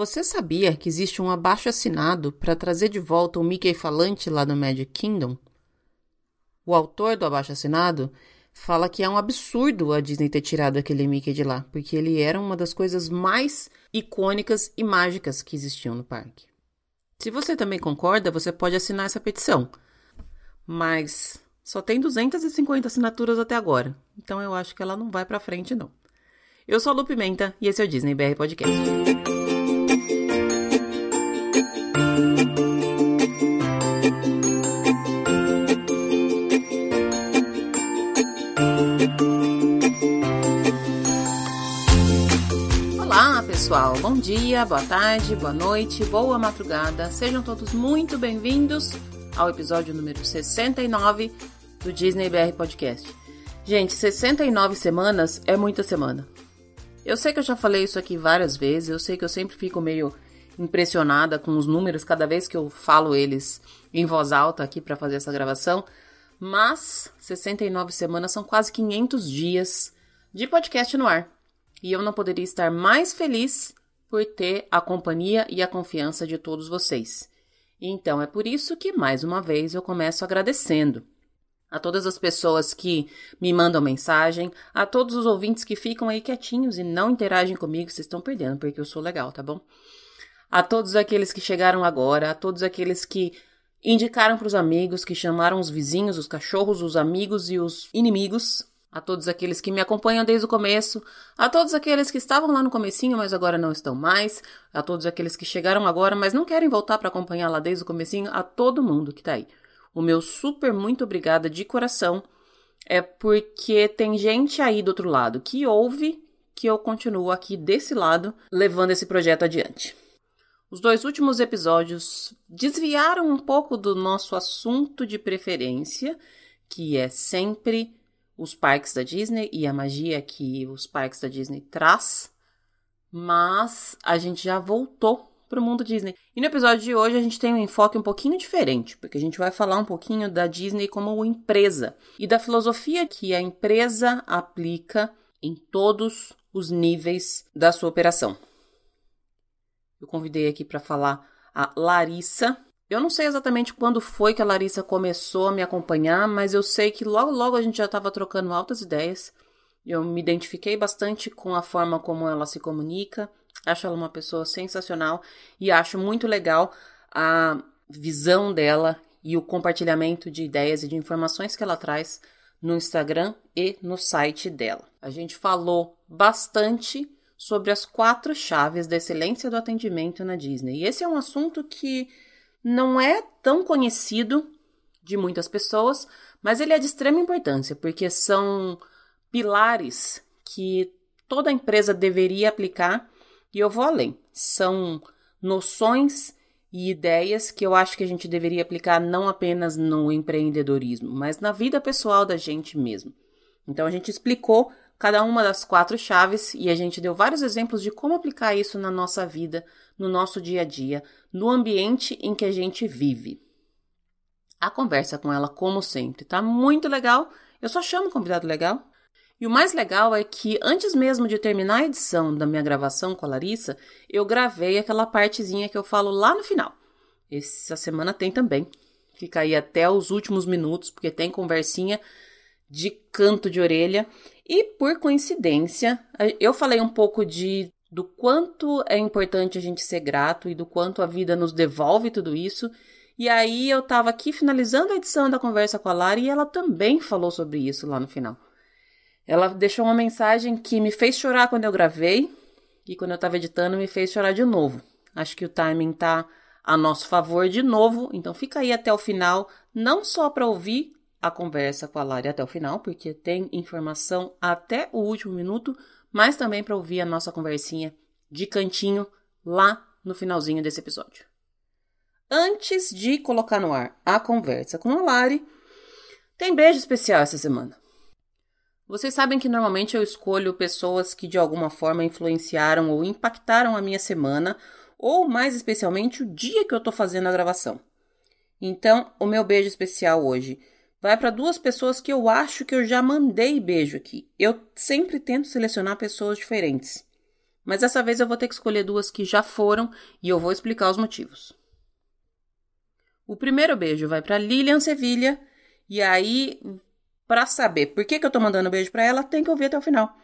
Você sabia que existe um abaixo assinado para trazer de volta o Mickey falante lá do Magic Kingdom? O autor do abaixo assinado fala que é um absurdo a Disney ter tirado aquele Mickey de lá, porque ele era uma das coisas mais icônicas e mágicas que existiam no parque. Se você também concorda, você pode assinar essa petição. Mas só tem 250 assinaturas até agora, então eu acho que ela não vai para frente não. Eu sou a Lu Pimenta e esse é o Disney BR Podcast. Pessoal. Bom dia, boa tarde, boa noite, boa madrugada. Sejam todos muito bem-vindos ao episódio número 69 do Disney BR Podcast. Gente, 69 semanas é muita semana. Eu sei que eu já falei isso aqui várias vezes, eu sei que eu sempre fico meio impressionada com os números cada vez que eu falo eles em voz alta aqui para fazer essa gravação, mas 69 semanas são quase 500 dias de podcast no ar. E eu não poderia estar mais feliz por ter a companhia e a confiança de todos vocês. Então é por isso que mais uma vez eu começo agradecendo a todas as pessoas que me mandam mensagem, a todos os ouvintes que ficam aí quietinhos e não interagem comigo, vocês estão perdendo, porque eu sou legal, tá bom? A todos aqueles que chegaram agora, a todos aqueles que indicaram para os amigos, que chamaram os vizinhos, os cachorros, os amigos e os inimigos, a todos aqueles que me acompanham desde o começo, a todos aqueles que estavam lá no comecinho, mas agora não estão mais, a todos aqueles que chegaram agora, mas não querem voltar para acompanhar lá desde o comecinho, a todo mundo que tá aí. O meu super muito obrigada de coração é porque tem gente aí do outro lado que ouve que eu continuo aqui desse lado levando esse projeto adiante. Os dois últimos episódios desviaram um pouco do nosso assunto de preferência, que é sempre os parques da Disney e a magia que os parques da Disney traz, mas a gente já voltou para o mundo Disney. E no episódio de hoje a gente tem um enfoque um pouquinho diferente, porque a gente vai falar um pouquinho da Disney como empresa e da filosofia que a empresa aplica em todos os níveis da sua operação. Eu convidei aqui para falar a Larissa. Eu não sei exatamente quando foi que a Larissa começou a me acompanhar, mas eu sei que logo logo a gente já estava trocando altas ideias. Eu me identifiquei bastante com a forma como ela se comunica Acho ela uma pessoa sensacional e acho muito legal a visão dela e o compartilhamento de ideias e de informações que ela traz no Instagram e no site dela. A gente falou bastante sobre as quatro chaves da excelência do atendimento na Disney. E esse é um assunto que não é tão conhecido de muitas pessoas, mas ele é de extrema importância, porque são pilares que toda empresa deveria aplicar e eu vou além. São noções e ideias que eu acho que a gente deveria aplicar não apenas no empreendedorismo, mas na vida pessoal da gente mesmo. Então a gente explicou cada uma das quatro chaves e a gente deu vários exemplos de como aplicar isso na nossa vida, no nosso dia a dia, no ambiente em que a gente vive. A conversa com ela, como sempre, tá muito legal. Eu só chamo convidado legal e o mais legal é que antes mesmo de terminar a edição da minha gravação com a Larissa, eu gravei aquela partezinha que eu falo lá no final. Essa semana tem também. Fica aí até os últimos minutos, porque tem conversinha de canto de orelha. E por coincidência, eu falei um pouco de do quanto é importante a gente ser grato e do quanto a vida nos devolve tudo isso. E aí eu tava aqui finalizando a edição da conversa com a Lara e ela também falou sobre isso lá no final. Ela deixou uma mensagem que me fez chorar quando eu gravei e quando eu estava editando me fez chorar de novo. Acho que o timing tá a nosso favor de novo, então fica aí até o final, não só para ouvir a conversa com a Lari até o final, porque tem informação até o último minuto, mas também para ouvir a nossa conversinha de cantinho lá no finalzinho desse episódio. Antes de colocar no ar a conversa com a Lari, tem beijo especial essa semana. Vocês sabem que normalmente eu escolho pessoas que de alguma forma influenciaram ou impactaram a minha semana, ou mais especialmente o dia que eu tô fazendo a gravação. Então, o meu beijo especial hoje vai para duas pessoas que eu acho que eu já mandei beijo aqui. Eu sempre tento selecionar pessoas diferentes. Mas dessa vez eu vou ter que escolher duas que já foram e eu vou explicar os motivos. O primeiro beijo vai para Lilian Sevilha e aí para saber por que, que eu tô mandando beijo para ela, tem que ouvir até o final.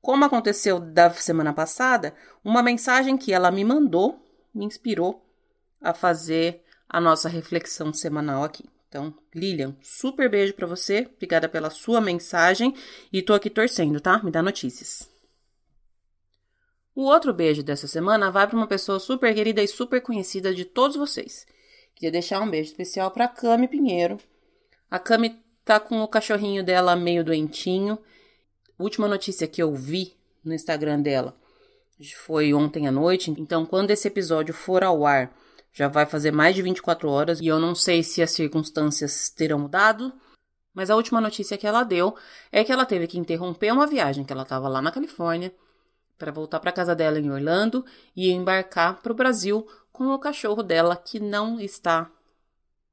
Como aconteceu da semana passada, uma mensagem que ela me mandou me inspirou a fazer a nossa reflexão semanal aqui. Então, Lilian, super beijo para você. Obrigada pela sua mensagem e tô aqui torcendo, tá? Me dá notícias. O outro beijo dessa semana vai para uma pessoa super querida e super conhecida de todos vocês. Queria deixar um beijo especial para Cami Pinheiro. A Cami tá com o cachorrinho dela meio doentinho. última notícia que eu vi no Instagram dela foi ontem à noite. Então, quando esse episódio for ao ar, já vai fazer mais de 24 horas e eu não sei se as circunstâncias terão mudado. Mas a última notícia que ela deu é que ela teve que interromper uma viagem que ela estava lá na Califórnia para voltar para casa dela em Orlando e embarcar para o Brasil com o cachorro dela que não está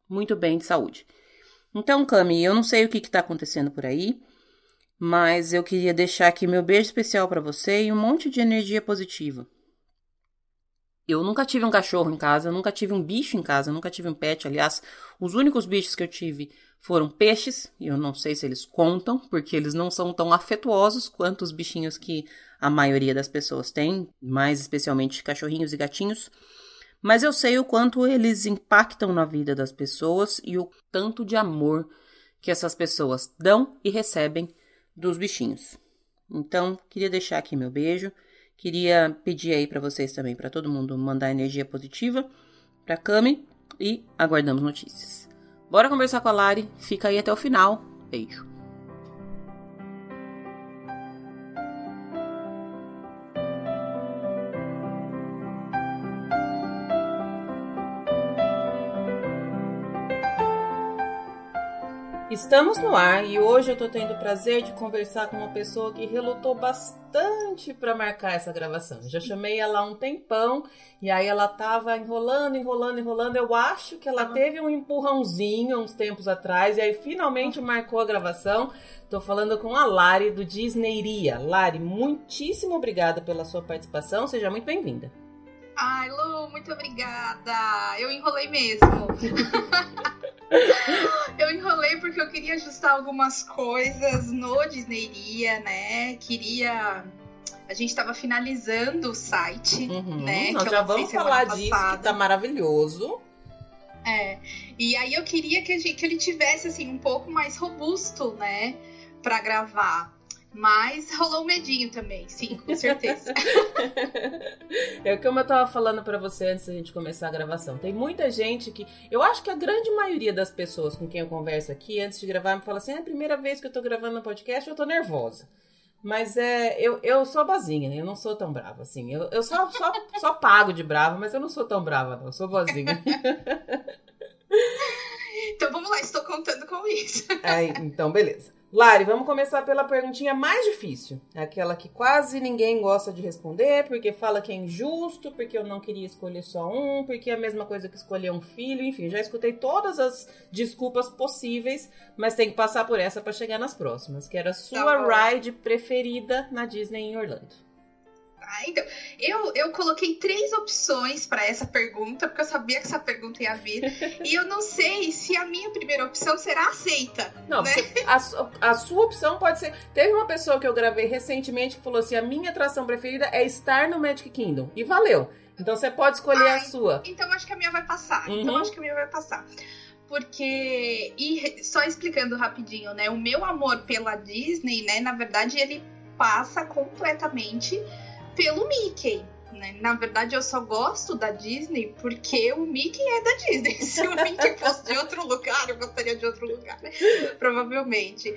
muito bem de saúde. Então, Cami, eu não sei o que está acontecendo por aí, mas eu queria deixar aqui meu beijo especial para você e um monte de energia positiva. Eu nunca tive um cachorro em casa, eu nunca tive um bicho em casa, eu nunca tive um pet. Aliás, os únicos bichos que eu tive foram peixes, e eu não sei se eles contam, porque eles não são tão afetuosos quanto os bichinhos que a maioria das pessoas tem, mais especialmente cachorrinhos e gatinhos. Mas eu sei o quanto eles impactam na vida das pessoas e o tanto de amor que essas pessoas dão e recebem dos bichinhos. Então, queria deixar aqui meu beijo Queria pedir aí para vocês também, para todo mundo, mandar energia positiva para Cami e aguardamos notícias. Bora conversar com a Lari, fica aí até o final. Beijo. Estamos no ar e hoje eu tô tendo o prazer de conversar com uma pessoa que relutou bastante para marcar essa gravação. Já chamei ela há um tempão e aí ela tava enrolando, enrolando, enrolando. Eu acho que ela teve um empurrãozinho uns tempos atrás e aí finalmente marcou a gravação. Tô falando com a Lari do Disneyria. Lari, muitíssimo obrigada pela sua participação. Seja muito bem-vinda. Ai, Lu, muito obrigada. Eu enrolei mesmo. eu enrolei porque eu queria ajustar algumas coisas no Disneyiria, né? Queria. A gente estava finalizando o site, uhum, né? Nós já vamos falar disso, que tá maravilhoso. É. E aí eu queria que, gente, que ele tivesse assim um pouco mais robusto, né? Para gravar. Mas rolou um medinho também, sim, com certeza. é como eu tava falando para você antes da gente começar a gravação. Tem muita gente que. Eu acho que a grande maioria das pessoas com quem eu converso aqui, antes de gravar, me fala assim: é a primeira vez que eu tô gravando um podcast, eu tô nervosa. Mas é, eu, eu sou boazinha, né? eu não sou tão brava assim. Eu, eu só, só, só pago de brava, mas eu não sou tão brava, não. Eu sou boazinha. então vamos lá, estou contando com isso. É, então, beleza. Lari, vamos começar pela perguntinha mais difícil. Aquela que quase ninguém gosta de responder, porque fala que é injusto, porque eu não queria escolher só um, porque é a mesma coisa que escolher um filho, enfim, já escutei todas as desculpas possíveis, mas tem que passar por essa para chegar nas próximas, que era a sua tá ride preferida na Disney em Orlando. Ah, então, eu, eu coloquei três opções para essa pergunta, porque eu sabia que essa pergunta ia vir. e eu não sei se a minha primeira opção será aceita. Não, né? a, a sua opção pode ser. Teve uma pessoa que eu gravei recentemente que falou assim: a minha atração preferida é estar no Magic Kingdom. E valeu. Então você pode escolher a sua. Então acho que a minha vai passar. Então, uhum. Então acho que a minha vai passar porque e só explicando rapidinho, né? O meu amor pela Disney, né, na verdade ele passa completamente pelo Mickey. Né? Na verdade, eu só gosto da Disney porque o Mickey é da Disney. Se o Mickey fosse de outro lugar, eu gostaria de outro lugar, provavelmente.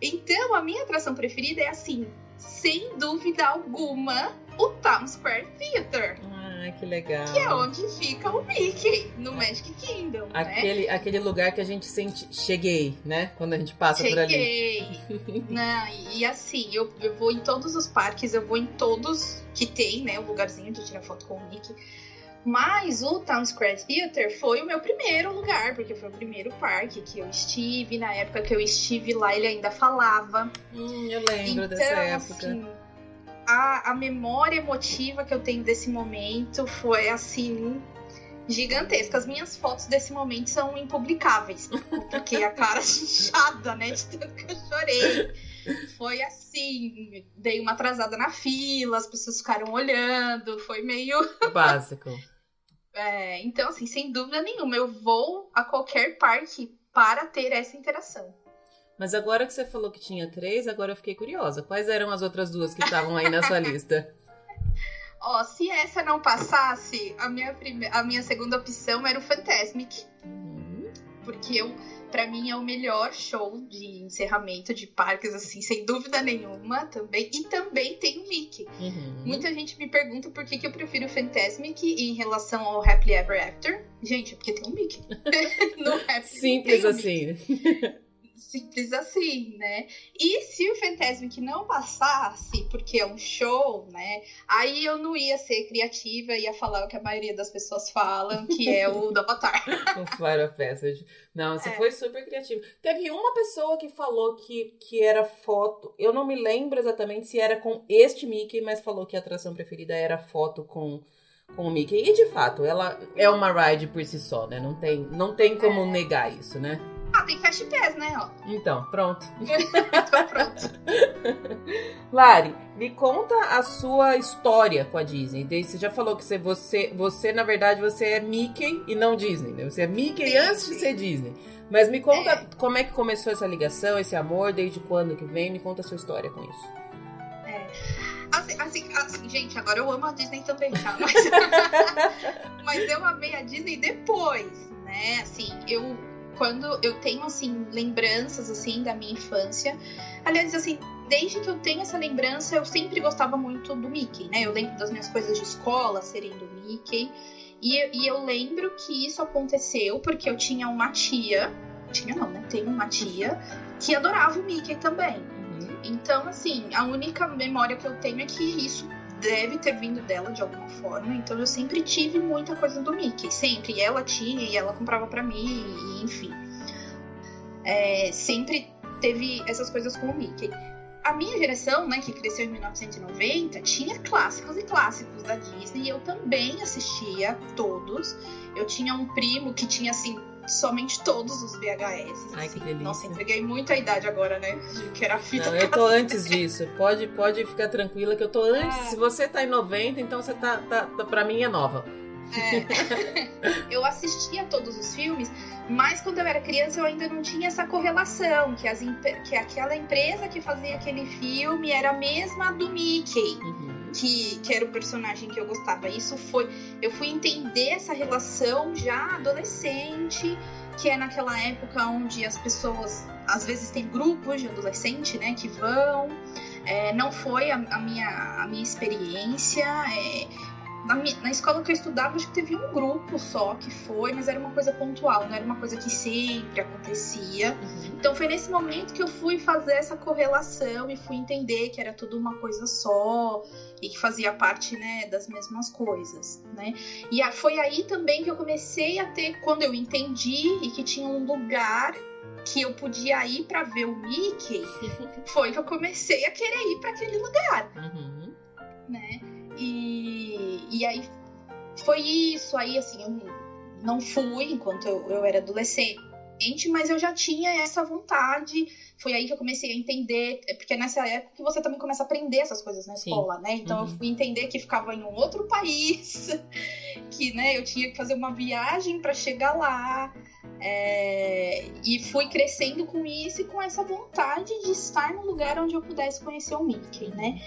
Então, a minha atração preferida é assim, sem dúvida alguma, o Town Square Theater. Ah, que legal. Que é onde fica o Mickey, no Magic Kingdom. Né? Aquele, né? aquele lugar que a gente sente. Cheguei, né? Quando a gente passa Cheguei. por ali. Cheguei. e, e assim, eu, eu vou em todos os parques, eu vou em todos que tem, né? O lugarzinho de tirar foto com o Mickey. Mas o Town Square Theater foi o meu primeiro lugar, porque foi o primeiro parque que eu estive. Na época que eu estive lá, ele ainda falava. Hum, eu lembro então, dessa época. Assim, a, a memória emotiva que eu tenho desse momento foi assim gigantesca. As minhas fotos desse momento são impublicáveis, porque a cara inchada, né, de tanto que eu chorei. Foi assim, dei uma atrasada na fila, as pessoas ficaram olhando, foi meio básico. É, então, assim, sem dúvida nenhuma, eu vou a qualquer parque para ter essa interação. Mas agora que você falou que tinha três, agora eu fiquei curiosa. Quais eram as outras duas que estavam aí na sua lista? Ó, se essa não passasse, a minha, prime... a minha segunda opção era o Fantasmic. Uhum. Porque eu, para mim, é o melhor show de encerramento de parques, assim, sem dúvida nenhuma também. E também tem o Mickey. Uhum. Muita gente me pergunta por que, que eu prefiro o Fantasmic em relação ao Happily Ever After. Gente, é porque tem o Mickey. no Happily Simples assim. simples assim, né? E se o Fantasmic não passasse, porque é um show, né? Aí eu não ia ser criativa, ia falar o que a maioria das pessoas falam, que é o do Avatar. o Fire of Passage. Não, você é. foi super criativo. Teve uma pessoa que falou que, que era foto. Eu não me lembro exatamente se era com este Mickey, mas falou que a atração preferida era foto com com o Mickey. E de fato, ela é uma ride por si só, né? Não tem, não tem como é. negar isso, né? Ah, tem Fast Pass, né? Ó. Então, pronto. então, pronto. Lari, me conta a sua história com a Disney. Você já falou que você, você, você, na verdade, você é Mickey e não Disney, né? Você é Mickey sim, antes de ser Disney. Mas me conta é. como é que começou essa ligação, esse amor, desde quando que vem? Me conta a sua história com isso. É. Assim, assim, assim, gente, agora eu amo a Disney também, tá? Mas, mas eu amei a Disney depois, né? Assim, eu quando eu tenho assim lembranças assim da minha infância. Aliás, assim, desde que eu tenho essa lembrança, eu sempre gostava muito do Mickey, né? Eu lembro das minhas coisas de escola serem do Mickey. E, e eu lembro que isso aconteceu porque eu tinha uma tia, tinha não, né? Tenho uma tia que adorava o Mickey também. Uhum. Então, assim, a única memória que eu tenho é que isso deve ter vindo dela de alguma forma. Então eu sempre tive muita coisa do Mickey, sempre. E ela tinha e ela comprava para mim, e, enfim. É, sempre teve essas coisas com o Mickey. A minha geração, né, que cresceu em 1990, tinha clássicos e clássicos da Disney e eu também assistia todos. Eu tinha um primo que tinha assim somente todos os VHS. Ai, assim. que delícia. Nossa, entreguei muita idade agora, né? Que era fita. Não, eu tô antes disso. Pode, pode ficar tranquila que eu tô antes. É. Se você tá em 90, então você tá, tá, tá pra mim é nova. É. eu assistia todos os filmes, mas quando eu era criança eu ainda não tinha essa correlação, que, as, que aquela empresa que fazia aquele filme era a mesma do Mickey. Uhum que, que era o personagem que eu gostava. Isso foi. Eu fui entender essa relação já adolescente, que é naquela época onde as pessoas às vezes tem grupos de adolescente, né, que vão. É, não foi a, a, minha, a minha experiência. É, na, na, escola que eu estudava, acho que teve um grupo só que foi, mas era uma coisa pontual, não era uma coisa que sempre acontecia. Uhum. Então foi nesse momento que eu fui fazer essa correlação e fui entender que era tudo uma coisa só e que fazia parte, né, das mesmas coisas, né? E foi aí também que eu comecei a ter, quando eu entendi e que tinha um lugar que eu podia ir para ver o Mickey, foi que eu comecei a querer ir para aquele lugar, uhum. E, aí foi isso. Aí, assim, eu não fui enquanto eu, eu era adolescente, mas eu já tinha essa vontade. Foi aí que eu comecei a entender, é porque nessa época que você também começa a aprender essas coisas na Sim. escola, né? Então uhum. eu fui entender que ficava em um outro país, que né, eu tinha que fazer uma viagem para chegar lá. É... e fui crescendo com isso e com essa vontade de estar no lugar onde eu pudesse conhecer o Mickey, né?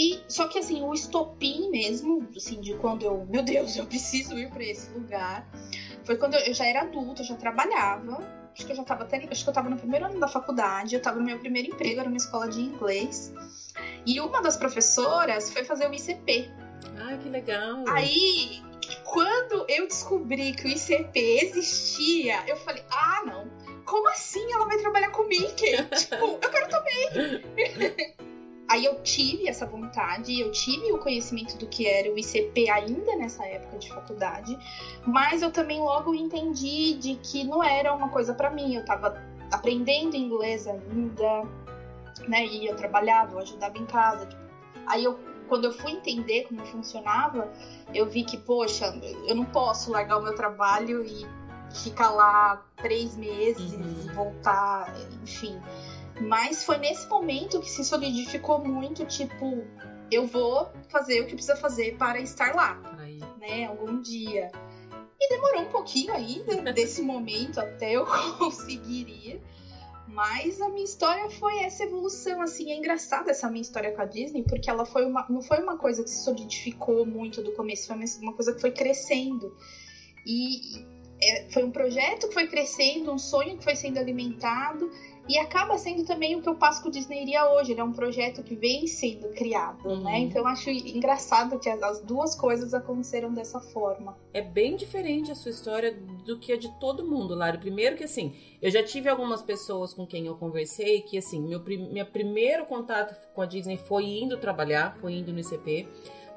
E só que assim, o estopim mesmo, assim, de quando eu, meu Deus, eu preciso ir para esse lugar, foi quando eu, eu, já era adulta, eu já trabalhava. Acho que eu já tava até, acho que eu tava no primeiro ano da faculdade, eu tava no meu primeiro emprego, era uma escola de inglês. E uma das professoras foi fazer o ICP. Ah, que legal. Aí, quando eu descobri que o ICP existia, eu falei: "Ah, não. Como assim ela vai trabalhar com Mickey? tipo, eu quero também". Aí eu tive essa vontade, eu tive o conhecimento do que era o ICP ainda nessa época de faculdade, mas eu também logo entendi de que não era uma coisa para mim. Eu tava aprendendo inglês ainda, né? E eu trabalhava, eu ajudava em casa, tipo, Aí eu, quando eu fui entender como funcionava, eu vi que, poxa, eu não posso largar o meu trabalho e ficar lá três meses, uhum. voltar, enfim. Mas foi nesse momento que se solidificou muito, tipo, eu vou fazer o que precisa fazer para estar lá, Aí. né? Algum dia. E demorou um pouquinho ainda desse momento até eu conseguir ir. Mas a minha história foi essa evolução, assim, é engraçada essa minha história com a Disney, porque ela foi uma, não foi uma coisa que se solidificou muito do começo, foi uma coisa que foi crescendo. E é, foi um projeto que foi crescendo, um sonho que foi sendo alimentado, e acaba sendo também o que eu passo com o Disney Iria hoje. Ele é um projeto que vem sendo criado, né? uhum. né? Então eu acho engraçado que as duas coisas aconteceram dessa forma. É bem diferente a sua história do que a de todo mundo, Lara. Primeiro que assim, eu já tive algumas pessoas com quem eu conversei que assim, meu, meu primeiro contato com a Disney foi indo trabalhar, foi indo no ICP.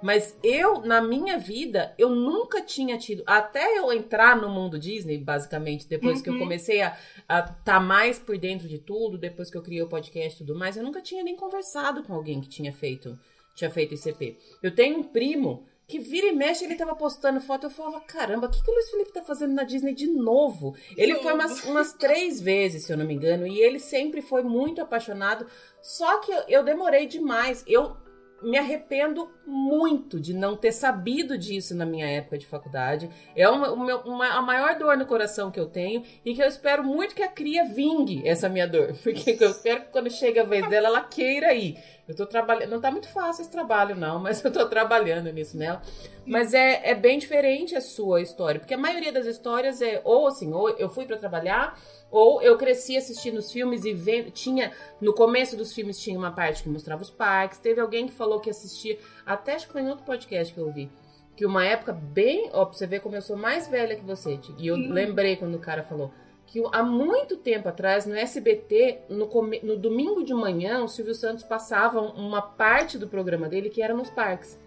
Mas eu, na minha vida, eu nunca tinha tido. Até eu entrar no mundo Disney, basicamente, depois uhum. que eu uhum. comecei a estar tá mais por dentro de tudo, depois que eu criei o podcast e tudo mais, eu nunca tinha nem conversado com alguém que tinha feito, tinha feito ICP. Eu tenho um primo que vira e mexe, ele tava postando foto, eu falava, caramba, o que, que o Luiz Felipe tá fazendo na Disney de novo? Ele foi umas, umas três vezes, se eu não me engano, e ele sempre foi muito apaixonado, só que eu, eu demorei demais. Eu me arrependo muito de não ter sabido disso na minha época de faculdade. É uma, uma, uma, a maior dor no coração que eu tenho e que eu espero muito que a cria vingue essa minha dor. Porque eu espero que quando chega a vez dela, ela queira ir. Eu tô trabalhando. Não tá muito fácil esse trabalho, não, mas eu tô trabalhando nisso nela. Mas é, é bem diferente a sua história. Porque a maioria das histórias é ou assim, ou eu fui para trabalhar ou eu cresci assistindo os filmes e vendo. Tinha. No começo dos filmes tinha uma parte que mostrava os parques. Teve alguém que falou que assistia. Até acho que foi em outro podcast que eu ouvi. Que uma época bem. Ó, pra você ver como eu sou mais velha que você. E eu hum. lembrei quando o cara falou. Que há muito tempo atrás, no SBT, no, no domingo de manhã, o Silvio Santos passava uma parte do programa dele que era nos parques.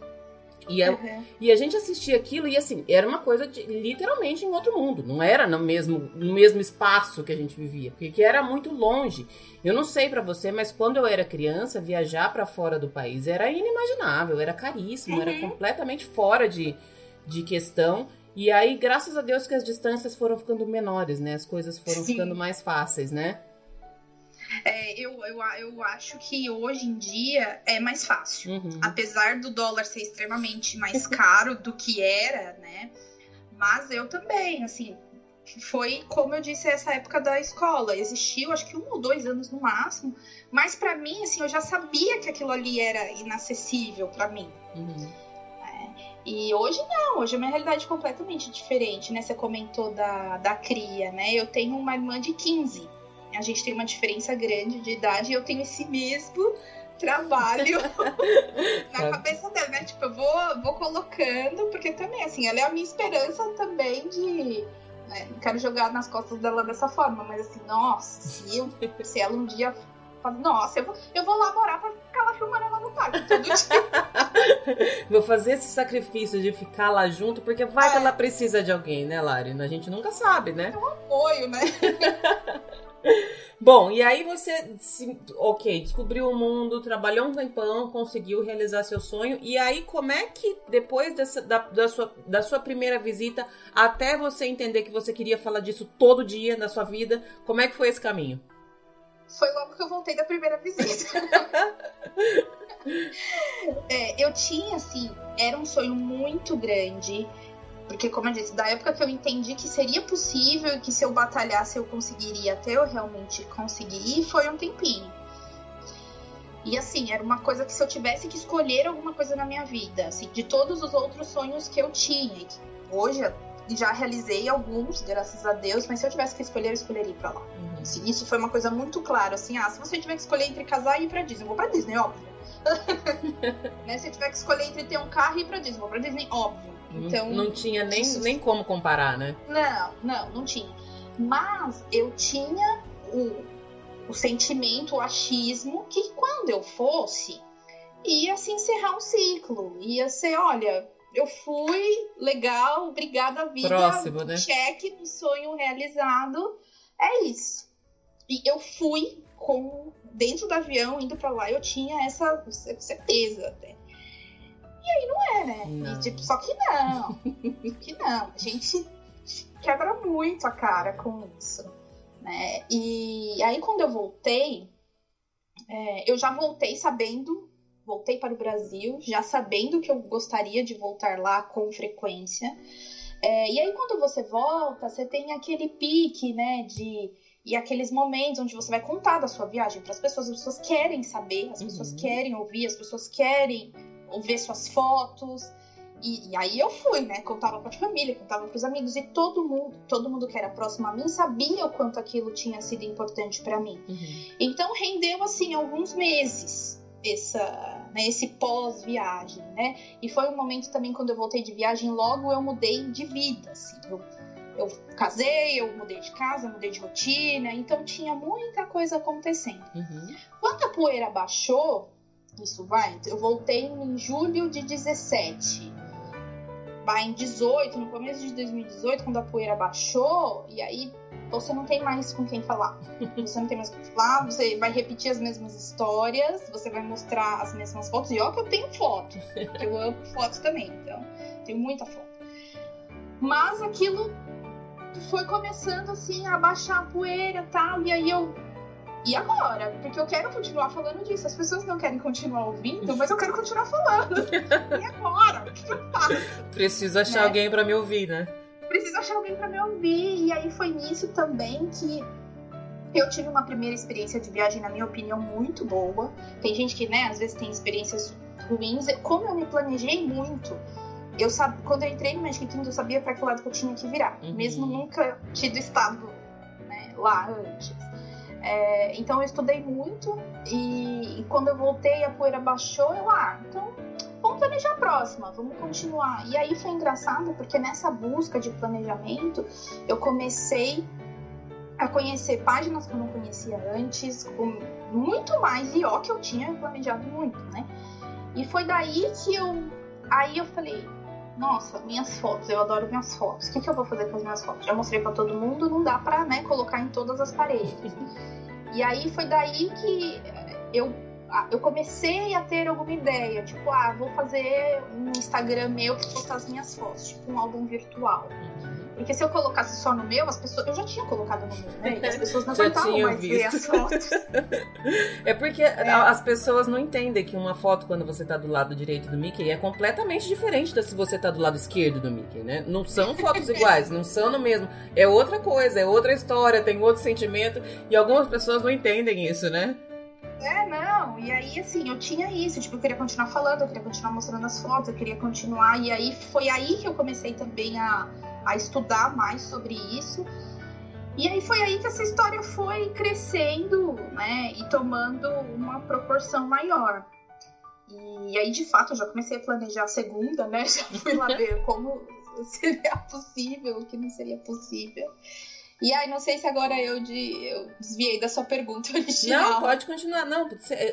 E, a, uhum. e a gente assistia aquilo e assim, era uma coisa de, literalmente em outro mundo. Não era no mesmo, no mesmo espaço que a gente vivia, porque era muito longe. Eu não sei para você, mas quando eu era criança, viajar para fora do país era inimaginável, era caríssimo, uhum. era completamente fora de, de questão. E aí, graças a Deus que as distâncias foram ficando menores, né? As coisas foram Sim. ficando mais fáceis, né? É, eu, eu, eu acho que hoje em dia é mais fácil. Uhum. Apesar do dólar ser extremamente mais caro do que era, né? Mas eu também, assim, foi como eu disse essa época da escola existiu acho que um ou dois anos no máximo mas para mim assim eu já sabia que aquilo ali era inacessível para mim uhum. é, e hoje não hoje a minha realidade é completamente diferente né você comentou da, da cria né eu tenho uma irmã de 15 a gente tem uma diferença grande de idade e eu tenho esse mesmo trabalho na cabeça dela, né? Tipo, eu vou, vou colocando, porque também, assim, ela é a minha esperança também de. Né? Não quero jogar nas costas dela dessa forma, mas assim, nossa, se, eu, se ela um dia nossa, eu vou, eu vou lá morar pra ficar lá filmando ela no parque todo dia. vou fazer esse sacrifício de ficar lá junto, porque vai é. que ela precisa de alguém, né, Lari? A gente nunca sabe, né? É um apoio, né? Bom, e aí você, ok, descobriu o mundo, trabalhou um tempão, conseguiu realizar seu sonho. E aí, como é que depois dessa, da, da, sua, da sua primeira visita, até você entender que você queria falar disso todo dia na sua vida, como é que foi esse caminho? Foi logo que eu voltei da primeira visita. é, eu tinha, assim, era um sonho muito grande porque, como eu disse, da época que eu entendi que seria possível e que se eu batalhasse eu conseguiria até eu realmente conseguir, foi um tempinho. E assim, era uma coisa que se eu tivesse que escolher alguma coisa na minha vida, assim, de todos os outros sonhos que eu tinha, hoje já realizei alguns, graças a Deus, mas se eu tivesse que escolher, eu escolheria ir pra lá. Uhum. Assim, isso foi uma coisa muito clara, assim, ah, se você tiver que escolher entre casar e ir pra Disney, eu vou pra Disney, óbvio. né? Se eu tiver que escolher entre ter um carro e ir pra Disney, eu vou pra Disney, óbvio. Então, não, não tinha nem, isso... nem como comparar, né? Não, não, não tinha. Mas eu tinha o, o sentimento, o achismo, que quando eu fosse, ia se encerrar um ciclo. Ia ser, olha, eu fui, legal, obrigada vida. Próximo, né? Cheque no sonho realizado. É isso. E eu fui com dentro do avião, indo para lá, eu tinha essa certeza até. E aí não é, né? E, tipo, só que não. que não. A gente quebra muito a cara com isso. Né? E aí quando eu voltei, é, eu já voltei sabendo, voltei para o Brasil, já sabendo que eu gostaria de voltar lá com frequência. É, e aí quando você volta, você tem aquele pique, né, de e aqueles momentos onde você vai contar da sua viagem para as pessoas, as pessoas querem saber, as pessoas uhum. querem ouvir, as pessoas querem ver suas fotos. E, e, aí eu fui, né? Contava pra família, contava pros amigos, e todo mundo, todo mundo que era próximo a mim sabia o quanto aquilo tinha sido importante para mim. Uhum. Então rendeu, assim, alguns meses essa, né, esse pós-viagem, né? E foi um momento também quando eu voltei de viagem, logo eu mudei de vida, assim. Eu, eu casei, eu mudei de casa, mudei de rotina, então tinha muita coisa acontecendo. Uhum. Quando a poeira baixou, isso vai, eu voltei em julho de 17 vai em 18, no começo de 2018, quando a poeira baixou, e aí você não tem mais com quem falar. Você não tem mais com quem falar, você vai repetir as mesmas histórias, você vai mostrar as mesmas fotos. E ó que eu tenho foto, eu amo fotos também, então tenho muita foto. Mas aquilo foi começando assim a baixar a poeira e tal, e aí eu e agora? Porque eu quero continuar falando disso. As pessoas não querem continuar ouvindo, mas eu quero continuar falando. e agora? O que eu faço? Preciso achar né? alguém para me ouvir, né? Preciso achar alguém para me ouvir. E aí foi nisso também que eu tive uma primeira experiência de viagem, na minha opinião, muito boa. Tem gente que, né, às vezes tem experiências ruins. Como eu me planejei muito, eu sabe, quando eu entrei no Magic Kingdom, eu sabia para que lado que eu tinha que virar, uhum. mesmo nunca tido estado né, lá antes. É, então eu estudei muito e, e, quando eu voltei a poeira baixou, eu, ah, então vamos planejar a próxima, vamos continuar. E aí foi engraçado porque nessa busca de planejamento eu comecei a conhecer páginas que eu não conhecia antes, com muito mais e ó que eu tinha planejado muito, né? E foi daí que eu aí eu falei, nossa, minhas fotos, eu adoro minhas fotos. O que, que eu vou fazer com as minhas fotos? Já mostrei para todo mundo, não dá pra né, colocar em todas as paredes. E aí foi daí que eu, eu comecei a ter alguma ideia. Tipo, ah, vou fazer um Instagram meu que postar as minhas fotos, tipo um álbum virtual. Porque se eu colocasse só no meu, as pessoas. Eu já tinha colocado no meu, né? E as pessoas não aguentavam mais visto. ver as fotos. é porque é. as pessoas não entendem que uma foto, quando você tá do lado direito do Mickey, é completamente diferente da se você tá do lado esquerdo do Mickey, né? Não são fotos iguais, não são no mesmo. É outra coisa, é outra história, tem outro sentimento. E algumas pessoas não entendem isso, né? É, não. E aí, assim, eu tinha isso. Tipo, eu queria continuar falando, eu queria continuar mostrando as fotos, eu queria continuar. E aí, foi aí que eu comecei também a a estudar mais sobre isso. E aí foi aí que essa história foi crescendo, né, e tomando uma proporção maior. E aí, de fato, eu já comecei a planejar a segunda, né? Já fui lá ver como seria possível, o que não seria possível. E aí, não sei se agora eu, de, eu desviei da sua pergunta original. Não, pode continuar. Não,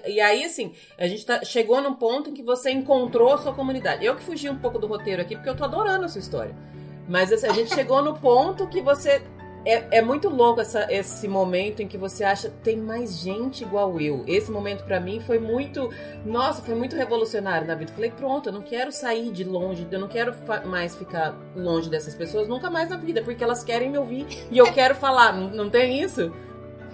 e aí, assim, a gente tá, chegou num ponto em que você encontrou a sua comunidade. Eu que fugi um pouco do roteiro aqui, porque eu tô adorando a sua história. Mas assim, a gente chegou no ponto que você. É, é muito louco essa, esse momento em que você acha tem mais gente igual eu. Esse momento para mim foi muito. Nossa, foi muito revolucionário na vida. Falei, pronto, eu não quero sair de longe, eu não quero mais ficar longe dessas pessoas nunca mais na vida, porque elas querem me ouvir e eu quero falar. Não, não tem isso?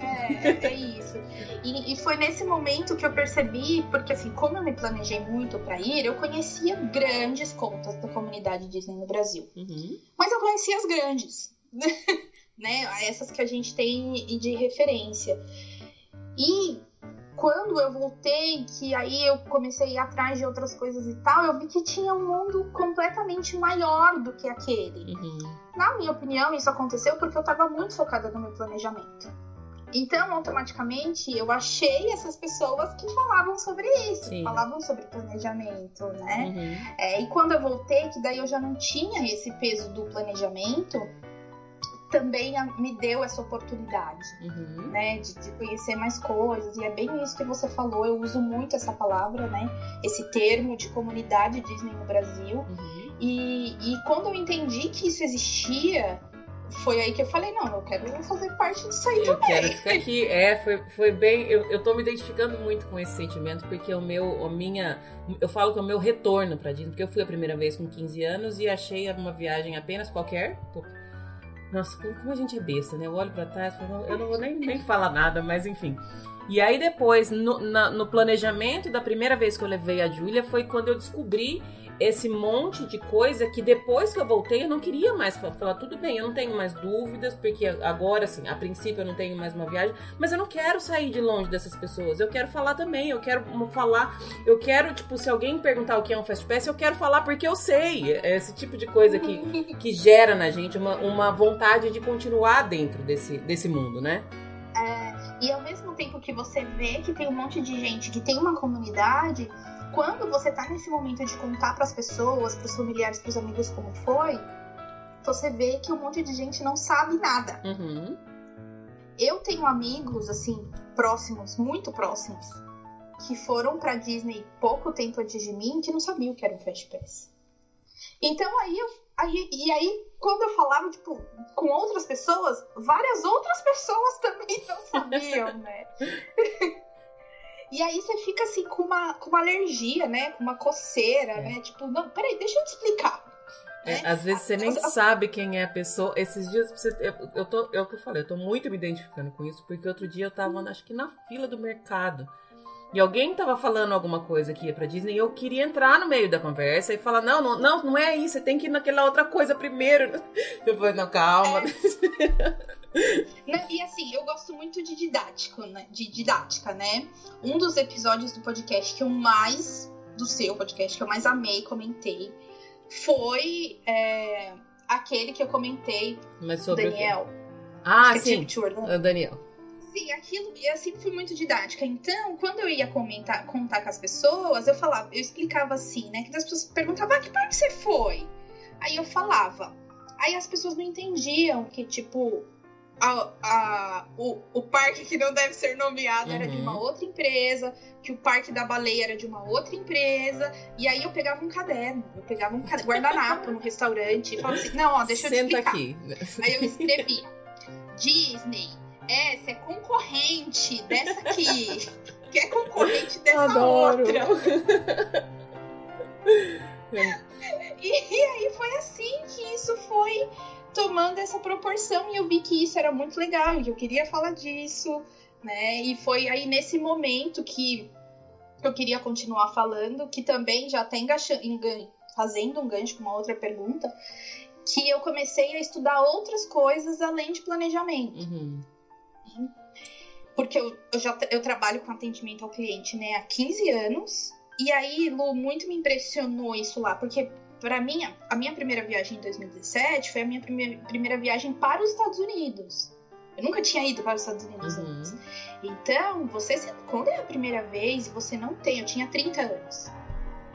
É, é isso. E, e, foi nesse momento que eu percebi, porque assim, como eu me planejei muito para ir, eu conhecia grandes contas da comunidade Disney no Brasil. Uhum. Mas eu conhecia as grandes, né? Essas que a gente tem de referência. E quando eu voltei, que aí eu comecei a ir atrás de outras coisas e tal, eu vi que tinha um mundo completamente maior do que aquele. Uhum. Na minha opinião, isso aconteceu porque eu estava muito focada no meu planejamento. Então, automaticamente, eu achei essas pessoas que falavam sobre isso, Sim. falavam sobre planejamento, né? Uhum. É, e quando eu voltei, que daí eu já não tinha esse peso do planejamento, também me deu essa oportunidade, uhum. né, de, de, conhecer mais coisas. E é bem isso que você falou. Eu uso muito essa palavra, né, esse termo de comunidade Disney no Brasil. Uhum. E, e quando eu entendi que isso existia, foi aí que eu falei, não, eu quero fazer parte disso aí eu também. Eu quero ficar aqui. É, foi, foi bem. Eu, eu tô me identificando muito com esse sentimento, porque o meu, a minha. Eu falo que é o meu retorno pra Disney, porque eu fui a primeira vez com 15 anos e achei uma viagem apenas qualquer. Nossa, como a gente é besta, né? Eu olho pra trás, eu não vou nem, nem falar nada, mas enfim. E aí depois, no, na, no planejamento da primeira vez que eu levei a Júlia, foi quando eu descobri esse monte de coisa que depois que eu voltei eu não queria mais. Falar, tudo bem, eu não tenho mais dúvidas, porque agora, assim, a princípio eu não tenho mais uma viagem, mas eu não quero sair de longe dessas pessoas, eu quero falar também, eu quero falar, eu quero, tipo, se alguém perguntar o que é um Fast Pass, eu quero falar porque eu sei, é esse tipo de coisa que, que gera na gente uma, uma vontade de continuar dentro desse, desse mundo, né? É, e ao mesmo tempo que você vê que tem um monte de gente que tem uma comunidade, quando você tá nesse momento de contar para as pessoas, para os familiares, para os amigos como foi, você vê que um monte de gente não sabe nada. Uhum. Eu tenho amigos assim próximos, muito próximos, que foram para Disney pouco tempo antes de mim, que não sabiam o que era um Fast Pass. Então aí eu aí, e aí quando eu falava tipo com outras pessoas, várias outras pessoas também não sabiam, né? E aí você fica assim com uma, com uma alergia, né? Com uma coceira, é. né? Tipo, não, peraí, deixa eu te explicar. É, né? Às vezes você nem sabe quem é a pessoa. Esses dias, você, eu, eu tô, é o que eu falei, eu tô muito me identificando com isso, porque outro dia eu tava, acho que na fila do mercado. E alguém tava falando alguma coisa que ia pra Disney e eu queria entrar no meio da conversa e falar: não, não, não, não é isso, você tem que ir naquela outra coisa primeiro. Eu falei, não, calma. É. e assim, eu gosto muito de didático, né? De didática, né? Um dos episódios do podcast que eu mais. Do seu podcast que eu mais amei, comentei, foi é, aquele que eu comentei Mas sobre Daniel. Ah, sim. Tour, né? O Daniel. Sim, aquilo, eu sempre fui muito didática. Então, quando eu ia comentar, contar com as pessoas, eu falava, eu explicava assim, né? Que as pessoas perguntavam, ah, que parque você foi? Aí eu falava. Aí as pessoas não entendiam que, tipo, a, a, o, o parque que não deve ser nomeado uhum. era de uma uhum. outra empresa, que o parque da baleia era de uma outra empresa, e aí eu pegava um caderno, eu pegava um guardanapo no restaurante e falava assim, não, ó, deixa eu Senta explicar. aqui. Aí eu escrevi, Disney, essa é concorrente dessa aqui, que é concorrente dessa Adoro. outra. e, e aí foi assim que isso foi tomando essa proporção e eu vi que isso era muito legal e eu queria falar disso, né? E foi aí nesse momento que eu queria continuar falando, que também já tem fazendo um gancho com uma outra pergunta, que eu comecei a estudar outras coisas além de planejamento. Uhum. Porque eu, eu já eu trabalho com atendimento ao cliente né, há 15 anos. E aí, Lu, muito me impressionou isso lá, porque para mim, a minha primeira viagem em 2017 foi a minha primeira, primeira viagem para os Estados Unidos. Eu nunca tinha ido para os Estados Unidos uhum. antes. Então, você, quando é a primeira vez e você não tem, eu tinha 30 anos.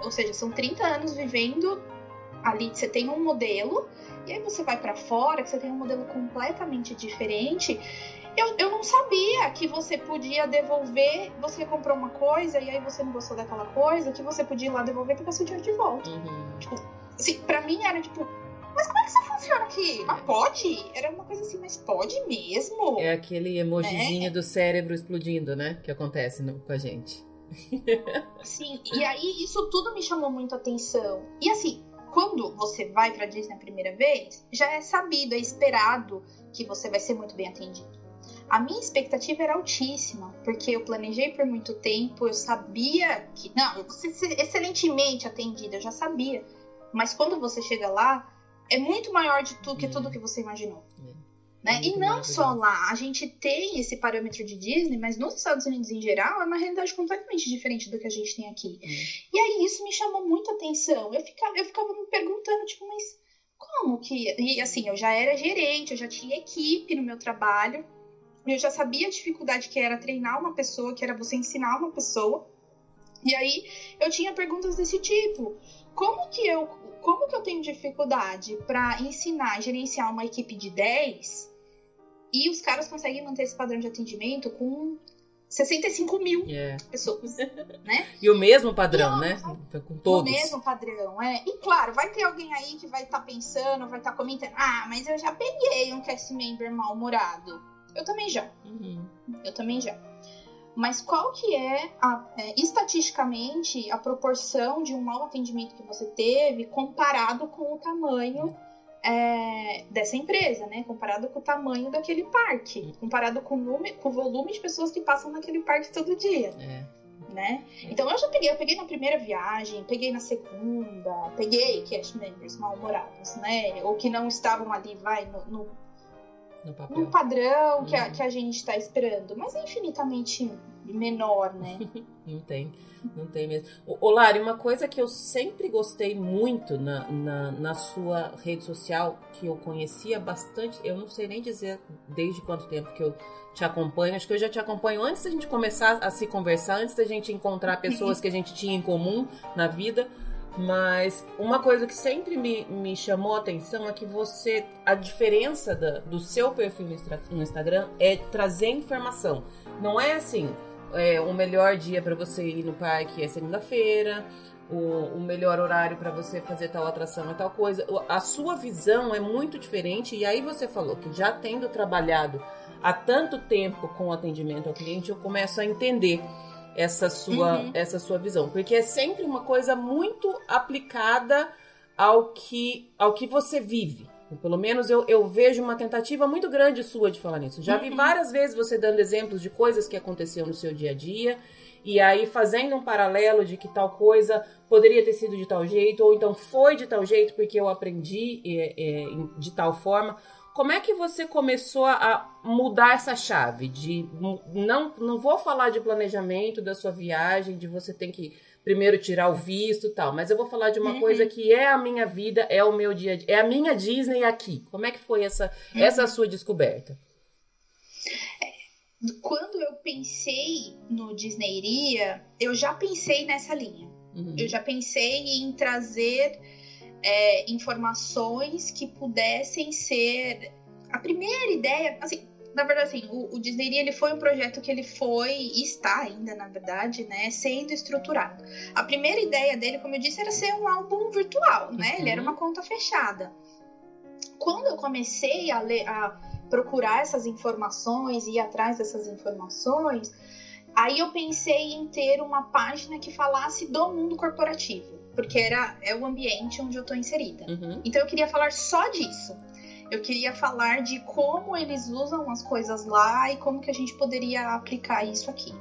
Ou seja, são 30 anos vivendo ali, você tem um modelo, e aí você vai para fora, que você tem um modelo completamente diferente. Eu, eu não sabia que você podia devolver, você comprou uma coisa e aí você não gostou daquela coisa, que você podia ir lá devolver pegar seu dinheiro de volta. Uhum. Tipo, assim, pra mim era tipo, mas como é que isso funciona aqui? Mas pode? Era uma coisa assim, mas pode mesmo? É aquele emojizinho é. do cérebro explodindo, né? Que acontece no, com a gente. Sim, e aí isso tudo me chamou muito atenção. E assim, quando você vai pra Disney a primeira vez, já é sabido, é esperado que você vai ser muito bem atendido. A minha expectativa era altíssima, porque eu planejei por muito tempo, eu sabia que. Não, eu vou ser excelentemente atendida, eu já sabia. Mas quando você chega lá, é muito maior de tudo que tudo que você imaginou. É. Né? E não só lá, a gente tem esse parâmetro de Disney, mas nos Estados Unidos em geral é uma realidade completamente diferente do que a gente tem aqui. É. E aí isso me chamou muita atenção. Eu ficava, eu ficava me perguntando, tipo, mas como que. E assim, eu já era gerente, eu já tinha equipe no meu trabalho eu já sabia a dificuldade que era treinar uma pessoa, que era você ensinar uma pessoa. E aí eu tinha perguntas desse tipo: como que eu, como que eu tenho dificuldade para ensinar, gerenciar uma equipe de 10 e os caras conseguem manter esse padrão de atendimento com 65 mil yeah. É. pessoas, né? E o mesmo padrão, né? Com todos. O mesmo padrão, é. E claro, vai ter alguém aí que vai estar tá pensando, vai estar tá comentando, ah, mas eu já peguei um cast member mal-humorado. Eu também já. Uhum. Eu também já. Mas qual que é, a, é, estatisticamente, a proporção de um mau atendimento que você teve comparado com o tamanho é, dessa empresa, né? Comparado com o tamanho daquele parque, comparado com o, número, com o volume de pessoas que passam naquele parque todo dia. É. Né? É. Então eu já peguei, eu peguei na primeira viagem, peguei na segunda, peguei cast members mal-humorados, né? Ou que não estavam ali, vai, no, no, no, no padrão que, a, uhum. que a gente está esperando, mas é infinitamente menor, né? não tem, não tem mesmo. Ô, Lari, uma coisa que eu sempre gostei muito na, na, na, sua rede social, que eu conhecia bastante, eu não sei nem dizer desde quanto tempo que eu te acompanho, acho que eu já te acompanho antes da gente começar a se conversar, antes da gente encontrar pessoas que a gente tinha em comum na vida. Mas uma coisa que sempre me, me chamou a atenção é que você. A diferença da, do seu perfil no Instagram é trazer informação. Não é assim, é, o melhor dia para você ir no parque é segunda-feira, o, o, melhor horário para você fazer tal atração é tal coisa. A sua visão é muito diferente, e aí você falou que já tendo trabalhado há tanto tempo com atendimento ao cliente, eu começo a entender essa sua, uhum. essa sua visão. Porque é sempre uma coisa muito aplicada ao que, ao que você vive. Pelo menos eu, eu vejo uma tentativa muito grande sua de falar nisso. Já vi uhum. várias vezes você dando exemplos de coisas que aconteceram no seu dia a dia, e aí fazendo um paralelo de que tal coisa poderia ter sido de tal jeito, ou então foi de tal jeito porque eu aprendi é, é, de tal forma. Como é que você começou a mudar essa chave de não não vou falar de planejamento da sua viagem, de você tem que primeiro tirar o visto e tal, mas eu vou falar de uma uhum. coisa que é a minha vida, é o meu dia, é a minha Disney aqui. Como é que foi essa uhum. essa sua descoberta? Quando eu pensei no Disneyiria, eu já pensei nessa linha. Uhum. Eu já pensei em trazer é, informações que pudessem ser a primeira ideia, assim, na verdade, assim, o, o Disney ele foi um projeto que ele foi e está ainda, na verdade, né, sendo estruturado. A primeira ideia dele, como eu disse, era ser um álbum virtual, né? Uhum. Ele era uhum. uma conta fechada. Quando eu comecei a, ler, a procurar essas informações e ir atrás dessas informações, aí eu pensei em ter uma página que falasse do mundo corporativo, porque era é o ambiente onde eu estou inserida. Uhum. Então eu queria falar só disso. Eu queria falar de como eles usam as coisas lá e como que a gente poderia aplicar isso aqui.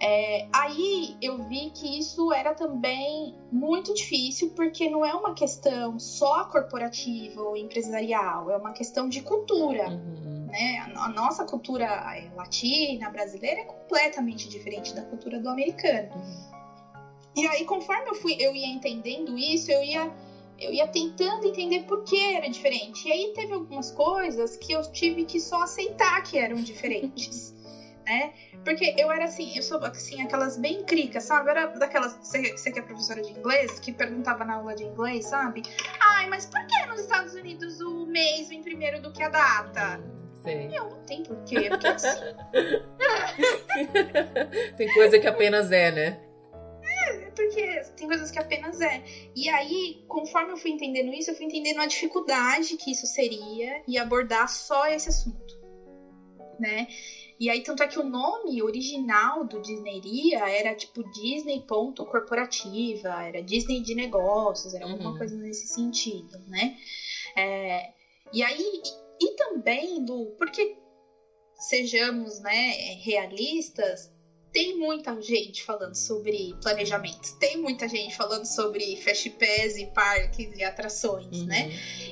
É, aí eu vi que isso era também muito difícil, porque não é uma questão só corporativa ou empresarial, é uma questão de cultura. Uhum. Né? A nossa cultura é, latina, brasileira, é completamente diferente da cultura do americano. Uhum. E aí, conforme eu, fui, eu ia entendendo isso, eu ia eu ia tentando entender por que era diferente. E aí teve algumas coisas que eu tive que só aceitar que eram diferentes. né? Porque eu era assim, eu sou assim, aquelas bem cricas, sabe? era daquelas. Você, você que é professora de inglês, que perguntava na aula de inglês, sabe? Ai, mas por que nos Estados Unidos o mês vem primeiro do que a data? Sei. Eu não tem porquê, porque assim. tem coisa que apenas é, né? Porque tem coisas que apenas é. E aí, conforme eu fui entendendo isso, eu fui entendendo a dificuldade que isso seria e abordar só esse assunto, né? E aí, tanto é que o nome original do Disneyiria era tipo Disney ponto corporativa, era Disney de negócios, era alguma uhum. coisa nesse sentido, né? É, e aí, e, e também, Lu, porque sejamos né, realistas, tem muita gente falando sobre planejamento, tem muita gente falando sobre fast pass e parques e atrações, uhum. né?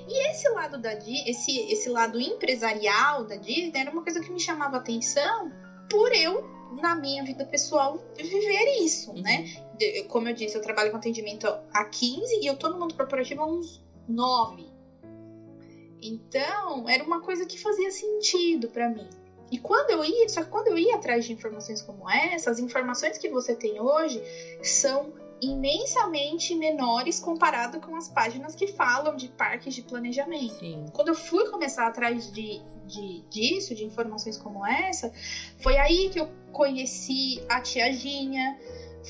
E esse lado da esse esse lado empresarial da Disney era uma coisa que me chamava atenção por eu na minha vida pessoal viver isso, uhum. né? Como eu disse, eu trabalho com atendimento há 15 e eu tô no mundo corporativo há uns 9. Então, era uma coisa que fazia sentido para mim. E quando eu ia, só que quando eu ia atrás de informações como essa, as informações que você tem hoje são imensamente menores comparado com as páginas que falam de parques de planejamento. Sim. Quando eu fui começar atrás de, de, disso, de informações como essa, foi aí que eu conheci a Tia Ginha,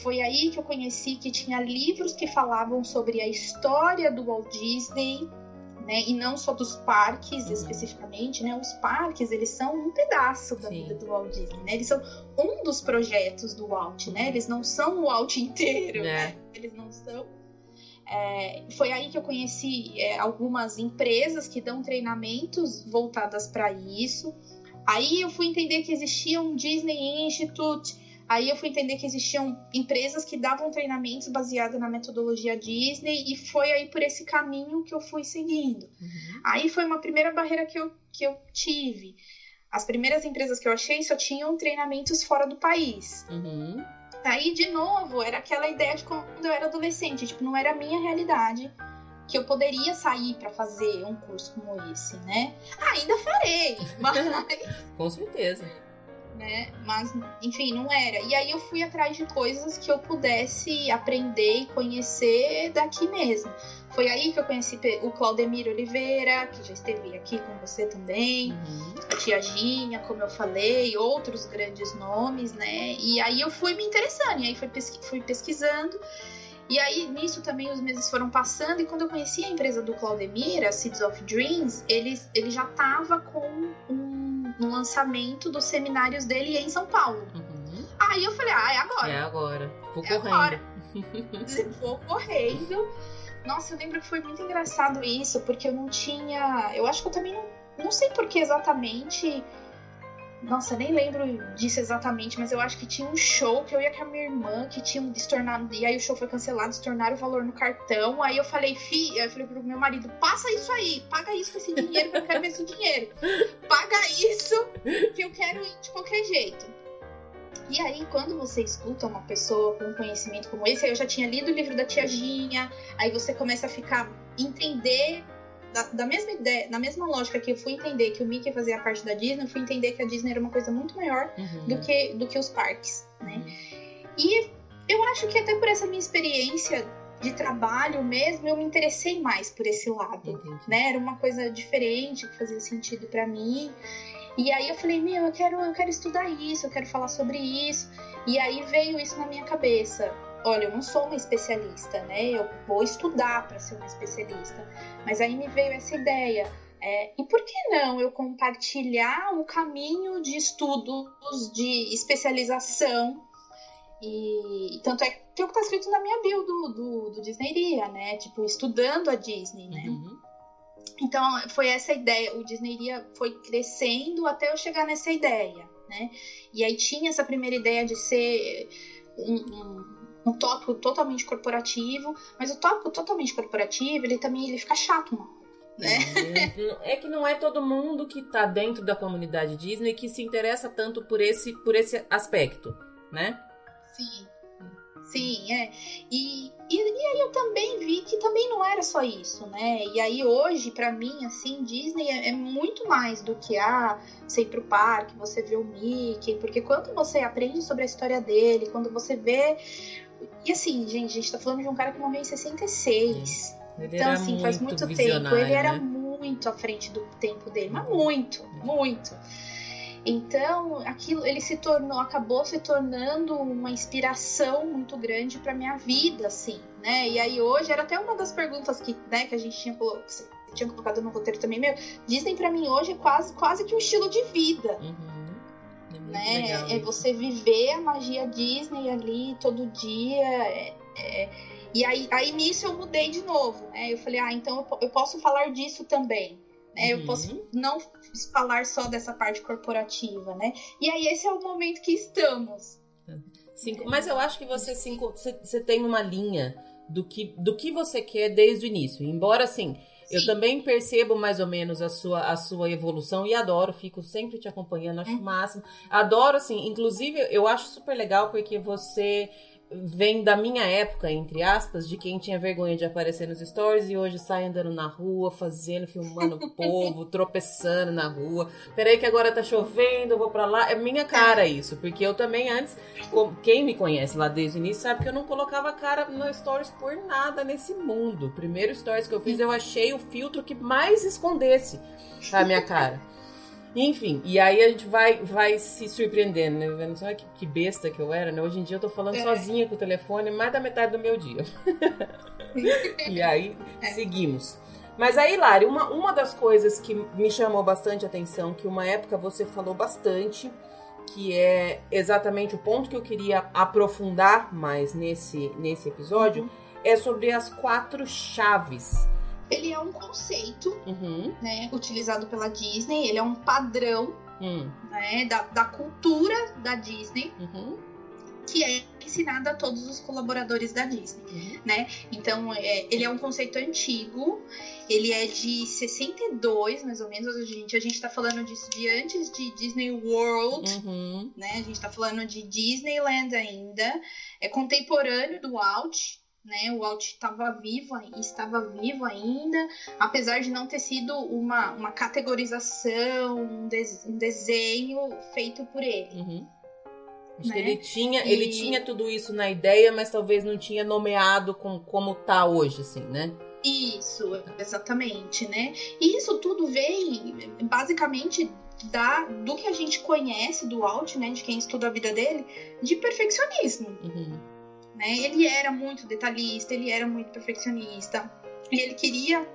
foi aí que eu conheci que tinha livros que falavam sobre a história do Walt Disney, né? E não só dos parques uhum. especificamente, né? Os parques, eles são um pedaço da Sim. vida do Walt Disney, né? Eles são um dos projetos do Walt, né? Eles não são o Walt inteiro, é. né? Eles não são. É, foi aí que eu conheci é, algumas empresas que dão treinamentos voltadas para isso. Aí eu fui entender que existia um Disney Institute, Aí eu fui entender que existiam empresas que davam treinamentos baseados na metodologia Disney e foi aí por esse caminho que eu fui seguindo. Uhum. Aí foi uma primeira barreira que eu, que eu tive. As primeiras empresas que eu achei só tinham treinamentos fora do país. Uhum. Aí, de novo, era aquela ideia de quando eu era adolescente, tipo, não era a minha realidade que eu poderia sair para fazer um curso como esse, né? Ainda farei, mas. Com certeza né? Mas, enfim, não era. E aí eu fui atrás de coisas que eu pudesse aprender e conhecer daqui mesmo. Foi aí que eu conheci o Claudemir Oliveira, que já esteve aqui com você também, uhum. a Tia Ginha, como eu falei, outros grandes nomes, né? E aí eu fui me interessando, e aí fui, pesqui fui pesquisando. E aí, nisso também os meses foram passando, e quando eu conheci a empresa do Claudemir, a Seeds of Dreams, ele, ele já estava com um no lançamento dos seminários dele em São Paulo. Uhum. Aí eu falei, ah, é agora. É agora. Vou é correndo. Agora. Vou correndo. Nossa, eu lembro que foi muito engraçado isso, porque eu não tinha. Eu acho que eu também não, não sei por que exatamente nossa, nem lembro disso exatamente, mas eu acho que tinha um show que eu ia com a minha irmã, que tinha destornado. E aí o show foi cancelado, destornaram o valor no cartão. Aí eu falei, fi, eu falei pro meu marido, passa isso aí, paga isso com esse dinheiro, que eu quero ver esse dinheiro. Paga isso, que eu quero ir de qualquer jeito. E aí, quando você escuta uma pessoa com um conhecimento como esse, aí eu já tinha lido o livro da Tia Ginha, aí você começa a ficar, entender da, da, mesma ideia, na mesma lógica que eu fui entender que o Mickey fazia parte da Disney, eu fui entender que a Disney era uma coisa muito maior uhum. do, que, do que os parques, né? E eu acho que até por essa minha experiência de trabalho mesmo, eu me interessei mais por esse lado, Entendi. né? Era uma coisa diferente, que fazia sentido para mim. E aí eu falei, meu, eu quero, eu quero estudar isso, eu quero falar sobre isso. E aí veio isso na minha cabeça olha, eu não sou uma especialista, né? Eu vou estudar para ser uma especialista. Mas aí me veio essa ideia. É, e por que não eu compartilhar o caminho de estudos de especialização? E tanto é que é o que está escrito na minha bio do, do, do Disneyeria, né? Tipo, estudando a Disney, né? Uhum. Então foi essa ideia, o Disneyeria foi crescendo até eu chegar nessa ideia, né? E aí tinha essa primeira ideia de ser um, um um tópico totalmente corporativo, mas o tópico totalmente corporativo, ele também ele fica chato, não. Né? É, é que não é todo mundo que tá dentro da comunidade Disney que se interessa tanto por esse, por esse aspecto, né? Sim. Sim, é. E, e, e, aí eu também vi que também não era só isso, né? E aí hoje, para mim, assim, Disney é, é, muito mais do que ah, você ir pro parque, você vê o Mickey, porque quando você aprende sobre a história dele, quando você vê e assim, gente, a gente tá falando de um cara que morreu em 66. Ele então, assim, faz muito tempo. Ele era né? muito à frente do tempo dele, mas muito, muito. Então, aquilo ele se tornou, acabou se tornando uma inspiração muito grande para minha vida, assim, né? E aí hoje era até uma das perguntas que, né, que a gente tinha, tinha colocado no roteiro também, meu, Disney para mim hoje é quase, quase que um estilo de vida. Uhum né? Legal, é você viver a magia Disney ali todo dia. É, é... E aí, aí nisso eu mudei de novo, né? Eu falei, ah, então eu, eu posso falar disso também. Né? Uhum. Eu posso não falar só dessa parte corporativa, né? E aí esse é o momento que estamos. Cinco, mas eu acho que você, cinco, você, você tem uma linha do que, do que você quer desde o início. Embora, assim, eu também percebo mais ou menos a sua, a sua evolução e adoro, fico sempre te acompanhando, acho o uhum. máximo. Adoro, assim, inclusive eu acho super legal porque você vem da minha época, entre aspas, de quem tinha vergonha de aparecer nos stories e hoje sai andando na rua, fazendo, filmando o povo, tropeçando na rua. Peraí que agora tá chovendo, eu vou pra lá. É minha cara isso, porque eu também antes, quem me conhece lá desde o início sabe que eu não colocava cara no stories por nada nesse mundo. O primeiro stories que eu fiz, eu achei o filtro que mais escondesse a minha cara. Enfim, e aí a gente vai, vai se surpreendendo, né? Vendo só que, que besta que eu era, né? Hoje em dia eu tô falando é. sozinha com o telefone mais da metade do meu dia. e aí é. seguimos. Mas aí, Lari, uma, uma das coisas que me chamou bastante atenção, que uma época você falou bastante, que é exatamente o ponto que eu queria aprofundar mais nesse, nesse episódio, uhum. é sobre as quatro chaves ele é um conceito, uhum. né, utilizado pela Disney, ele é um padrão, uhum. né, da, da cultura da Disney, uhum. que é ensinado a todos os colaboradores da Disney, uhum. né? Então, é, ele é um conceito antigo, ele é de 62, mais ou menos, a gente, a gente tá falando disso de antes de Disney World, uhum. né? A gente tá falando de Disneyland ainda, é contemporâneo do Walt, né? O Walt estava vivo e estava vivo ainda, apesar de não ter sido uma, uma categorização, um, um desenho feito por ele. Uhum. Acho né? que ele tinha, e... ele tinha tudo isso na ideia, mas talvez não tinha nomeado com, como tá hoje, assim, né? Isso, exatamente, né? E isso tudo vem basicamente da, do que a gente conhece do Walt, né? De quem estuda a vida dele, de perfeccionismo. Uhum né? Ele era muito detalhista, ele era muito perfeccionista e ele queria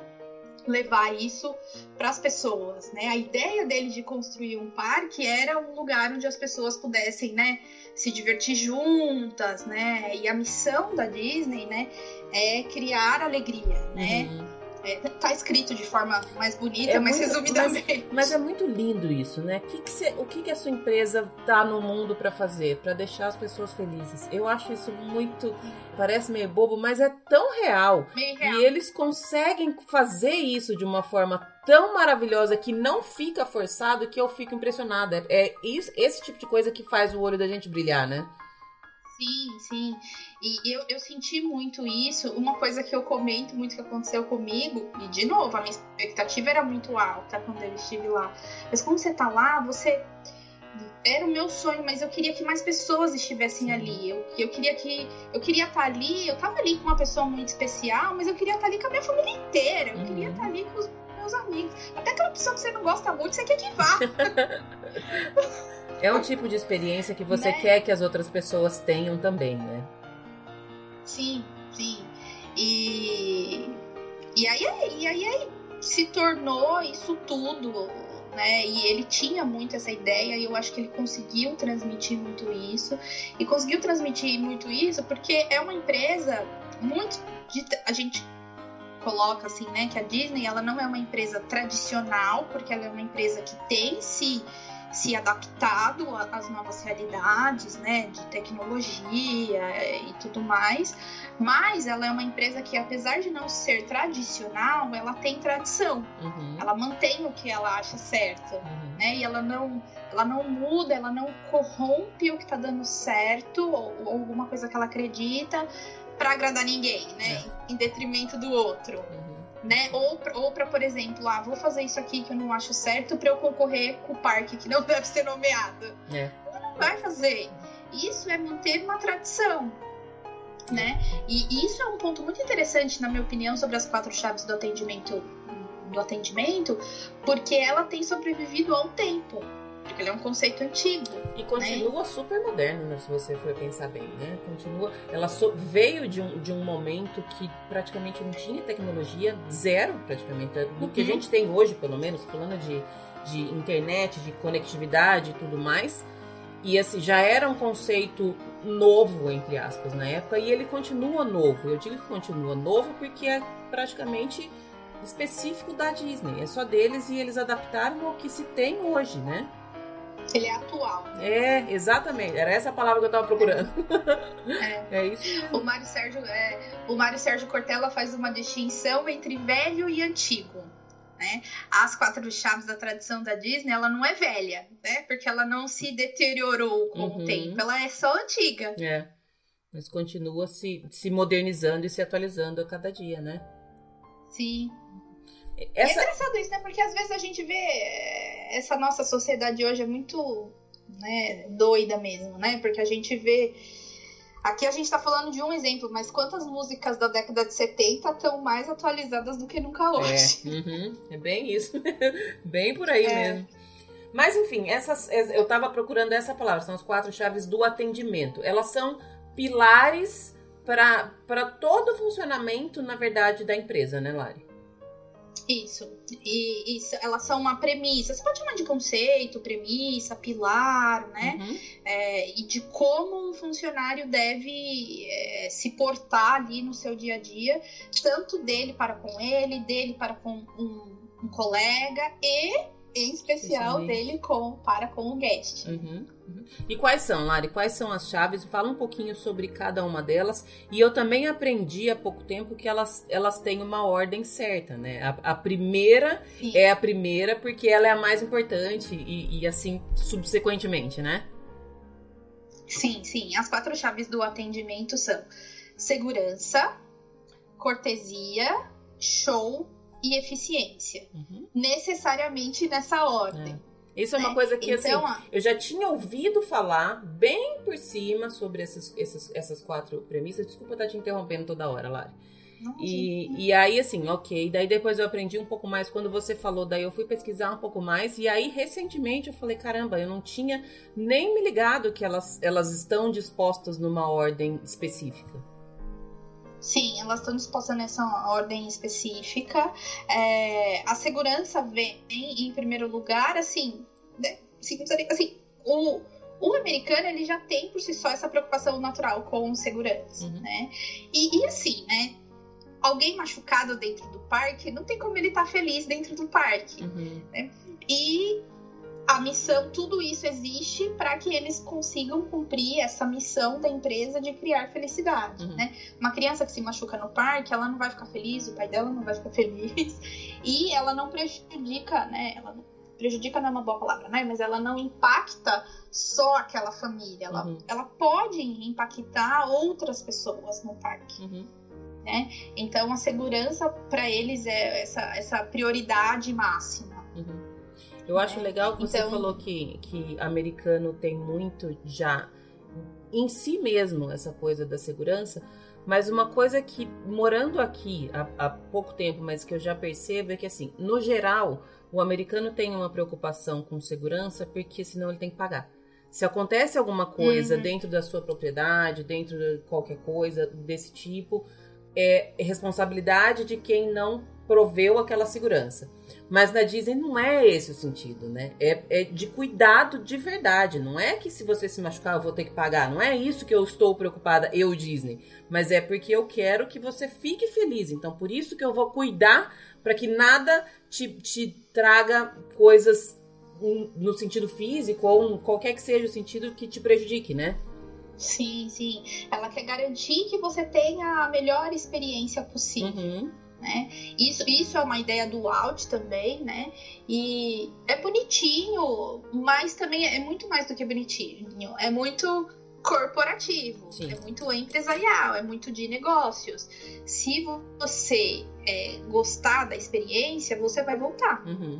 levar isso para as pessoas, né? A ideia dele de construir um parque era um lugar onde as pessoas pudessem, né, se divertir juntas, né? E a missão da Disney, né, é criar alegria, né? Uhum. É, tá escrito de forma mais bonita, é mais muito, resumidamente. Mas, mas, é muito lindo isso, né? Que que cê, o que, que a sua empresa tá no mundo para fazer? para deixar as pessoas felizes. Eu acho isso muito. Parece meio bobo, mas é tão real. real. E eles conseguem fazer isso de uma forma tão maravilhosa que não fica forçado que eu fico impressionada. É isso, esse tipo de coisa que faz o olho da gente brilhar, né? Sim, sim. E eu, eu senti muito isso. Uma coisa que eu comento muito que aconteceu comigo, e de novo, a minha expectativa era muito alta quando eu estive lá. Mas quando você tá lá, você. Era o meu sonho, mas eu queria que mais pessoas estivessem ali. Eu, eu queria que. Eu queria estar tá ali, eu tava ali com uma pessoa muito especial, mas eu queria estar tá ali com a minha família inteira. Eu uhum. queria estar tá ali com os meus amigos. Até aquela pessoa que você não gosta muito, você quer que vá. É um tipo de experiência que você né? quer que as outras pessoas tenham também, né? Sim, sim. E, e, aí, e aí se tornou isso tudo, né? E ele tinha muito essa ideia e eu acho que ele conseguiu transmitir muito isso. E conseguiu transmitir muito isso porque é uma empresa muito. De, a gente coloca assim, né, que a Disney ela não é uma empresa tradicional, porque ela é uma empresa que tem se se adaptado às novas realidades, né, de tecnologia e tudo mais. Mas ela é uma empresa que, apesar de não ser tradicional, ela tem tradição. Uhum. Ela mantém o que ela acha certo, uhum. né? E ela não, ela não muda, ela não corrompe o que está dando certo ou, ou, alguma coisa que ela acredita para agradar ninguém, né? É. Em detrimento do outro. Uhum né? Ou, ou para, por exemplo, ah, vou fazer isso aqui que eu não acho certo para eu concorrer com o parque que não deve ser nomeado. É. Não vai fazer. Isso é manter uma tradição. Né? E isso é um ponto muito interessante, na minha opinião, sobre as quatro chaves do atendimento, do atendimento, porque ela tem sobrevivido ao tempo porque ele é um conceito antigo. E continua né? super moderno, né, se você for pensar bem, né? Continua. Ela so, veio de um, de um momento que praticamente não tinha tecnologia, zero praticamente. Do uhum. que a uhum. gente tem hoje, pelo menos, falando de, de internet, de conectividade e tudo mais. E assim, já era um conceito novo, entre aspas, na época, e ele continua novo. Eu digo que continua novo porque é praticamente específico da Disney. É só deles e eles adaptaram ao que se tem hoje, né? Ele é atual. É, exatamente. Era essa palavra que eu tava procurando. É, é isso. O Mário Sérgio, é, o Mário Sérgio Cortella faz uma distinção entre velho e antigo. Né? As quatro chaves da tradição da Disney, ela não é velha, né? Porque ela não se deteriorou com uhum. o tempo. Ela é só antiga. É. Mas continua se, se modernizando e se atualizando a cada dia, né? Sim. Essa... É engraçado isso, né? Porque às vezes a gente vê eh, essa nossa sociedade hoje é muito né, doida mesmo, né? Porque a gente vê. Aqui a gente tá falando de um exemplo, mas quantas músicas da década de 70 estão mais atualizadas do que nunca hoje? É, uhum, é bem isso. bem por aí é. mesmo. Mas enfim, essas, eu tava procurando essa palavra, são as quatro chaves do atendimento. Elas são pilares para todo o funcionamento, na verdade, da empresa, né, Lari? Isso. E isso, elas são uma premissa. Você pode chamar de conceito, premissa, pilar, né? Uhum. É, e de como um funcionário deve é, se portar ali no seu dia a dia, tanto dele para com ele, dele para com um, um colega e em especial dele com para com o guest. Uhum, uhum. E quais são, Lari? Quais são as chaves? Fala um pouquinho sobre cada uma delas. E eu também aprendi há pouco tempo que elas, elas têm uma ordem certa, né? A, a primeira Sim. é a primeira porque ela é a mais importante e, e assim subsequentemente, né? Sim, sim. As quatro chaves do atendimento são segurança, cortesia, show e eficiência. Uhum. Necessariamente nessa ordem. É. Isso é uma né? coisa que assim, então, assim, eu já tinha ouvido falar bem por cima sobre essas, essas, essas quatro premissas. Desculpa estar te interrompendo toda hora, Lari. e, e aí, assim, ok. Daí depois eu aprendi um pouco mais quando você falou. Daí eu fui pesquisar um pouco mais. E aí, recentemente, eu falei: caramba, eu não tinha nem me ligado que elas, elas estão dispostas numa ordem específica. Sim, elas estão dispostas nessa ordem específica. É, a segurança vem em primeiro lugar, assim, né, assim, o, o americano ele já tem por si só essa preocupação natural com segurança, uhum. né? E, e, assim, né? Alguém machucado dentro do parque, não tem como ele estar tá feliz dentro do parque, uhum. né? E a missão, tudo isso existe para que eles consigam cumprir essa missão da empresa de criar felicidade, uhum. né? Uma criança que se machuca no parque, ela não vai ficar feliz, o pai dela não vai ficar feliz e ela não prejudica, né? Ela não, prejudica não é uma boa palavra, né? Mas ela não impacta só aquela família, ela, uhum. ela pode impactar outras pessoas no parque. Uhum. Né? Então a segurança para eles é essa, essa prioridade máxima. Uhum. Eu acho legal que você então... falou que, que americano tem muito já em si mesmo essa coisa da segurança, mas uma coisa que, morando aqui há, há, pouco tempo, mas que eu já percebo é que, assim, no geral, o americano tem uma preocupação com segurança porque senão ele tem que pagar. Se acontece alguma coisa uhum. dentro da sua propriedade, dentro de qualquer coisa desse tipo, é responsabilidade de quem não proveu aquela segurança. Mas na Disney não é esse o sentido, né? É, é, de cuidado de verdade. Não é que se você se machucar eu vou ter que pagar. Não é isso que eu estou preocupada, eu, Disney. Mas é porque eu quero que você fique feliz. Então, por isso que eu vou cuidar para que nada te, te traga coisas no sentido físico ou qualquer que seja o sentido que te prejudique, né? Sim, sim. Ela quer garantir que você tenha a melhor experiência possível. Uhum né? Isso, isso é uma ideia do Walt também, né? E é bonitinho, mas também é muito mais do que bonitinho. É muito corporativo, Sim. é muito empresarial, é muito de negócios. Se você é, gostar da experiência, você vai voltar. Uhum.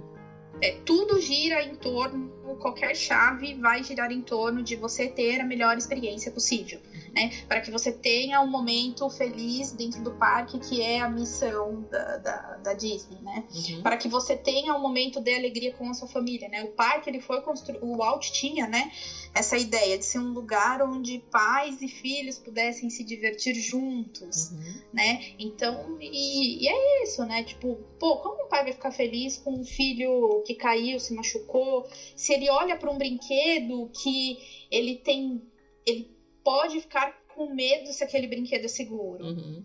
É, tudo gira em torno, qualquer chave vai girar em torno de você ter a melhor experiência possível né? Para que você tenha um momento feliz dentro do parque, que é a missão da, da, da Disney, né? Uhum. Para que você tenha um momento de alegria com a sua família, né? O parque, ele foi construído, o Walt tinha, né? Essa ideia de ser um lugar onde pais e filhos pudessem se divertir juntos, uhum. né? Então, e, e é isso, né? Tipo, pô, como um pai vai ficar feliz com um filho que caiu, se machucou, se ele olha para um brinquedo que ele tem ele pode ficar com medo se aquele brinquedo é seguro. Uhum.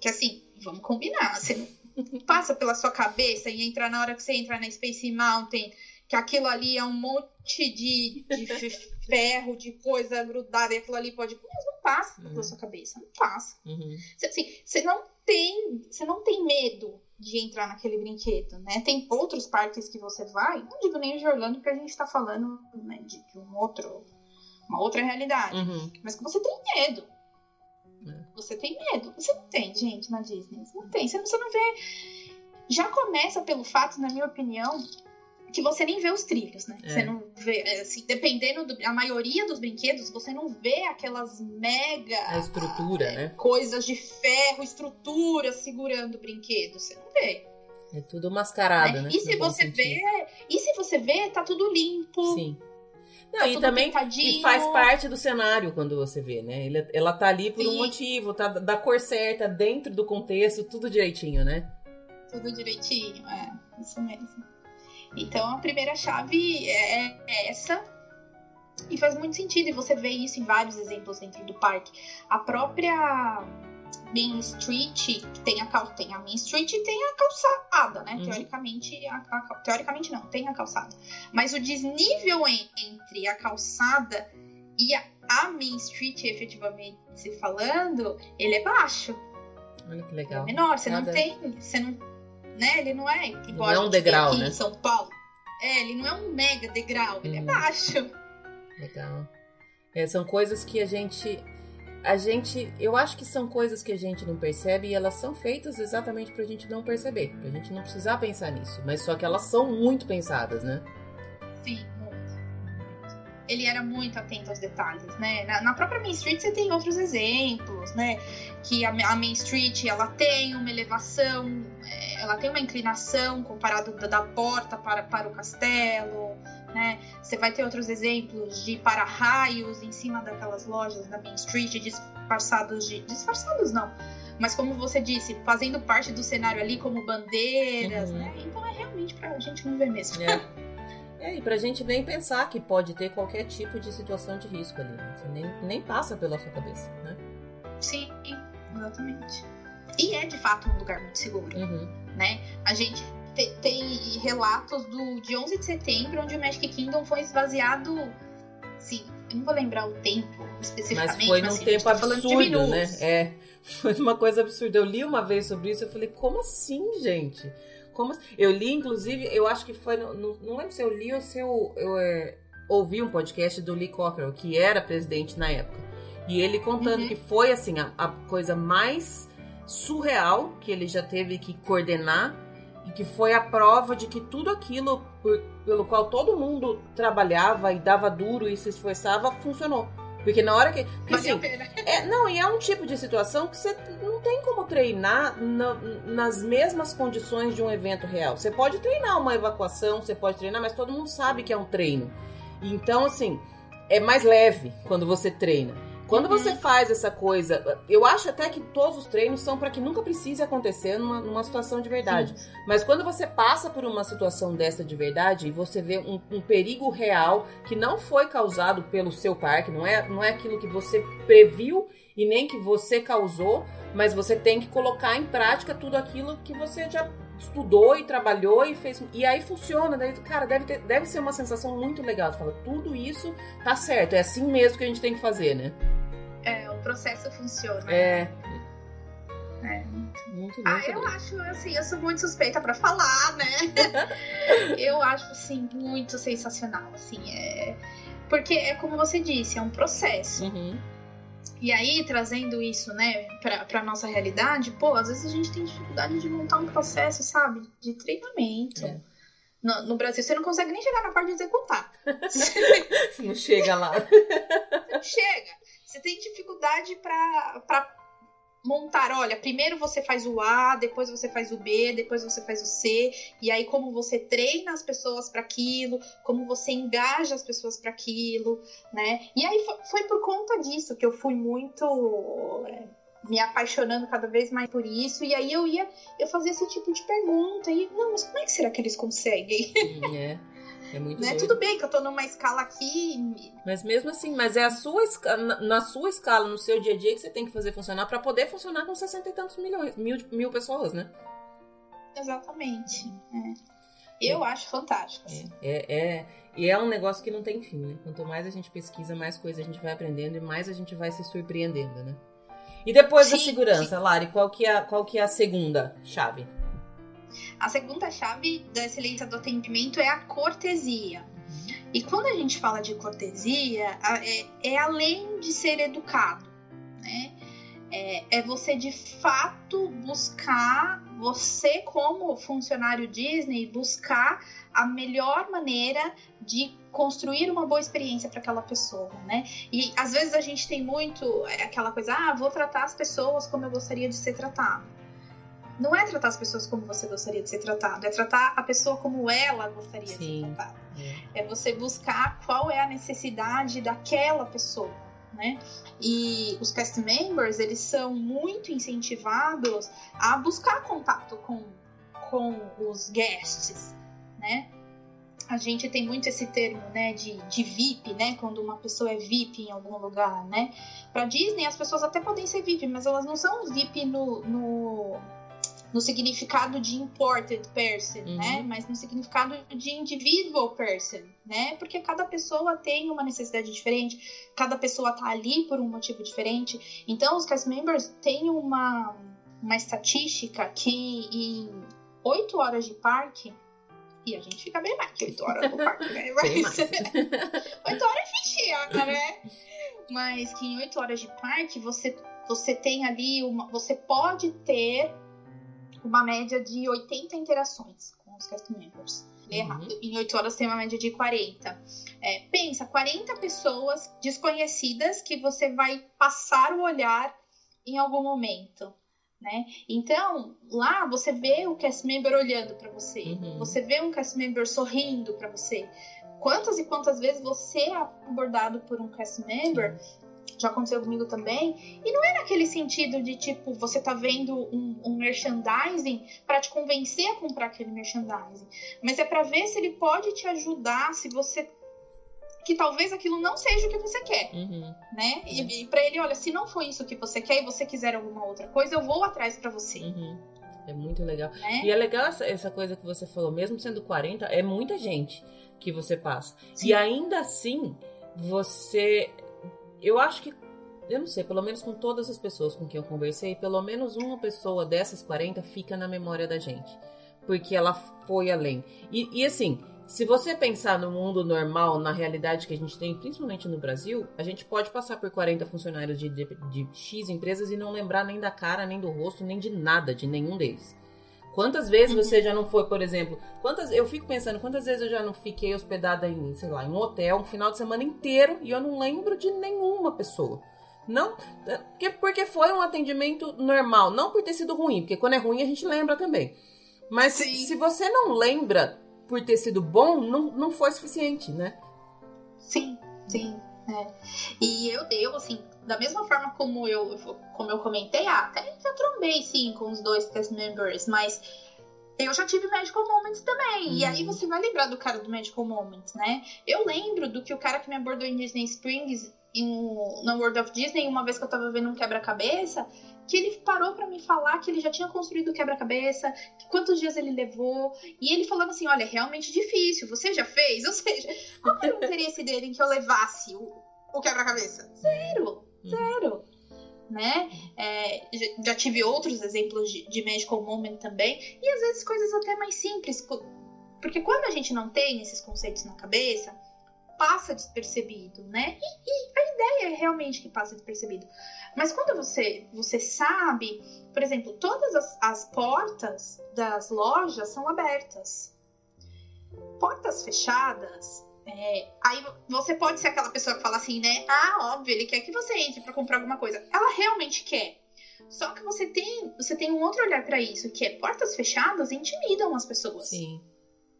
Que assim, vamos combinar. Você não passa pela sua cabeça e entrar na hora que você entra na Space Mountain, que aquilo ali é um monte de, de ferro, de coisa grudada, e aquilo ali pode. Mas não passa uhum. pela sua cabeça. Não passa. Uhum. Assim, você não tem. Você não tem medo de entrar naquele brinquedo, né? Tem outros parques que você vai, não digo nem de Orlando, porque a gente tá falando né, de, de um outro uma outra realidade. Uhum. Mas que você tem medo. É. Você tem medo. Você não tem, gente, na Disney. Você não tem. Você não, você não vê. Já começa pelo fato, na minha opinião, que você nem vê os trilhos, né? É. Você não vê, assim, dependendo do, a maioria dos brinquedos, você não vê aquelas mega a estrutura, é, né? Coisas de ferro, estrutura segurando o brinquedo, você não vê. É tudo mascarado, né? né? E se você vê, e se você vê, tá tudo limpo. Sim. Não, tá e também e faz parte do cenário quando você vê, né? Ela, ela tá ali por Sim. um motivo, tá da cor certa, dentro do contexto, tudo direitinho, né? Tudo direitinho, é, isso mesmo. Então a primeira chave é, é essa. E faz muito sentido, e você vê isso em vários exemplos dentro do parque. A própria Main Street, que tem a, tem a Main Street e tem a calçada, né? Uhum. Teoricamente, a, a, teoricamente não, tem a calçada. Mas o desnível em, entre a calçada e a, a Main Street, efetivamente se falando, ele é baixo. Olha que legal. É menor, você Cada... não tem. Você não né? Ele não é igual não é um degrau, aqui né? em São Paulo. É, ele não é um mega degrau, ele é hum. baixo. Legal. É, são coisas que a gente a gente, eu acho que são coisas que a gente não percebe e elas são feitas exatamente pra gente não perceber, pra gente não precisar pensar nisso, mas só que elas são muito pensadas, né? Sim, ele era muito atento aos detalhes, né? Na, na, própria Main Street você tem outros exemplos, né? Que a, a Main Street ela tem uma elevação, é, ela tem uma inclinação comparado da, da, porta para, para o castelo, né? Você vai ter outros exemplos de para-raios em cima daquelas lojas da Main Street disfarçados de disfarçados não, mas como você disse, fazendo parte do cenário ali como bandeiras, uhum. né? Então é realmente pra gente não ver mesmo. É. É, e pra gente nem pensar que pode ter qualquer tipo de situação de risco ali. Né? Nem, nem passa pela sua cabeça, né? Sim, exatamente. E é de fato um lugar muito seguro, uhum. né? A gente te, tem relatos do, de 11 de setembro, onde o Magic Kingdom foi esvaziado, sim, eu não vou lembrar o tempo especificamente, mas foi num mas, assim, tempo tá absurdo, né? É, foi uma coisa absurda. Eu li uma vez sobre isso, eu falei, como assim, gente? Como Eu li, inclusive, eu acho que foi. No, não lembro se eu li ou se eu, eu é, ouvi um podcast do Lee Cockrell, que era presidente na época. E ele contando uhum. que foi assim a, a, coisa mais surreal que ele já teve que coordenar e que foi a prova de que tudo aquilo por, pelo qual todo mundo trabalhava e dava duro e se esforçava funcionou. Porque na hora que. Porque, assim, é, não, e é um tipo de situação que você não tem como treinar na, nas mesmas condições de um evento real. Você pode treinar uma evacuação, você pode treinar, mas todo mundo sabe que é um treino. Então, assim, é mais leve quando você treina. Quando você uhum. faz essa coisa, eu acho até que todos os treinos são para que nunca precise acontecer numa, numa situação de verdade. Sim. Mas quando você passa por uma situação dessa de verdade e você vê um, um, perigo real que não foi causado pelo seu parque, não é, não é aquilo que você previu e nem que você causou, mas você tem que colocar em prática tudo aquilo que você já estudou e trabalhou e fez. E aí funciona. Daí, cara, deve, ter, deve ser uma sensação muito legal. Você fala, tudo isso tá certo, é assim mesmo que a gente tem que fazer, né? Processo funciona. É. É. Muito, muito ah, eu acho, assim, eu sou muito suspeita para falar, né? eu acho, assim, muito sensacional, assim, é... Porque é como você disse, é um processo. Uhum. E aí, trazendo isso, né, pra, pra nossa realidade, pô, às vezes a gente tem dificuldade de montar um processo, sabe, de treinamento. É. No, no, Brasil, você não consegue nem chegar na parte de executar. não chega lá. Não chega. Você tem dificuldade para montar, olha, primeiro você faz o A, depois você faz o B, depois você faz o C, e aí como você treina as pessoas para aquilo, como você engaja as pessoas para aquilo, né? E aí foi por conta disso que eu fui muito é, me apaixonando cada vez mais por isso, e aí eu ia, eu fazia esse tipo de pergunta, e não, mas como é que será que eles conseguem? É. É muito né? Tudo bem que eu tô numa escala aqui. Mas mesmo assim, mas é a sua na sua escala, no seu dia a dia, que você tem que fazer funcionar para poder funcionar com 60 e tantos milhões, mil, mil pessoas, né? Exatamente. É. Eu é. acho fantástico. Assim. É, é, é, e é um negócio que não tem fim, né? Quanto mais a gente pesquisa, mais coisa a gente vai aprendendo e mais a gente vai se surpreendendo, né? E depois sim, da segurança, sim. Lari, qual que, é, qual que é a segunda chave? A segunda chave da excelência do atendimento é a cortesia. E quando a gente fala de cortesia, é, é além de ser educado, né? É, é você de fato buscar, você como funcionário Disney, buscar a melhor maneira de construir uma boa experiência para aquela pessoa, né? E às vezes a gente tem muito é, aquela coisa, ah, vou tratar as pessoas como eu gostaria de ser tratado. Não é tratar as pessoas como você gostaria de ser tratado, é tratar a pessoa como ela gostaria Sim. de ser tratada. É. é você buscar qual é a necessidade daquela pessoa né? E os cast members, eles são muito incentivados a buscar contato com, com os guests, né? A gente tem muito esse termo, né, de, de VIP, né, quando uma pessoa é VIP em algum lugar, né? Para Disney, as pessoas até podem ser VIP, mas elas não são VIP no, no no significado de important person, uhum. né? Mas no significado de individual person, né? Porque cada pessoa tem uma necessidade diferente, cada pessoa tá ali por um motivo diferente. Então, os cast members têm uma, uma estatística que em oito horas de parque, e a gente fica bem mais que oito horas no parque, né? Mas... oito horas é fichinha, né? Mas que em oito horas de parque você, você tem ali uma. Você pode ter uma média de 80 interações com os cast members. Uhum. Errado. Em 8 horas tem uma média de 40. É, pensa, 40 pessoas desconhecidas que você vai passar o olhar em algum momento. Né? Então, lá você vê o cast member olhando para você, uhum. você vê um cast member sorrindo para você. Quantas e quantas vezes você é abordado por um cast member já aconteceu comigo também. E não é naquele sentido de tipo, você tá vendo um, um merchandising para te convencer a comprar aquele merchandising. Mas é para ver se ele pode te ajudar, se você. Que talvez aquilo não seja o que você quer, uhum. né? E, e para ele, olha, se não foi isso que você quer e você quiser alguma outra coisa, eu vou atrás para você. Uhum. É muito legal. É? E é legal essa, essa, coisa que você falou, mesmo sendo 40, é muita gente que você passa. Sim. E ainda assim, você eu acho que, eu não sei, pelo menos com todas as pessoas com quem eu conversei, pelo menos uma pessoa dessas 40 fica na memória da gente. Porque ela foi além. E, e assim, se você pensar no mundo normal, na realidade que a gente tem, principalmente no Brasil, a gente pode passar por 40 funcionários de, de, de, X empresas e não lembrar nem da cara, nem do rosto, nem de nada, de nenhum deles. Quantas vezes você já não foi, por exemplo, quantas eu fico pensando, quantas vezes eu já não fiquei hospedada em, sei lá, em um hotel um final de semana inteiro e eu não lembro de nenhuma pessoa. Não, porque, porque foi um atendimento normal, não por ter sido ruim, porque quando é ruim a gente lembra também. Mas Sim. se você não lembra por ter sido bom, não, não foi suficiente, né? Sim, sim. É. E eu deu, assim, da mesma forma como eu, como eu comentei, ah, até já trombei sim com os dois cast members, mas eu já tive Magical Moments também. Uhum. E aí você vai lembrar do cara do Magical Moments, né? Eu lembro do que o cara que me abordou em Disney Springs, em, no World of Disney, uma vez que eu tava vendo um quebra-cabeça, que ele parou para me falar que ele já tinha construído o quebra-cabeça, quantos dias ele levou, e ele falando assim: olha, é realmente difícil, você já fez? Ou seja, qual era o interesse dele em que eu levasse o, o quebra-cabeça? Zero! Uhum. Zero. Né? É, já tive outros exemplos de, de magical moment também, e às vezes coisas até mais simples, porque quando a gente não tem esses conceitos na cabeça, passa despercebido, né? E, e, é realmente que passa despercebido. Mas quando você, você sabe, por exemplo, todas as, as portas das lojas são abertas. Portas fechadas é, aí você pode ser aquela pessoa que fala assim, né? Ah, óbvio, ele quer que você entre para comprar alguma coisa. Ela realmente quer. Só que você tem, você tem um outro olhar para isso, que é portas fechadas intimidam as pessoas. Sim.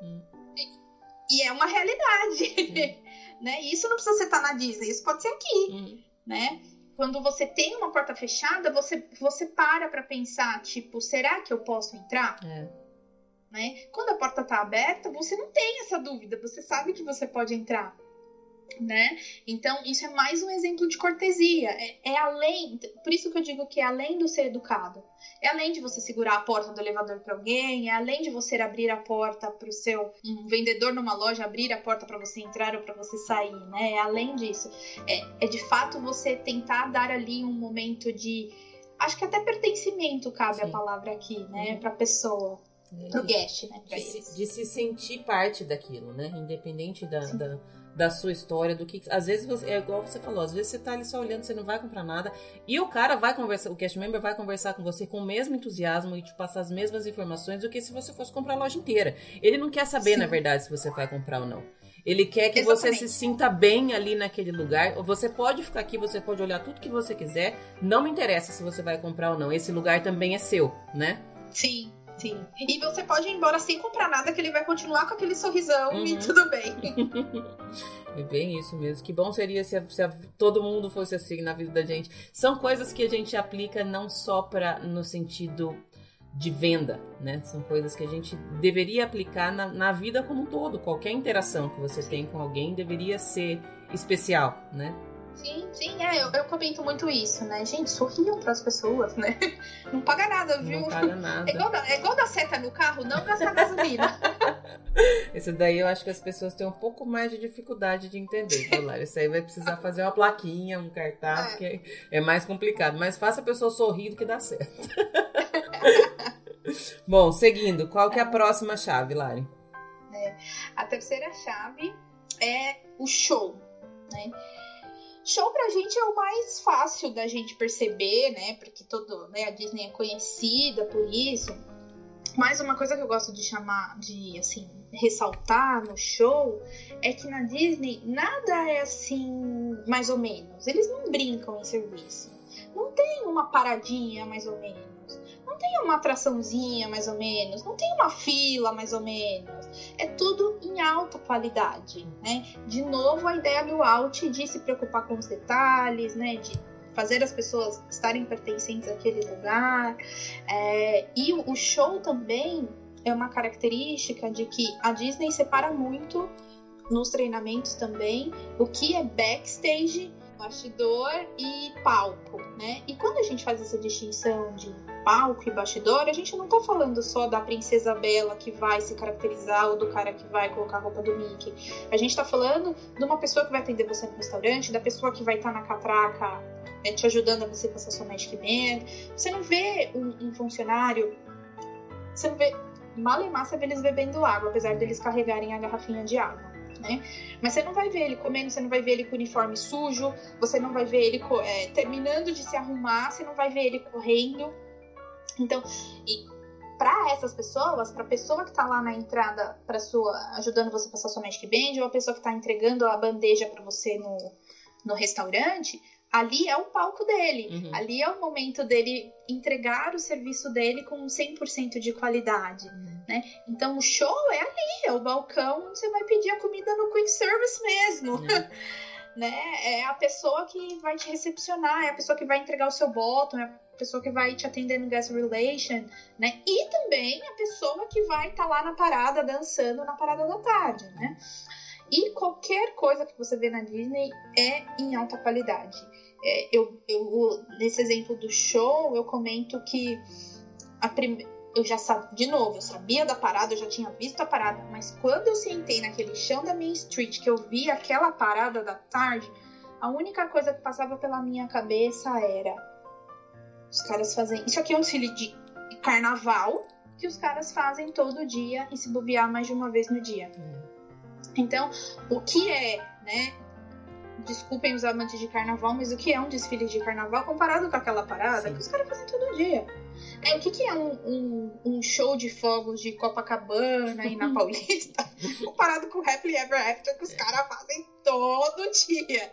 Hum. E, e, é uma realidade. Né? E isso não precisa ser tá na Disney, isso pode ser aqui, hum. né? Quando você tem uma porta fechada, você, você para pra pensar, tipo, será que eu posso entrar? É. Né? Quando a porta está aberta, você não tem essa dúvida, você sabe que você pode entrar. Né? Então, isso é mais um exemplo de cortesia. É, é, além, por isso que eu digo que é além do ser educado. É além de você segurar a porta do elevador para alguém, é além de você abrir a porta para o seu um vendedor numa loja abrir a porta para você entrar ou para você sair, né? É além disso. É, é de fato você tentar dar ali um momento de, acho que até pertencimento cabe Sim. a palavra aqui, né, uhum. para pessoa. pro guest, né? De se, de, se, sentir parte daquilo, né? Independente da, da, da, sua história, do que. Às vezes você, é igual você falou, às vezes você tá ali só olhando, você não vai comprar nada. E o cara vai conversar, o cast member vai conversar com você com o mesmo entusiasmo e te passar as mesmas informações do que se você fosse comprar a loja inteira. Ele não quer saber, Sim. na verdade, se você vai comprar ou não. Ele quer que Exatamente. você se sinta bem ali naquele lugar. Você pode ficar aqui, você pode olhar tudo que você quiser. Não me interessa se você vai comprar ou não. Esse lugar também é seu, né? Sim. Sim. E você pode ir embora sem comprar nada, que ele vai continuar com aquele sorrisão uhum. e tudo bem. É bem isso mesmo. Que bom seria se, a, se a, todo mundo fosse assim na vida da gente. São coisas que a gente aplica não só para no sentido de venda, né? São coisas que a gente deveria aplicar na, na vida como um todo. Qualquer interação que você tem com alguém deveria ser especial, né? Sim, sim, é, eu, eu comento muito isso, né? Gente, sorriam pras pessoas, né? Não paga nada, viu? Não paga nada. É igual, da, é igual dar seta no carro, não gastar gasolina. Isso daí eu acho que as pessoas têm um pouco mais de dificuldade de entender, Valéria. Isso aí vai precisar fazer uma plaquinha, um cartaz, é. porque é mais complicado. Mas faça a pessoa sorrir do que dá certo. Bom, seguindo, qual que é a próxima chave, Lari? É, a terceira chave é o show, né? Show pra gente é o mais fácil da gente perceber, né? Porque todo, né, a Disney é conhecida por isso. Mas uma coisa que eu gosto de chamar, de assim, ressaltar no show é que na Disney nada é assim, mais ou menos. Eles não brincam em serviço. Não tem uma paradinha mais ou menos não tem uma atraçãozinha mais ou menos, não tem uma fila mais ou menos. É tudo em alta qualidade, né? De novo a ideia do out de se preocupar com os detalhes, né? De fazer as pessoas estarem pertencentes àquele lugar. É, e o show também é uma característica de que a Disney separa muito nos treinamentos também o que é backstage bastidor e palco, né? E quando a gente faz essa distinção de palco e bastidor, a gente não tá falando só da princesa Bela que vai se caracterizar ou do cara que vai colocar a roupa do Mickey. A gente tá falando de uma pessoa que vai atender você no restaurante, da pessoa que vai estar tá na catraca né, te ajudando a você passar sua Magic Band. Você não vê um, um funcionário, você não vê mal e massa eles bebendo água, apesar deles carregarem a garrafinha de água né? Mas você não vai ver ele comendo, você não vai ver ele com uniforme sujo, você não vai ver ele é, terminando de se arrumar, você não vai ver ele correndo. Então, e para essas pessoas, para a pessoa que está lá na entrada para sua ajudando você a passar sua Magic Band ou a pessoa que está entregando a bandeja para você no, no restaurante, ali é o palco dele. Uhum. Ali é o momento dele entregar o serviço dele com 100% de qualidade, uhum. né? Então o show é ali, é o balcão onde você vai pedir a comida no quick service mesmo. Uhum. né? É a pessoa que vai te recepcionar, é a pessoa que vai entregar o seu bottom, é a pessoa que vai te atender no guest relation, né? E também a pessoa que vai estar tá lá na parada dançando na parada da tarde, né? E qualquer coisa que você vê na Disney é em alta qualidade. É, eu, eu, nesse exemplo do show, eu comento que eu já sabia, de novo, eu sabia da parada, eu já tinha visto a parada, mas quando eu sentei naquele chão da Main Street, que eu vi aquela parada da tarde, a única coisa que passava pela minha cabeça era: os caras fazem. Isso aqui é um desfile de carnaval que os caras fazem todo dia e se bobear mais de uma vez no dia. Hum. Então, o que é, né? Desculpem os amantes de carnaval, mas o que é um desfile de carnaval comparado com aquela parada Sim. que os caras fazem todo dia? É, o que, que é um, um, um, show de fogos de Copacabana e na Paulista comparado com o Happily Ever After que os caras fazem todo dia?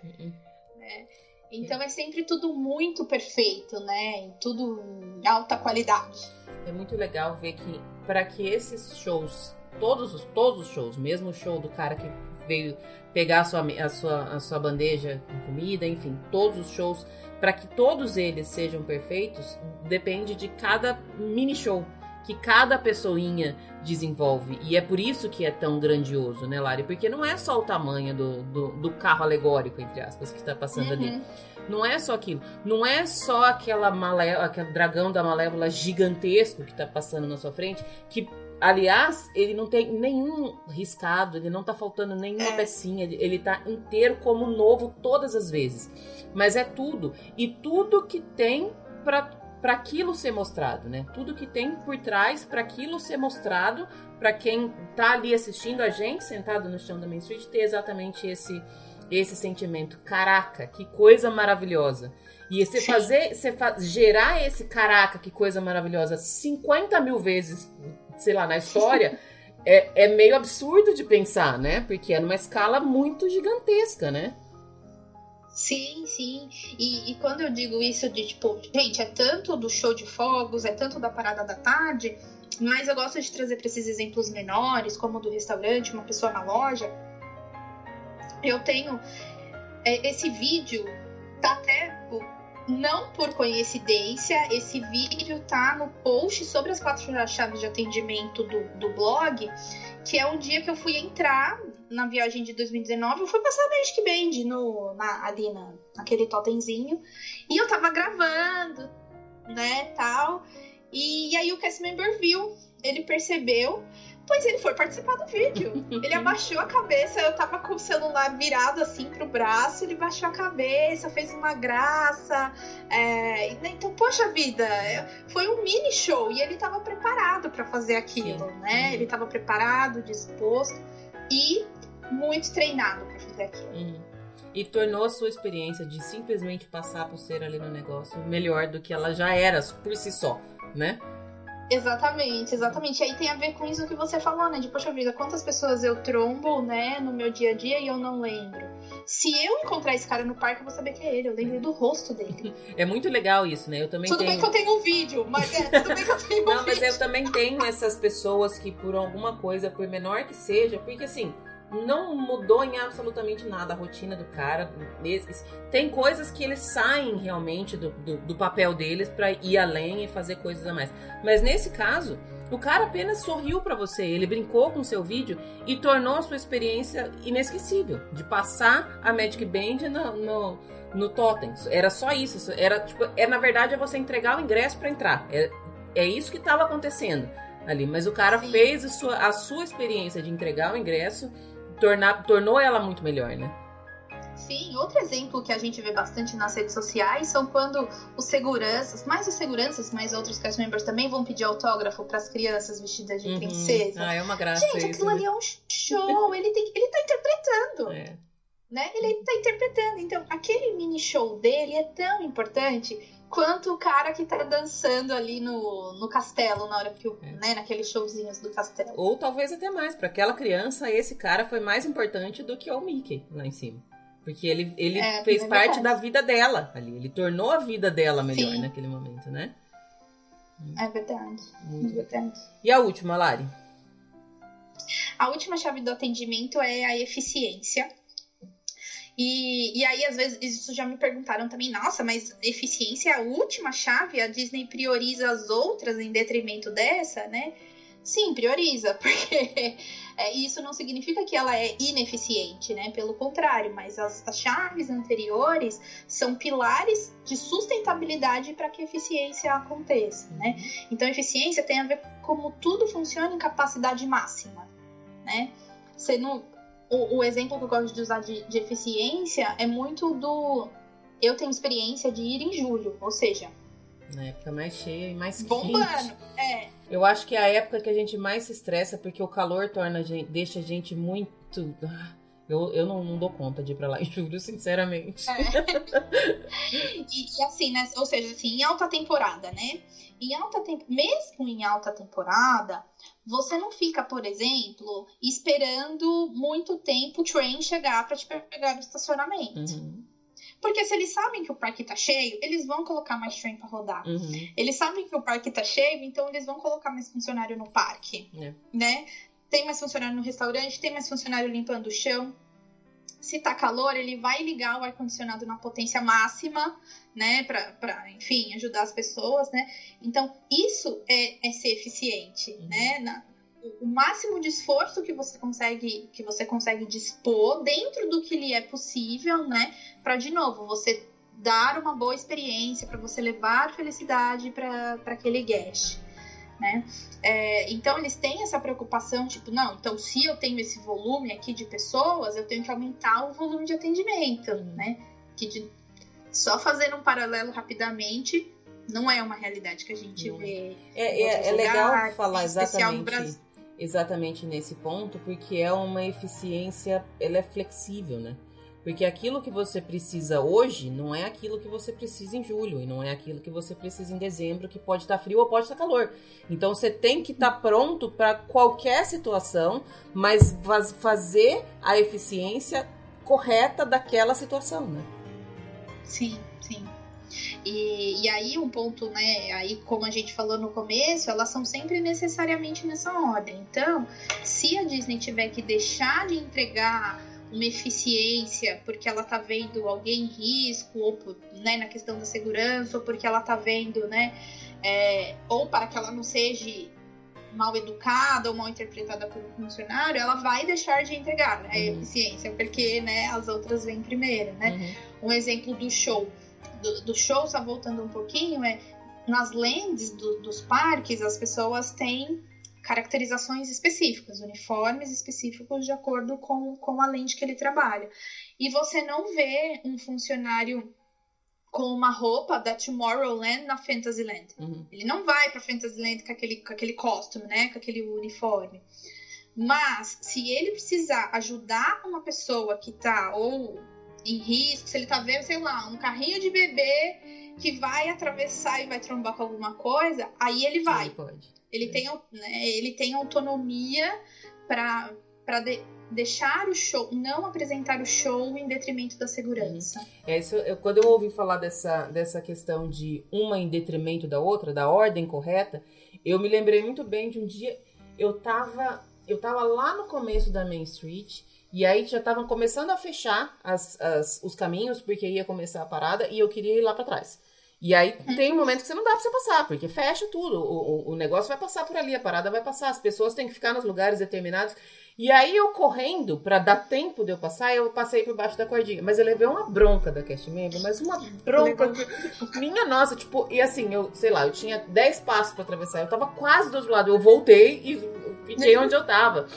Né? Então é sempre tudo muito perfeito, né? Tudo em alta qualidade. É muito legal ver que para que esses shows todos os, todos os shows, mesmo o show do cara que veio pegar a sua, a sua, a sua bandeja com comida, enfim, todos os shows, para que todos eles sejam perfeitos, depende de cada mini show que cada pessoinha desenvolve. E é por isso que é tão grandioso, né, Lari? Porque não é só o tamanho do, do, do carro alegórico, entre aspas, que está passando uhum. ali. Não é só aquilo. Não é só aquela malé aquele dragão da malévola gigantesco que está passando na sua frente, que Aliás, ele não tem nenhum riscado, ele não tá faltando nenhuma é. pecinha, ele tá inteiro como novo todas as vezes. Mas é tudo. E tudo que tem para para aquilo ser mostrado, né? Tudo que tem por trás para aquilo ser mostrado, para quem tá ali assistindo a gente sentado no chão da Main Street ter exatamente esse esse sentimento. Caraca, que coisa maravilhosa. E você fazer, você gerar esse caraca, que coisa maravilhosa, 50 mil vezes, sei lá, na história, é, é meio absurdo de pensar, né? Porque é numa escala muito gigantesca, né? Sim, sim. E, e, quando eu digo isso de tipo, gente, é tanto do show de fogos, é tanto da parada da tarde, mas eu gosto de trazer para esses exemplos menores, como do restaurante, uma pessoa na loja. Eu tenho é, esse vídeo, tá até não por coincidência, esse vídeo tá no post sobre as quatro chaves de atendimento do, do blog, que é um dia que eu fui entrar na viagem de 2019, eu fui passar Magic Band no, na, ali na, naquele totemzinho, e eu tava gravando, né, tal, e, e aí o cast member viu, ele percebeu, Pois ele foi participar do vídeo. Ele abaixou a cabeça, eu tava com o celular virado assim pro braço, ele baixou a cabeça, fez uma graça. É... Então, poxa vida, foi um mini show e ele tava preparado para fazer aquilo, Sim. né? Ele tava preparado, disposto e muito treinado para fazer aquilo. Uhum. E tornou a sua experiência de simplesmente passar por ser ali no negócio melhor do que ela já era por si só, né? Exatamente, exatamente. E aí tem a ver com isso que você falou, né? De, poxa vida, quantas pessoas eu trombo, né, no meu dia a dia e eu não lembro. Se eu encontrar esse cara no parque, eu vou saber que é ele. Eu lembro do rosto dele. É muito legal isso, né? Eu também tudo tenho... bem que eu tenho um vídeo, mas é, tudo bem que eu tenho um Não, vídeo. mas eu também tenho essas pessoas que, por alguma coisa, por menor que seja, porque assim não mudou em absolutamente nada a rotina do cara. Tem coisas que eles saem realmente do, do, do papel deles para ir além e fazer coisas a mais. Mas nesse caso, o cara apenas sorriu para você, ele brincou com seu vídeo e tornou a sua experiência inesquecível de passar a Magic Band no, no, no Totem. Era só isso. Era tipo, é na verdade é você entregar o ingresso para entrar. É, é isso que estava acontecendo ali. Mas o cara Sim. fez a sua, a sua experiência de entregar o ingresso tornar, tornou ela muito melhor, né? Sim, outro exemplo que a gente vê bastante nas redes sociais são quando os seguranças, mais os seguranças, mas outros cast members também vão pedir autógrafo para as crianças vestidas de uhum. princesa. Ah, é uma graça. Gente, aquilo ali é um show, ele, tem, ele tá interpretando. É. Né? Ele tá interpretando. Então, aquele mini show dele é tão importante quanto o cara que tá dançando ali no, no castelo, na hora que o, é. né, naqueles showzinhos do castelo. Ou talvez até mais, para aquela criança, esse cara foi mais importante do que o Mickey lá em cima. Porque ele, ele é, fez é parte da vida dela ali. Ele tornou a vida dela melhor Sim. naquele momento, né? É verdade. Muito é verdade. E a última, Lari? A última chave do atendimento é a eficiência. E, e aí, às vezes, isso já me perguntaram também, nossa, mas eficiência é a última chave? A Disney prioriza as outras em detrimento dessa, né? Sim, prioriza, porque é, isso não significa que ela é ineficiente, né? Pelo contrário, mas as, as chaves anteriores são pilares de sustentabilidade para que a eficiência aconteça, né? Então, eficiência tem a ver com como tudo funciona em capacidade máxima, né? Você não, o, o, exemplo que eu gosto de usar de, de eficiência é muito do. Eu tenho experiência de ir em julho, ou seja, na época mais cheia e mais Bombando, quente. é. Eu acho que é a época que a gente mais se estressa porque o calor torna a gente, deixa a gente muito. Eu, eu não, não dou conta de ir pra lá em julho, sinceramente. É. e, e, assim, né? Ou seja, assim, em alta temporada, né? Em alta temp... Mesmo em alta temporada, você não fica, por exemplo, esperando muito tempo o trem chegar para te pegar no estacionamento. Uhum. Porque se eles sabem que o parque tá cheio, eles vão colocar mais trem para rodar. Uhum. Eles sabem que o parque tá cheio, então eles vão colocar mais funcionário no parque, é. né? Tem mais funcionário no restaurante, tem mais funcionário limpando o chão. Se tá calor, ele vai ligar o ar-condicionado na potência máxima, né? Pra, pra, enfim, ajudar as pessoas, né? Então, isso é, é ser eficiente, uhum. né? Na, o máximo de esforço que você consegue que você consegue dispor dentro do que lhe é possível, né? Para de novo você dar uma boa experiência, para você levar felicidade para aquele guest. Né? É, então eles têm essa preocupação, tipo, não, então se eu tenho esse volume aqui de pessoas, eu tenho que aumentar o volume de atendimento, né? Que de, só fazendo um paralelo rapidamente, Não é uma realidade que a gente Não vê. É, é, é legal falar exatamente, exatamente nesse ponto, porque é uma eficiência, ela é flexível, né? Porque aquilo que você precisa hoje não é aquilo que você precisa em julho, e não é aquilo que você precisa em dezembro, que pode estar frio ou pode estar calor. Então você tem que estar pronto para qualquer situação, mas faz- fazer a eficiência correta daquela situação, né? Sim, sim. E, e aí um ponto, né? Aí, como a gente falou no começo, elas são sempre necessariamente nessa ordem. Então, se a Disney tiver que deixar de entregar uma eficiência porque ela tá vendo alguém em risco, ou por- né, na questão da segurança, ou porque ela tá vendo, né? é, ou para que ela não seja mal educada ou mal interpretada por um funcionário, ela vai deixar de entregar né, a Uhum. eficiência, porque né, as outras vêm primeiro, né? Uhum. um exemplo do show. Do, do show, só voltando um pouquinho, é nas lands do- dos parques, as pessoas têm caracterizações específicas, uniformes específicos de acordo com, com a lente que ele trabalha. E você não vê um funcionário com uma roupa da Tomorrowland na Fantasyland. Uhum. Ele não vai pra Fantasyland com aquele, com aquele costume, né? Com aquele uniforme. Mas, se ele precisar ajudar uma pessoa que tá ou em risco, se ele tá vendo, sei lá, um carrinho de bebê que vai atravessar e vai trombar com alguma coisa, aí ele vai. Ele pode. Ele tem, au- né, ele tem autonomia pra de- deixar o show, não apresentar o show em detrimento da segurança. É isso, eu, quando eu ouvi falar dessa, dessa questão de uma em detrimento da outra, da ordem correta, eu me lembrei muito bem de um dia eu tava eu tava lá no começo da Main Street e aí já estavam começando a fechar as, as- os caminhos porque ia começar a parada e eu queria ir lá pra trás. E aí tem um momento que você não dá pra você passar, porque fecha tudo. O, o, o negócio vai passar por ali, a parada vai passar, as pessoas têm que ficar nos lugares determinados. E aí eu correndo, pra dar tempo de eu passar, eu passei por baixo da cordinha. Mas eu levei uma bronca da cast member, mas uma bronca que... Minha nossa, tipo, e assim, eu, sei lá, eu tinha 10 passos pra atravessar, eu tava quase do outro lado. Eu voltei e fiquei onde eu tava.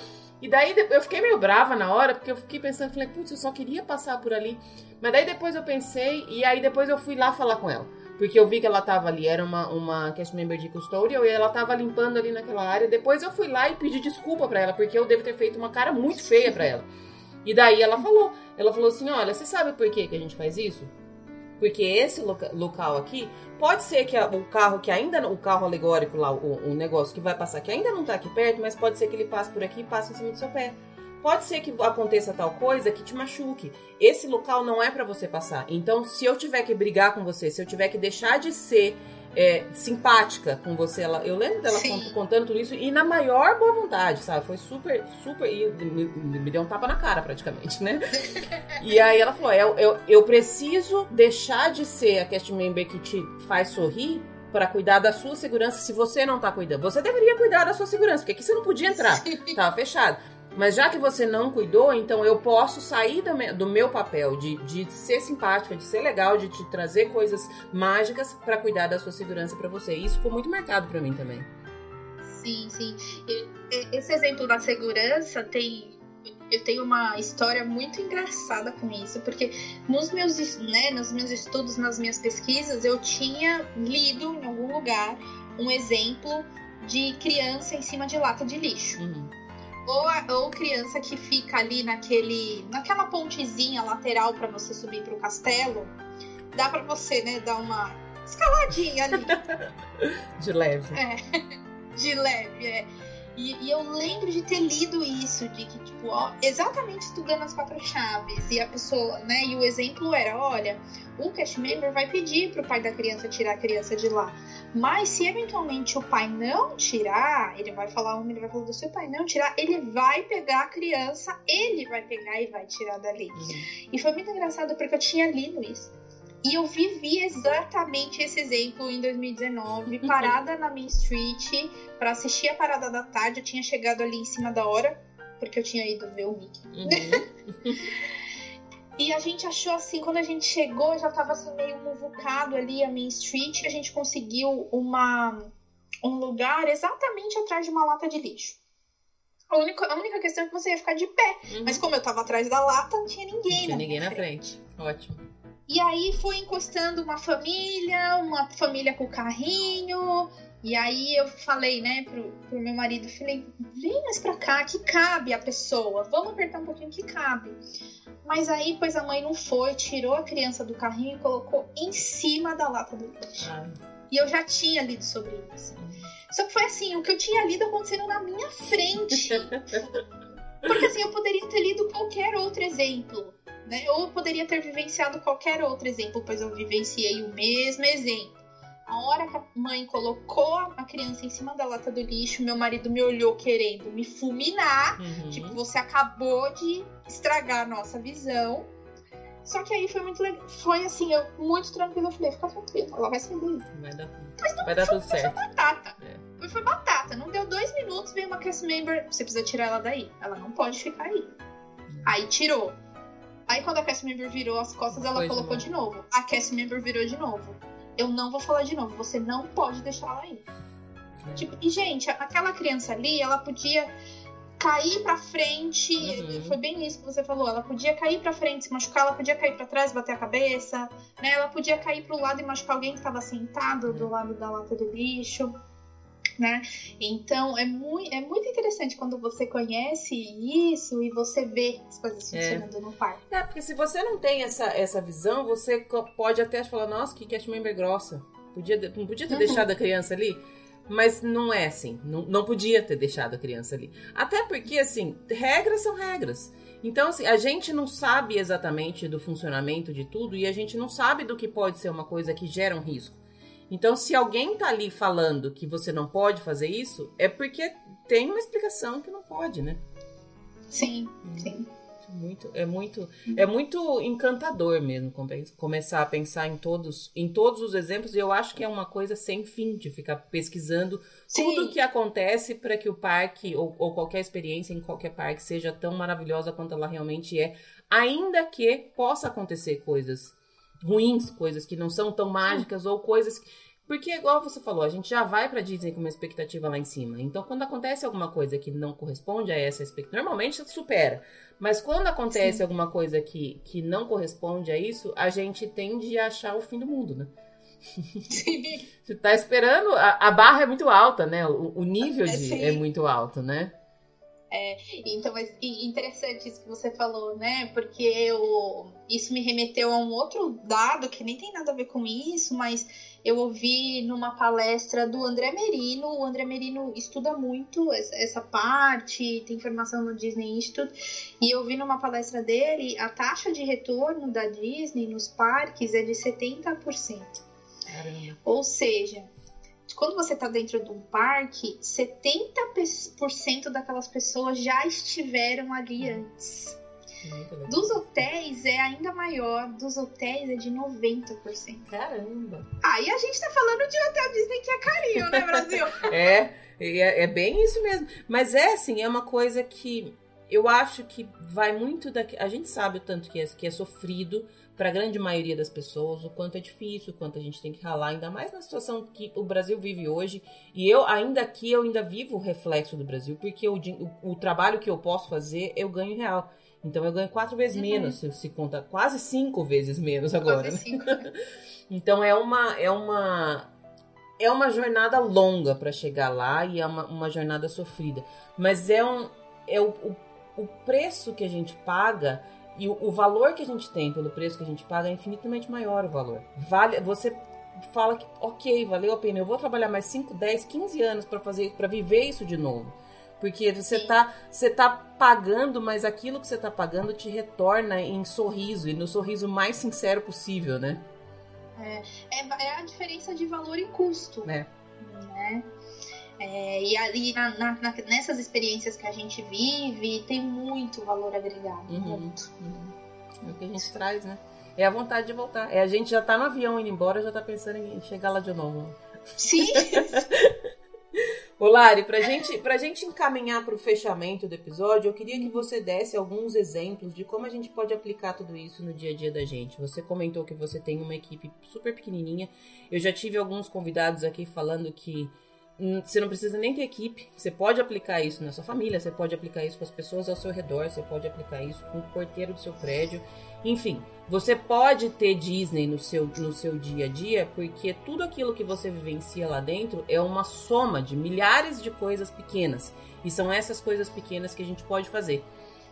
E daí eu fiquei meio brava na hora, porque eu fiquei pensando, falei, putz, eu só queria passar por ali. Mas daí depois eu pensei, e aí depois eu fui lá falar com ela. Porque eu vi que ela tava ali, era uma, uma cast member de custodial, e ela tava limpando ali naquela área. Depois eu fui lá e pedi desculpa pra ela, porque eu devo ter feito uma cara muito feia pra ela. E daí ela falou, ela falou assim, olha, você sabe por que, que a gente faz isso? Porque esse loca- local aqui, pode ser que a- o carro que ainda, o carro alegórico lá, o, o negócio que vai passar, que ainda não tá aqui perto, mas pode ser que ele passe por aqui e passe em cima do seu pé. Pode ser que aconteça tal coisa que te machuque. Esse local não é pra você passar. Então, se eu tiver que brigar com você, se eu tiver que deixar de ser é, simpática com você, ela, eu lembro dela cont- contando tudo isso e na maior boa vontade, sabe? Foi super, super. E me, me deu um tapa na cara praticamente, né? E aí ela falou: eu, eu, eu preciso deixar de ser a cast member que te faz sorrir para cuidar da sua segurança se você não tá cuidando. Você deveria cuidar da sua segurança, porque aqui você não podia entrar, tava fechado. Mas já que você não cuidou, então eu posso sair do me- do meu papel de, de ser simpática, de ser legal, de te trazer coisas mágicas para cuidar da sua segurança para você. E isso ficou muito marcado para mim também. Sim, sim. Esse exemplo da segurança tem. Eu tenho uma história muito engraçada com isso, porque nos meus, né, nos meus estudos, nas minhas pesquisas, eu tinha lido em algum lugar um exemplo de criança em cima de lata de lixo. Uhum. Ou, a- ou criança que fica ali naquele, naquela pontezinha lateral para você subir pro castelo. Dá para você, né, dar uma escaladinha ali. De leve. É, de leve, é. E, e eu lembro de ter lido isso, de que, tipo, ó, exatamente estudando as quatro chaves. E a pessoa, né? E o exemplo era: olha, o cast member vai pedir pro pai da criança tirar a criança de lá. Mas se eventualmente o pai não tirar, ele vai falar uma, ele vai falar, se o pai não tirar, ele vai pegar a criança, ele vai pegar e vai tirar dali. Uhum. E foi muito engraçado porque eu tinha lido isso. E eu vivi exatamente esse exemplo em 2019, parada na Main Street para assistir a parada da tarde. Eu tinha chegado ali em cima da hora, porque eu tinha ido ver o Mickey. Uhum. E a gente achou assim, quando a gente chegou, já tava assim meio muvucado ali a Main Street, a gente conseguiu uma, um lugar exatamente atrás de uma lata de lixo. A única, a única questão é que você ia ficar de pé. Uhum. Mas como eu tava atrás da lata, não tinha ninguém, Não tinha né? ninguém na frente. Ótimo. E aí foi encostando uma família, uma família com carrinho. E aí eu falei, né, pro, pro meu marido, falei, vem mais pra cá, que cabe a pessoa. Vamos apertar um pouquinho que cabe. Mas aí, pois a mãe não foi, tirou a criança do carrinho e colocou em cima da lata do lixo. E eu já tinha lido sobre isso. Só que foi assim, o que eu tinha lido acontecendo na minha frente. Porque assim, eu poderia ter lido qualquer outro exemplo. Né? Ou eu poderia ter vivenciado qualquer outro exemplo, pois eu vivenciei o mesmo exemplo. A hora que a mãe colocou a criança em cima da lata do lixo, meu marido me olhou querendo me fulminar. Uhum. Tipo, você acabou de estragar a nossa visão. Só que aí foi muito legal. Foi assim, eu muito tranquilo. Eu falei, fica tranquilo, ela vai sair daí. Vai dar, Mas não, vai dar tudo certo. Foi batata. É. Foi, foi batata. Não deu dois minutos, veio uma cast member. Você precisa tirar ela daí. Ela não pode ficar aí. Hum. Aí tirou. Aí quando a cast member virou as costas, ela colocou de novo. A cast member virou de novo. Eu não vou falar de novo. Você não pode deixar ela aí. É. Tipo, e gente, aquela criança ali, ela podia cair para frente. Uhum. Foi bem isso que você falou. Ela podia cair para frente, se machucar, ela podia cair para trás, bater a cabeça, né? Ela podia cair pro lado e machucar alguém que estava sentado do lado da lata de lixo. Né? Então é muito, é muito interessante quando você conhece isso e você vê as coisas é. funcionando é. no parque. É, porque se você não tem essa, essa visão, você pode até falar, nossa, que cat member grossa. Podia, não podia ter uhum. deixado a criança ali? Mas não é assim. Não, não podia ter deixado a criança ali. Até porque, assim, regras são regras. Então, assim, a gente não sabe exatamente do funcionamento de tudo e a gente não sabe do que pode ser uma coisa que gera um risco. Então, se alguém tá ali falando que você não pode fazer isso, é porque tem uma explicação que não pode, né? Sim, sim muito, é muito, é muito encantador mesmo começar a pensar em todos, em todos os exemplos. E eu acho que é uma coisa sem fim de ficar pesquisando Sim. tudo o que acontece para que o parque ou, ou qualquer experiência em qualquer parque seja tão maravilhosa quanto ela realmente é, ainda que possa acontecer coisas ruins, coisas que não são tão mágicas ou coisas porque, igual você falou, a gente já vai pra Disney com uma expectativa lá em cima. Então, quando acontece alguma coisa que não corresponde a essa expectativa, normalmente supera. Mas quando acontece Sim. alguma coisa que, que não corresponde a isso, a gente tende a achar o fim do mundo, né? Sim. Você tá esperando, a, a barra é muito alta, né? O, o nível é, de, é muito alto, né? É, então, é interessante isso que você falou, né? Porque eu, isso me remeteu a um outro dado que nem tem nada a ver com isso, mas eu ouvi numa palestra do André Merino. O André Merino estuda muito essa parte, tem formação no Disney Institute. E eu vi numa palestra dele a taxa de retorno da Disney nos parques é de 70%. Caramba. Ou seja, quando você está dentro de um parque, 70% daquelas pessoas já estiveram ali antes. Dos hotéis é ainda maior, dos hotéis é de 90%. Caramba! Aí a gente tá falando de hotel Disney que é carinho, né, Brasil? é, é, é bem isso mesmo. Mas é assim, é uma coisa que eu acho que vai muito da. A gente sabe o tanto que é, que é sofrido para a grande maioria das pessoas, o quanto é difícil, o quanto a gente tem que ralar, ainda mais na situação que o Brasil vive hoje. E eu, ainda aqui, eu ainda vivo o reflexo do Brasil, porque o, o, o trabalho que eu posso fazer, eu ganho real. Então eu ganho quatro vezes uhum. menos, se, se, conta quase cinco vezes menos agora. Né? então é uma é uma é uma jornada longa para chegar lá e é uma, uma jornada sofrida, mas é um é o, o, o preço que a gente paga e o, o, valor que a gente tem pelo preço que a gente paga é infinitamente maior o valor. Vale, você fala que ok, valeu a pena, eu vou trabalhar mais 5, 10, 15 anos para fazer para viver isso de novo. Porque você tá, você tá pagando, mas aquilo que você tá pagando te retorna em sorriso, e no sorriso mais sincero possível, né? É, é, é a diferença de valor e custo. É. Né? É, e ali na, na, nessas experiências que a gente vive, tem muito valor agregado. Uhum, muito. Uhum. É o que a gente traz, né? É a vontade de voltar. É a gente já tá no avião indo embora, já tá pensando em chegar lá de novo. Sim! Ô Lari, pra gente, pra gente encaminhar para o fechamento do episódio, eu queria que você desse alguns exemplos de como a gente pode aplicar tudo isso no dia a dia da gente. Você comentou que você tem uma equipe super pequenininha. Eu já tive alguns convidados aqui falando que você não precisa nem ter equipe. Você pode aplicar isso na sua família, você pode aplicar isso com as pessoas ao seu redor, você pode aplicar isso com o porteiro do seu prédio. Enfim, você pode ter Disney no seu, no seu dia a dia, porque tudo aquilo que você vivencia lá dentro é uma soma de milhares de coisas pequenas. E são essas coisas pequenas que a gente pode fazer.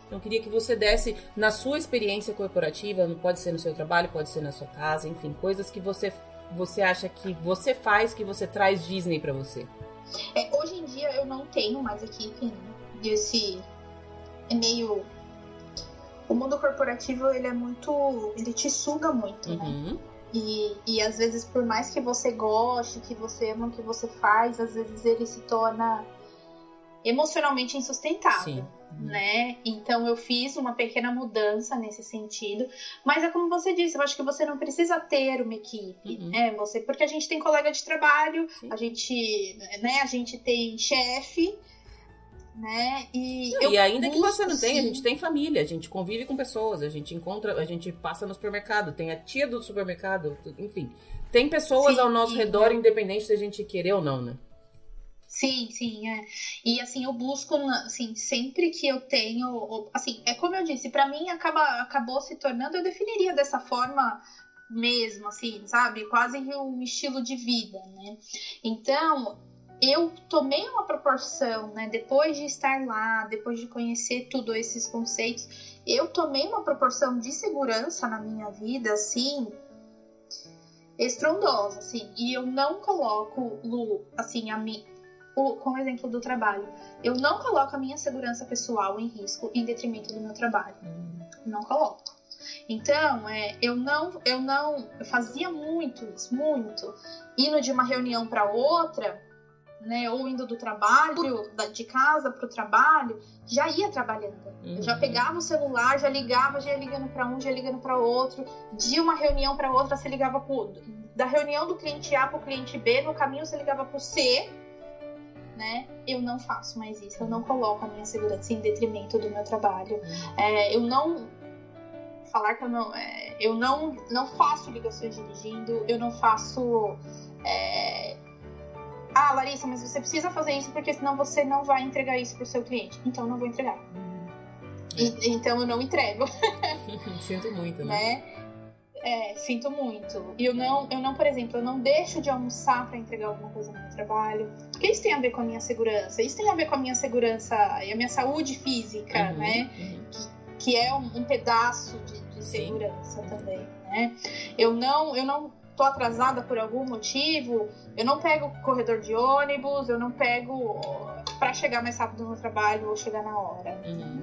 Então, eu queria que você desse, na sua experiência corporativa, pode ser no seu trabalho, pode ser na sua casa, enfim, coisas que você, você acha que você faz, que você traz Disney para você. É, hoje em dia eu não tenho mais equipe, né? Esse é meio o mundo corporativo ele é muito. ele te suga muito, né? uhum. né? E, e às vezes, por mais que você goste, que você ama o que você faz, às vezes ele se torna emocionalmente insustentável, Sim. Né? Então eu fiz uma pequena mudança nesse sentido, mas é como você disse, eu acho que você não precisa ter uma equipe, uhum. né? Você, porque a gente tem colega de trabalho, Sim. a gente, né? A gente tem chefe, né? E, e ainda que você não tenha, a gente tem família, a gente convive com pessoas, a gente encontra, a gente passa no supermercado, tem a tia do supermercado, enfim. Tem pessoas sim, ao nosso redor, é. independente da gente querer ou não, né? Sim, sim, é. E assim, eu busco, assim, sempre que eu tenho, assim, é como eu disse, para mim acaba, acabou se tornando, eu definiria dessa forma mesmo, assim, sabe? Quase um estilo de vida, né? Então, eu tomei uma proporção, né? Depois de estar lá, depois de conhecer tudo esses conceitos, eu tomei uma proporção de segurança na minha vida, assim, estrondosa, assim. E eu não coloco, Lu, assim, a mim, o, como exemplo do trabalho, eu não coloco a minha segurança pessoal em risco em detrimento do meu trabalho. Não coloco. Então, é, eu não, eu não, eu fazia muito isso, muito. Indo de uma reunião para outra, né, ou indo do trabalho, de casa para o trabalho, já ia trabalhando. Uhum. já pegava o celular, já ligava, já ia ligando para um, já ia ligando para outro. De uma reunião para outra, você ligava pro, da reunião do cliente A para o cliente B, no caminho você ligava para o C. Né? Eu não faço mais isso, eu não coloco a minha segurança em detrimento do meu trabalho. Uhum. É, eu não falar que eu não, é, eu não, não faço ligações dirigindo, eu não faço é, ah, Larissa, mas você precisa fazer isso porque senão você não vai entregar isso pro seu cliente. Então não vou entregar. Hum. E, então eu não entrego. sinto muito, né? né? É, sinto muito. E eu não, eu não, por exemplo, eu não deixo de almoçar para entregar alguma coisa no meu trabalho. Porque isso tem a ver com a minha segurança. Isso tem a ver com a minha segurança e a minha saúde física, uhum, né? Uhum. Que, que, é um, um pedaço de, de segurança Sim. também, né? Eu não, eu não tô atrasada por algum motivo, eu não pego corredor de ônibus, eu não pego para chegar mais rápido no trabalho ou chegar na hora. Uhum.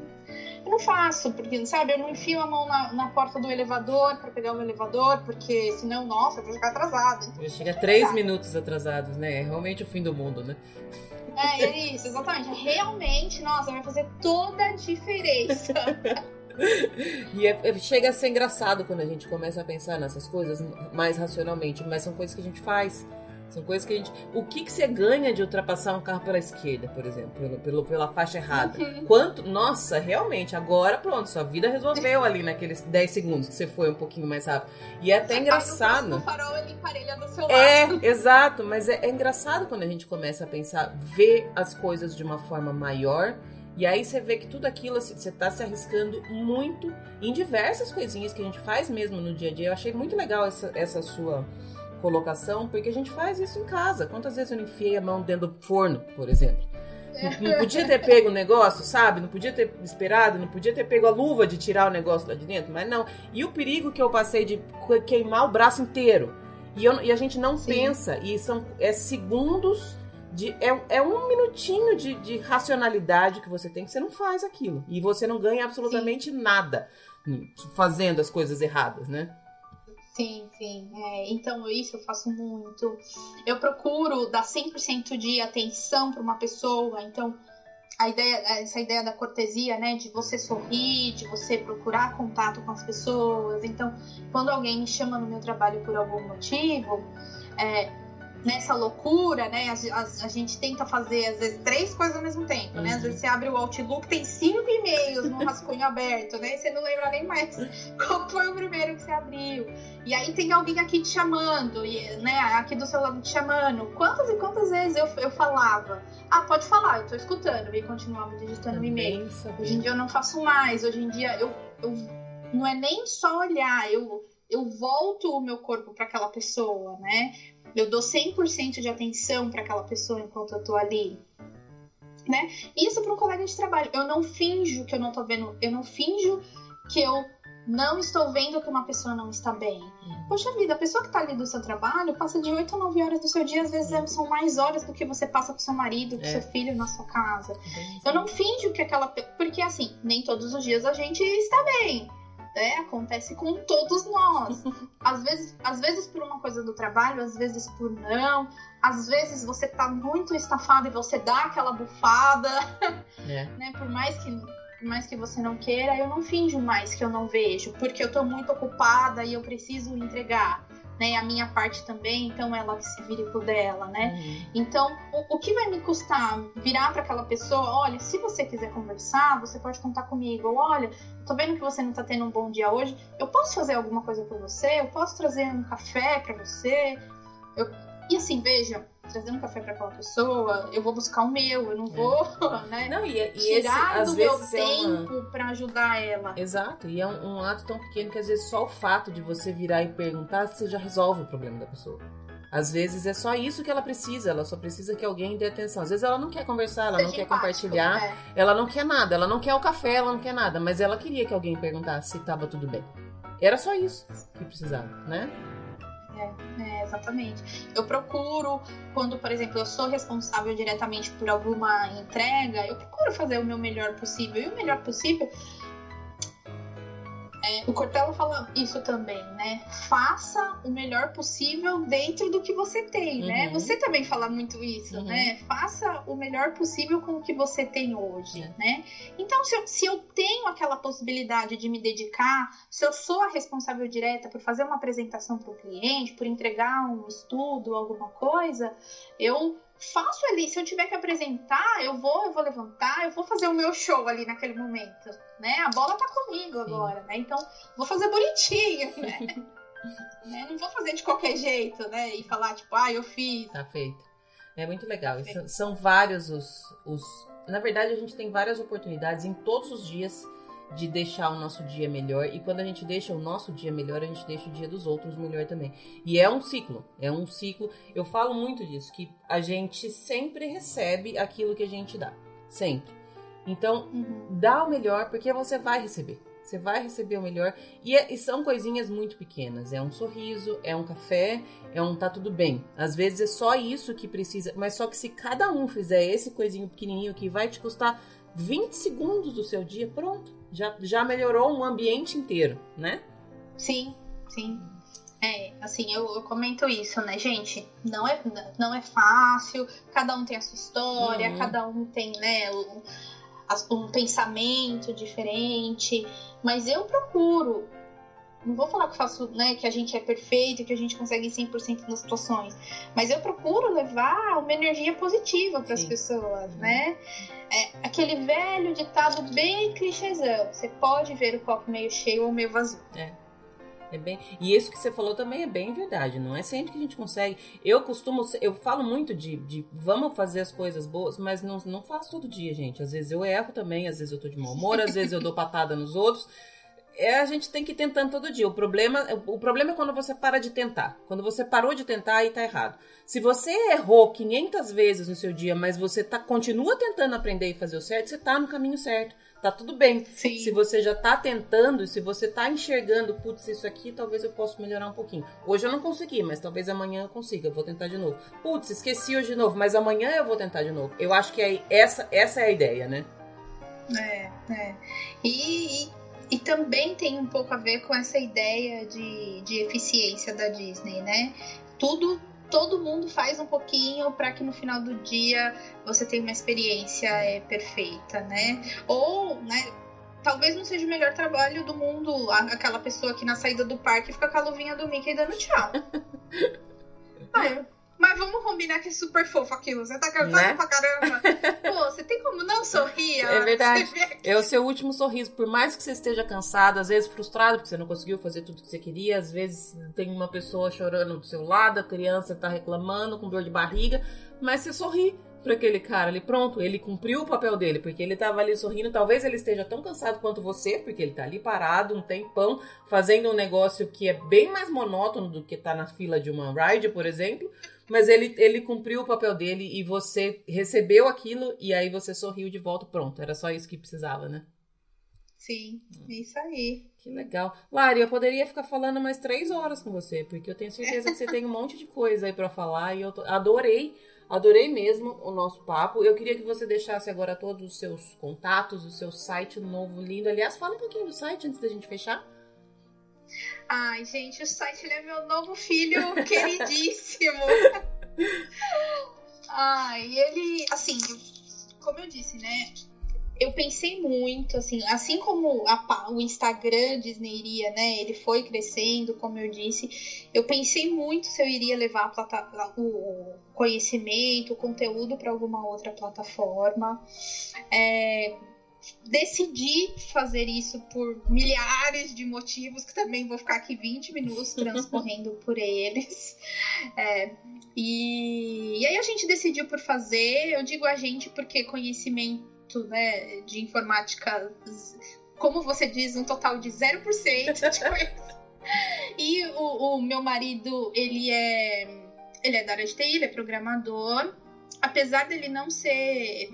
Eu não faço, porque, sabe, eu não enfio a mão na, na porta do elevador para pegar o elevador, porque senão, nossa, eu vou chegar atrasada. Então, chega três minutos atrasados, né? É realmente o fim do mundo, né? É, é isso, exatamente. Realmente, nossa, vai fazer toda a diferença. e é, é, chega a ser engraçado quando a gente começa a pensar nessas coisas mais racionalmente, mas são coisas que a gente faz. São coisas que a gente. O que, que você ganha de ultrapassar um carro pela esquerda, por exemplo, pelo, pelo pela faixa errada? Uhum. Quanto. Nossa, realmente, agora pronto, sua vida resolveu ali naqueles 10 segundos que você foi um pouquinho mais rápido. E é até engraçado. Farol, ele do seu é, lado. exato, mas é, é engraçado quando a gente começa a pensar, ver as coisas de uma forma maior e aí você vê que tudo aquilo assim, você está se arriscando muito em diversas coisinhas que a gente faz mesmo no dia a dia. Eu achei muito legal essa, essa sua colocação, porque a gente faz isso em casa. Quantas vezes eu não enfiei a mão dentro do forno, por exemplo? Não, não podia ter pego o negócio, sabe? Não podia ter esperado, não podia ter pego a luva de tirar o negócio lá de dentro, mas não. E o perigo que eu passei de queimar o braço inteiro. E, eu, e a gente não Sim. pensa, e são é segundos de, é, é um minutinho de, de, racionalidade que você tem que você não faz aquilo. E você não ganha absolutamente sim. nada fazendo as coisas erradas, né? Sim, sim. É, então, isso eu faço muito. Eu procuro dar 100% de atenção para uma pessoa. Então, a ideia, essa ideia da cortesia, né? De você sorrir, de você procurar contato com as pessoas. Então, quando alguém me chama no meu trabalho por algum motivo, é, nessa loucura, né? A, a, a, gente tenta fazer, às vezes, três coisas ao mesmo tempo, uhum. né? Às uhum. vezes você abre o Outlook, tem cinco e-mails no rascunho aberto, né? E você não lembra nem mais qual foi o primeiro que você abriu. E aí tem alguém aqui te chamando, e, né? Aqui do seu lado te chamando. Quantas e quantas vezes eu, eu falava? Ah, pode falar, eu tô escutando. E continuava digitando o e-mail. Hoje em dia eu não faço mais. Hoje em dia eu, eu não é nem só olhar, eu eu volto o meu corpo para aquela pessoa, né? Eu dou 100% de atenção para aquela pessoa enquanto eu tô ali. Né? Isso para um colega de trabalho. Eu não finjo que eu não tô vendo, eu não finjo que eu não estou vendo que uma pessoa não está bem. Uhum. Poxa vida, a pessoa que está ali do seu trabalho passa de 8 a 9 horas do seu dia, às vezes são mais horas do que você passa com seu marido, com é. seu filho na sua casa. Eu não finjo que aquela. Porque assim, nem todos os dias a gente está bem né? Acontece com todos nós. Às vezes, às vezes por uma coisa do trabalho, às vezes por não. Às vezes você tá muito estafado e você dá aquela bufada, é. né? Por mais que por mais que você não queira, eu não finjo mais que eu não vejo, porque eu tô muito ocupada e eu preciso entregar né? A minha parte também, então ela que se vire por dela, né? Uhum. Então, o, o, que vai me custar virar para aquela pessoa, olha, se você quiser conversar, você pode contar comigo. Ou, olha, tô vendo que você não tá tendo um bom dia hoje, eu posso fazer alguma coisa por você? Eu posso trazer um café para você? Eu... E assim, veja, trazendo um café para aquela pessoa, eu vou buscar o meu, eu não é. vou, né? Não, e, e tirar esse, do meu tempo é uma... para ajudar ela. Exato, e é um, um, ato tão pequeno que às vezes só o fato de você virar e perguntar, você já resolve o problema da pessoa. Às vezes é só isso que ela precisa, ela só precisa que alguém dê atenção. Às vezes ela não quer conversar, ela Seja não quer empático, compartilhar, é. ela não quer nada, ela não quer o café, ela não quer nada, mas ela queria que alguém perguntasse se estava tudo bem. Era só isso que precisava, né? É, é, exatamente. Eu procuro, quando, por exemplo, eu sou responsável diretamente por alguma entrega, eu procuro fazer o meu melhor possível. E o melhor possível é, o Cortella fala isso também, né? Faça o melhor possível dentro do que você tem, né? uhum. né? Você também fala muito isso, uhum. né? Faça o melhor possível com o que você tem hoje, é. né? Então, se eu, se eu tenho aquela possibilidade de me dedicar, se eu sou a responsável direta por fazer uma apresentação para o cliente, por entregar um estudo, alguma coisa, eu faço ali. Se eu tiver que apresentar, eu vou, eu vou levantar, eu vou fazer o meu show ali naquele momento, né? A bola tá comigo Sim. agora, né? Então, vou fazer bonitinho, né? né? Não vou fazer de qualquer jeito, né? E falar, tipo, ah, eu fiz. Tá feito. É muito legal. Tá são vários os, os. Na verdade, a gente tem várias oportunidades em todos os dias de deixar o nosso dia melhor. E quando a gente deixa o nosso dia melhor, a gente deixa o dia dos outros melhor também. E é um ciclo, é um ciclo. Eu falo muito disso, que a gente sempre recebe aquilo que a gente dá. Sempre. Então, uhum. dá o melhor, porque você vai receber. Você vai receber o melhor. E, é, e, são coisinhas muito pequenas. É um sorriso, é um café, é um tá tudo bem. Às vezes é só isso que precisa. Mas só que se cada um fizer esse coisinho pequenininho que vai te custar 20 segundos do seu dia, pronto. Já, já melhorou um ambiente inteiro, né? Sim, sim. É, assim, eu, eu, comento isso, né, gente? Não é, não é fácil, cada um tem a sua história, uhum. cada um tem, né, um, um pensamento diferente, mas eu procuro não vou falar que faço, né, que a gente é perfeito, que a gente consegue 100% nas situações, mas eu procuro levar uma energia positiva para as pessoas, né? É aquele velho ditado bem clichêzão, você pode ver o copo meio cheio ou meio vazio. É. É bem... E isso que você falou também é bem verdade, não é sempre que a gente consegue. Eu costumo, eu falo muito de, de vamos fazer as coisas boas, mas não, não faço todo dia, gente. Às vezes eu erro também, às vezes eu tô de mau humor, às vezes eu dou patada nos outros é a gente tem que ir tentando todo dia. O problema, o problema é quando você para de tentar. Quando você parou de tentar, aí tá errado. Se você errou 500 vezes no seu dia, mas você tá, continua tentando aprender e fazer o certo, você tá no caminho certo. Tá tudo bem. Sim. Se você já tá tentando, se você tá enxergando, putz, isso aqui talvez eu possa melhorar um pouquinho. Hoje eu não consegui, mas talvez amanhã eu consiga, eu vou tentar de novo. Putz, esqueci hoje de novo, mas amanhã eu vou tentar de novo. Eu acho que é essa, essa é a ideia, né? É, é. E, e e também tem um pouco a ver com essa ideia de, de eficiência da Disney, né? Tudo, todo mundo faz um pouquinho para que no final do dia você tenha uma experiência é, perfeita, né? Ou, né? Talvez não seja o melhor trabalho do mundo aquela pessoa que na saída do parque fica com a luvinha do Mickey dando tchau. ah, Mas vamos combinar que é super fofo aquilo. Você tá cansado né? pra caramba. Pô, você tem como não sorrir? É verdade. É o seu último sorriso. Por mais que você esteja cansado, às vezes frustrado, porque você não conseguiu fazer tudo que você queria, às vezes tem uma pessoa chorando do seu lado, a criança tá reclamando, com dor de barriga, mas você sorri para aquele cara ali, pronto, ele cumpriu o papel dele, porque ele tava ali sorrindo, talvez ele esteja tão cansado quanto você, porque ele tá ali parado um tempão, fazendo um negócio que é bem mais monótono do que tá na fila de uma ride, por exemplo, mas ele, ele cumpriu o papel dele e você recebeu aquilo e aí você sorriu de volta, pronto, era só isso que precisava, né? Sim, isso aí. Que legal. Lari, eu poderia ficar falando mais três horas com você, porque eu tenho certeza que você tem um monte de coisa aí para falar e eu adorei Adorei mesmo o nosso papo. Eu queria que você deixasse agora todos os seus contatos, o seu site novo, lindo. Aliás, fala um pouquinho do site antes da gente fechar. Ai, gente, o site é meu novo filho queridíssimo. Ai, ele, assim, como eu disse, né? Eu pensei muito, assim, assim como a, o Instagram Disney iria, né? Ele foi crescendo, como eu disse. Eu pensei muito se eu iria levar plata, o conhecimento, o conteúdo para alguma outra plataforma. É, decidi fazer isso por milhares de motivos, que também vou ficar aqui 20 minutos transcorrendo por eles. É, e, e aí a gente decidiu por fazer, eu digo a gente porque conhecimento né, de informática, como você diz, um total de 0% de coisa. e o, o, meu marido, ele é, ele é da área de TI, ele é programador. Apesar dele não ser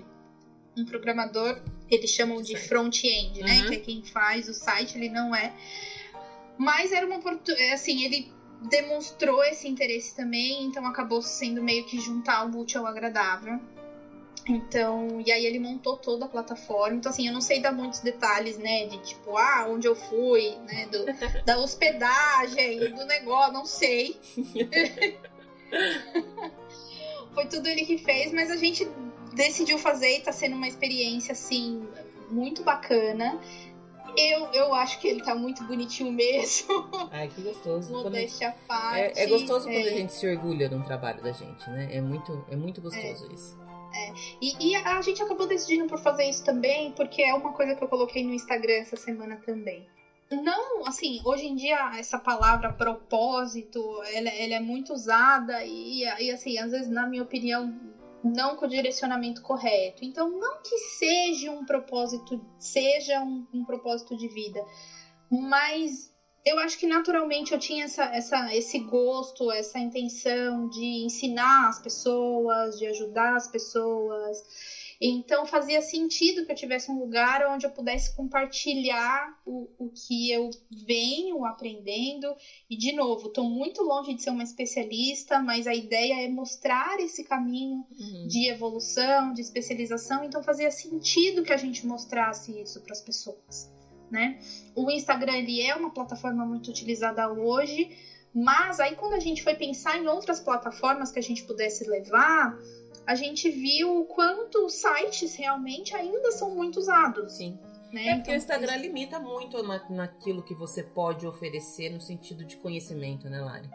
um programador, eles chamam de front-end, né? Uhum. Que é quem faz o site, ele não é. Mas era uma oportunidade, assim, ele demonstrou esse interesse também, então acabou sendo meio que juntar o útil ao agradável. Então, e aí ele montou toda a plataforma. Então, assim, eu não sei dar muitos detalhes, né? De tipo, ah, onde eu fui, né? Do, da hospedagem, do negócio, não sei. Foi tudo ele que fez, mas a gente decidiu fazer e tá sendo uma experiência, assim, muito bacana. Eu, eu acho que ele tá muito bonitinho mesmo. Ai, que gostoso. Modéstia a parte. É, é gostoso é... quando a gente se orgulha de um trabalho da gente, né? É muito, é muito gostoso é. isso. É. E, e, a gente acabou decidindo por fazer isso também, porque é uma coisa que eu coloquei no Instagram essa semana também. Não, assim, hoje em dia essa palavra propósito, ela, ela é muito usada e, e, assim, às vezes, na minha opinião, não com o direcionamento correto. Então, não que seja um propósito, seja um, um propósito de vida, mas eu acho que naturalmente eu tinha essa, essa, esse gosto, essa intenção de ensinar as pessoas, de ajudar as pessoas. Então fazia sentido que eu tivesse um lugar onde eu pudesse compartilhar o, o que eu venho aprendendo. E, de novo, estou muito longe de ser uma especialista, mas a ideia é mostrar esse caminho uhum. de evolução, de especialização. Então fazia sentido que a gente mostrasse isso para as pessoas né? O Instagram ele é uma plataforma muito utilizada hoje, mas aí quando a gente foi pensar em outras plataformas que a gente pudesse levar, a gente viu o quanto sites realmente ainda são muito usados. Sim. Né? É porque então, o Instagram isso... limita muito na, naquilo que você pode oferecer no sentido de conhecimento, né, Lari?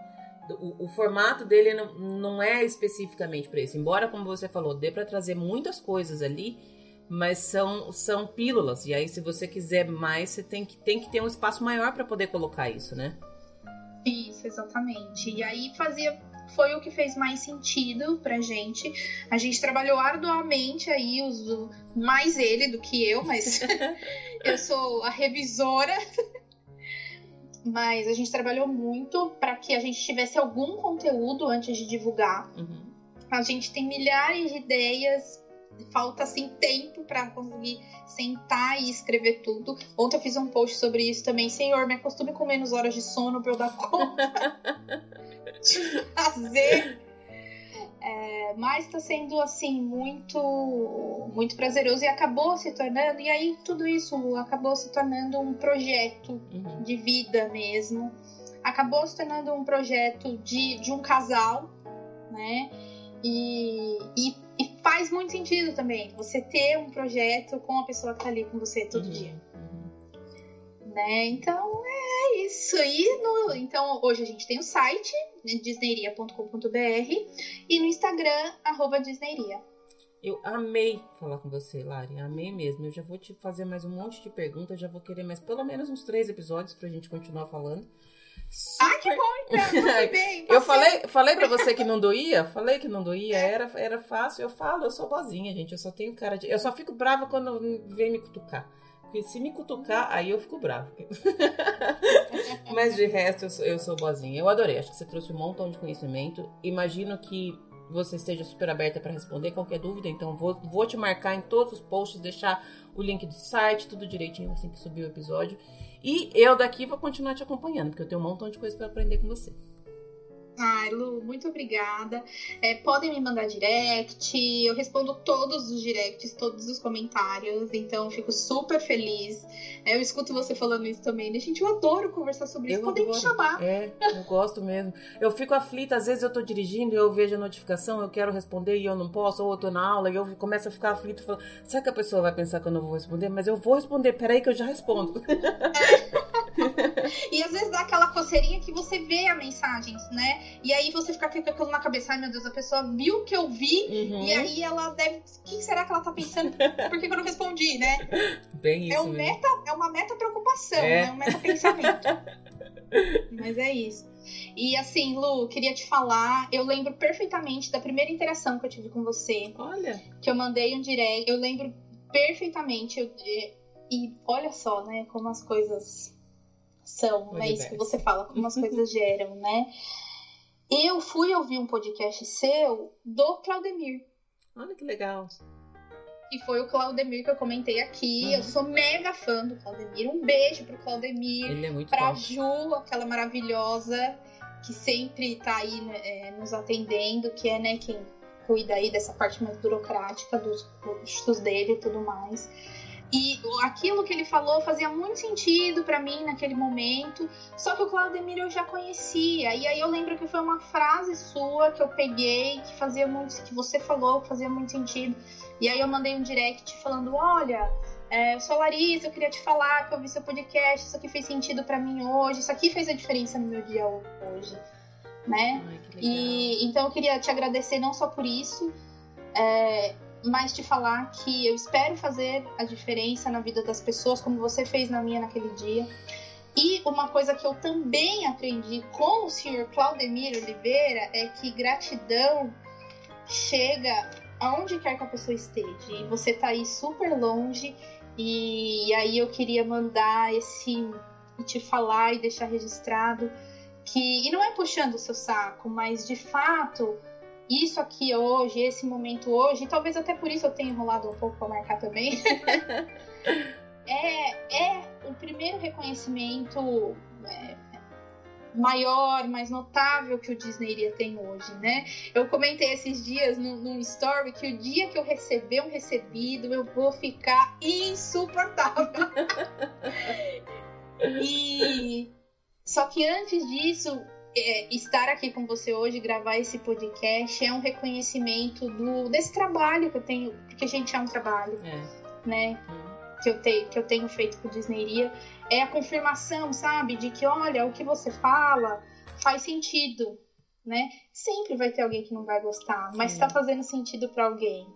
O, o, formato dele não, não é especificamente para isso. Embora, como você falou, dê para trazer muitas coisas ali, mas são, são pílulas. E aí, se você quiser mais, você tem que, tem que ter um espaço maior para poder colocar isso, né? Isso, exatamente. E aí fazia. Foi o que fez mais sentido pra gente. A gente trabalhou arduamente aí, uso mais ele do que eu, mas eu sou a revisora. mas a gente trabalhou muito para que a gente tivesse algum conteúdo antes de divulgar. Uhum. A gente tem milhares de ideias falta assim tempo para conseguir sentar e escrever tudo. Ontem eu fiz um post sobre isso também. Senhor, me acostume com menos horas de sono para eu dar conta de fazer. É, mas está sendo assim muito muito prazeroso e acabou se tornando e aí tudo isso acabou se tornando um projeto uhum. de vida mesmo acabou se tornando um projeto de, de um casal né e, e, e, faz muito sentido também você ter um projeto com a pessoa que tá ali com você todo uhum. dia. Né? Então é isso. E no, então, hoje a gente tem o site, né, disneyria.com.br, e no Instagram, arroba disneyria. Eu amei falar com você, Lari. Amei mesmo. Eu já vou te fazer mais um monte de perguntas. Já vou querer mais pelo menos uns três episódios pra gente continuar falando. Super... Ah, que bom, então. bem. eu falei, falei pra você que não doía. Falei que não doía. Era, era fácil. Eu falo, eu sou boazinha, gente. Eu só tenho cara de. Eu só fico brava quando vem me cutucar. Porque se me cutucar, aí eu fico brava. Mas de resto, eu sou, eu sou boazinha. Eu adorei. Acho que você trouxe um montão de conhecimento. Imagino que você esteja super aberta para responder qualquer dúvida. Então, vou, vou te marcar em todos os posts, deixar o link do site, tudo direitinho assim que subir o episódio. E eu daqui vou continuar te acompanhando, porque eu tenho um montão de coisa para aprender com você. Ai, Lu, muito obrigada. É, podem me mandar direct, eu respondo todos os directs, todos os comentários, então fico super feliz. É, eu escuto você falando isso também, né? Gente, eu adoro conversar sobre eu isso, podem me chamar. É, eu gosto mesmo. Eu fico aflita, às vezes eu tô dirigindo e eu vejo a notificação, eu quero responder e eu não posso, ou eu tô na aula e eu começo a ficar aflito, falando, será que a pessoa vai pensar que eu não vou responder? Mas eu vou responder, peraí que eu já respondo. É. e às vezes dá aquela coceirinha que você vê a mensagem, né? E aí você fica com aquilo na cabeça, ai meu Deus, a pessoa viu que eu vi, uhum. e aí ela deve. O que será que ela tá pensando? Por que, eu não respondi, né? Bem isso. É, um meta, é uma meta preocupação, é. né? Um meta pensamento. Mas é isso. E assim, Lu, queria te falar, eu lembro perfeitamente da primeira interação que eu tive com você. Olha. Que eu mandei um direct. Eu lembro perfeitamente. Eu, e olha só, né, como as coisas são, né? Isso que você fala, como as coisas geram, né? Eu fui ouvir um podcast seu do Claudemir. Olha que legal. E foi o Claudemir que eu comentei aqui. Uhum. Eu sou mega fã do Claudemir. Um beijo pro Claudemir. Ele é muito Pra top. Ju, aquela maravilhosa que sempre tá aí né, é, nos atendendo, que é né, quem cuida aí dessa parte mais burocrática dos custos dele e tudo mais. E aquilo que ele falou fazia muito sentido para mim naquele momento. Só que o Claudemir eu já conhecia. E aí eu lembro que foi uma frase sua que eu peguei, que fazia muito. que você falou, que fazia muito sentido. E aí eu mandei um direct falando: olha. É, eu sou Larissa, eu queria te falar que eu vi seu podcast, isso aqui fez sentido para mim hoje, isso aqui fez a diferença no meu dia hoje, né? Ai, e então eu queria te agradecer não só por isso, é, mas te falar que eu espero fazer a diferença na vida das pessoas, como você fez na minha naquele dia. E uma coisa que eu também aprendi com o senhor Claudemir Oliveira é que gratidão chega aonde quer que a pessoa esteja. E você tá aí super longe. E aí eu queria mandar esse e te falar e deixar registrado que e não é puxando o seu saco, mas de fato isso aqui hoje, esse momento hoje, talvez até por isso eu tenha enrolado um pouco para marcar também, é, é o primeiro reconhecimento é, maior, mais notável que o Disney tem hoje, né? Eu comentei esses dias num, num story que o dia que eu receber um recebido, eu vou ficar insuportável. e só que antes disso, é, estar aqui com você hoje, gravar esse podcast, é um reconhecimento do, desse trabalho que eu tenho, porque a gente é um trabalho, é. né? Que eu, te, que eu tenho feito com Disneyiria. É a confirmação, sabe? De que, olha, o que você fala faz sentido, né? Sempre vai ter alguém que não vai gostar, mas está fazendo sentido para alguém.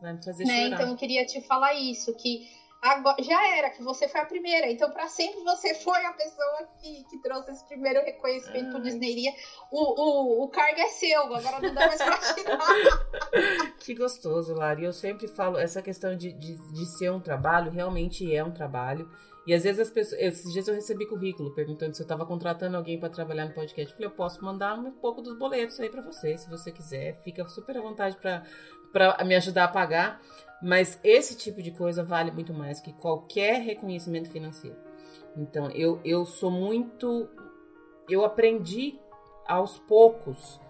Me fazer né? chorar. Então eu queria te falar isso, que Agora, já era, que você foi a primeira. Então, para sempre, você foi a pessoa que, que trouxe esse primeiro reconhecimento por Disneyiria. O, o, o cargo é seu, agora não dá mais pra tirar. que gostoso, Lari. Eu sempre falo, essa questão de, de, de ser um trabalho, realmente é um trabalho. E às vezes as pessoas. Esses dias eu recebi currículo perguntando se eu estava contratando alguém para trabalhar no podcast. Eu falei, eu posso mandar um pouco dos boletos aí para você, se você quiser. Fica super à vontade para me ajudar a pagar. Mas esse tipo de coisa vale muito mais que qualquer reconhecimento financeiro. Então, eu, eu sou muito. Eu aprendi aos poucos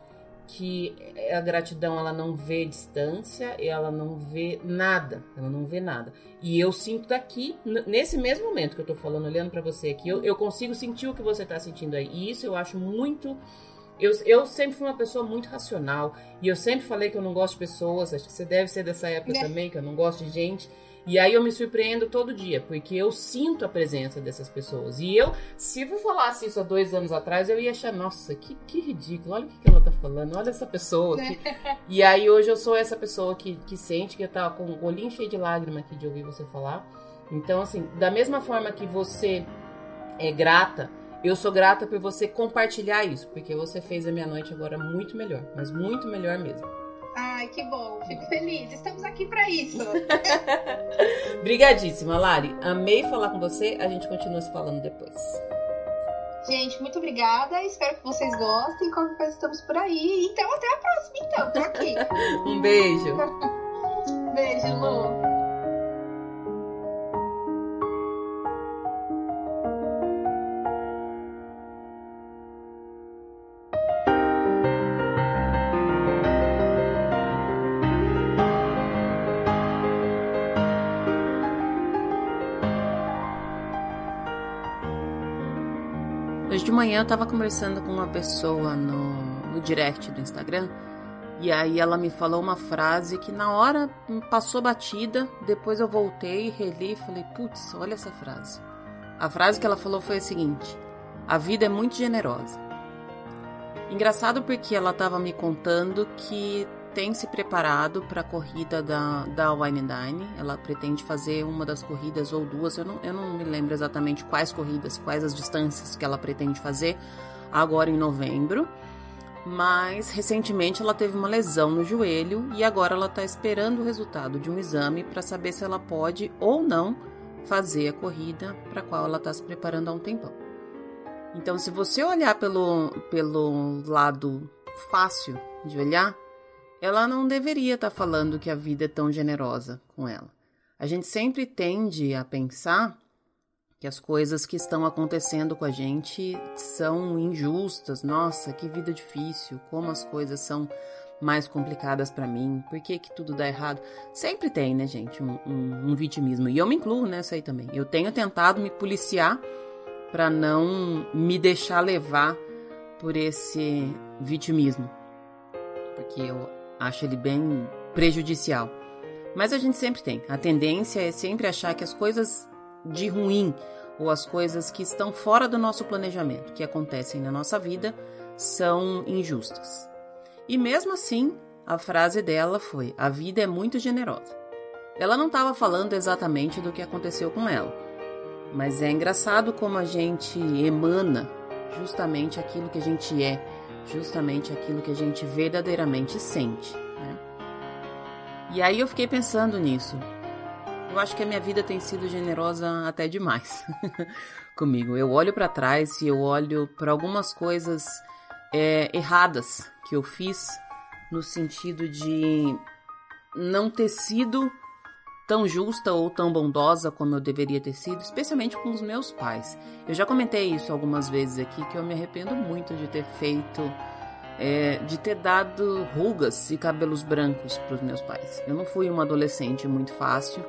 que a gratidão ela não vê distância, ela não vê nada, ela não vê nada. E eu sinto daqui, nesse mesmo momento que eu tô falando, olhando para você aqui, eu, eu consigo sentir o que você tá sentindo aí. E isso eu acho muito eu, eu sempre fui uma pessoa muito racional. E eu sempre falei que eu não gosto de pessoas. Acho que você deve ser dessa época é. também, que eu não gosto de gente. E aí eu me surpreendo todo dia, porque eu sinto a presença dessas pessoas. E eu, se eu falasse isso há dois anos atrás, eu ia achar, nossa, que, que ridículo, olha o que, que ela tá falando, olha essa pessoa. Que... e aí hoje eu sou essa pessoa que, que sente que tá com o olhinho cheio de lágrima aqui de ouvir você falar. Então, assim, da mesma forma que você é grata, eu sou grata por você compartilhar isso, porque você fez a minha noite agora muito melhor, mas muito melhor mesmo. Ai, que bom, fico feliz. Estamos aqui para isso. Obrigadíssima, Lari. Amei falar com você. A gente continua se falando depois. Gente, muito obrigada. Espero que vocês gostem. Qualquer coisa estamos por aí. Então, até a próxima, então. Tô aqui. um beijo. beijo, Lu. Manhã eu tava conversando com uma pessoa no, no direct do Instagram e aí ela me falou uma frase que na hora passou batida, depois eu voltei, reli e falei, putz, olha essa frase. A frase que ela falou foi a seguinte: A vida é muito generosa. Engraçado porque ela estava me contando que tem se preparado para a corrida da, da Wine Dine. Ela pretende fazer uma das corridas ou duas. Eu não, eu não me lembro exatamente quais corridas, quais as distâncias que ela pretende fazer agora em novembro. Mas recentemente ela teve uma lesão no joelho e agora ela está esperando o resultado de um exame para saber se ela pode ou não fazer a corrida para a qual ela está se preparando há um tempão. Então, se você olhar pelo, pelo lado fácil de olhar, ela não deveria estar tá falando que a vida é tão generosa com ela. A gente sempre tende a pensar que as coisas que estão acontecendo com a gente são injustas. Nossa, que vida difícil, como as coisas são mais complicadas para mim, por que, que tudo dá errado? Sempre tem, né, gente, um, um, um vitimismo. E eu me incluo nessa aí também. Eu tenho tentado me policiar para não me deixar levar por esse vitimismo. Porque eu Acho ele bem prejudicial. Mas a gente sempre tem. A tendência é sempre achar que as coisas de ruim ou as coisas que estão fora do nosso planejamento, que acontecem na nossa vida, são injustas. E mesmo assim, a frase dela foi: A vida é muito generosa. Ela não estava falando exatamente do que aconteceu com ela, mas é engraçado como a gente emana justamente aquilo que a gente é justamente aquilo que a gente verdadeiramente sente. Né? E aí eu fiquei pensando nisso. Eu acho que a minha vida tem sido generosa até demais comigo. Eu olho para trás e eu olho para algumas coisas é, erradas que eu fiz no sentido de não ter sido tão justa ou tão bondosa como eu deveria ter sido, especialmente com os meus pais. Eu já comentei isso algumas vezes aqui que eu me arrependo muito de ter feito, é, de ter dado rugas e cabelos brancos para os meus pais. Eu não fui uma adolescente muito fácil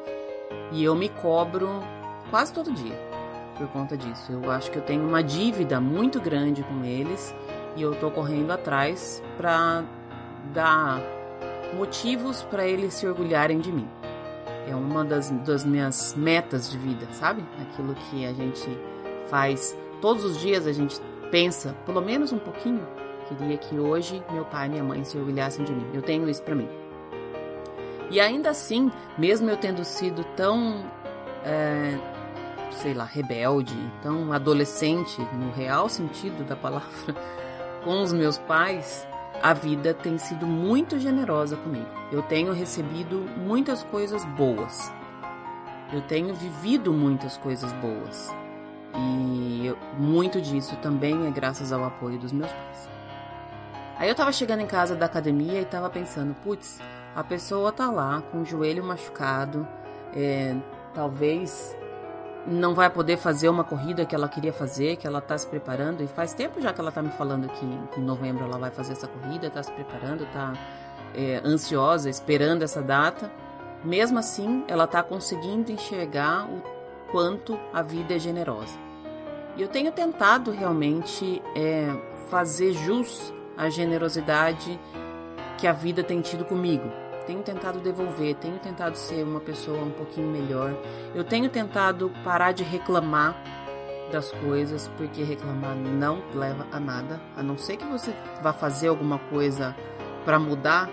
e eu me cobro quase todo dia por conta disso. Eu acho que eu tenho uma dívida muito grande com eles e eu tô correndo atrás para dar motivos para eles se orgulharem de mim é uma das, das minhas metas de vida, sabe? Aquilo que a gente faz todos os dias, a gente pensa, pelo menos um pouquinho, queria que hoje meu pai e minha mãe se orgulhassem de mim. Eu tenho isso para mim. E ainda assim, mesmo eu tendo sido tão, é, sei lá, rebelde, tão adolescente, no real sentido da palavra, com os meus pais, a vida tem sido muito generosa comigo. Eu tenho recebido muitas coisas boas. Eu tenho vivido muitas coisas boas. E muito disso também é graças ao apoio dos meus pais. Aí eu tava chegando em casa da academia e tava pensando, putz, a pessoa tá lá com o joelho machucado, é, talvez não vai poder fazer uma corrida que ela queria fazer, que ela está se preparando, e faz tempo já que ela está me falando que, em novembro ela vai fazer essa corrida, está se preparando, está é, ansiosa, esperando essa data. Mesmo assim, ela está conseguindo enxergar o quanto a vida é generosa. E eu tenho tentado realmente é, fazer jus à generosidade que a vida tem tido comigo. Tenho tentado devolver, tenho tentado ser uma pessoa um pouquinho melhor. Eu tenho tentado parar de reclamar das coisas, porque reclamar não leva a nada, a não ser que você vá fazer alguma coisa para mudar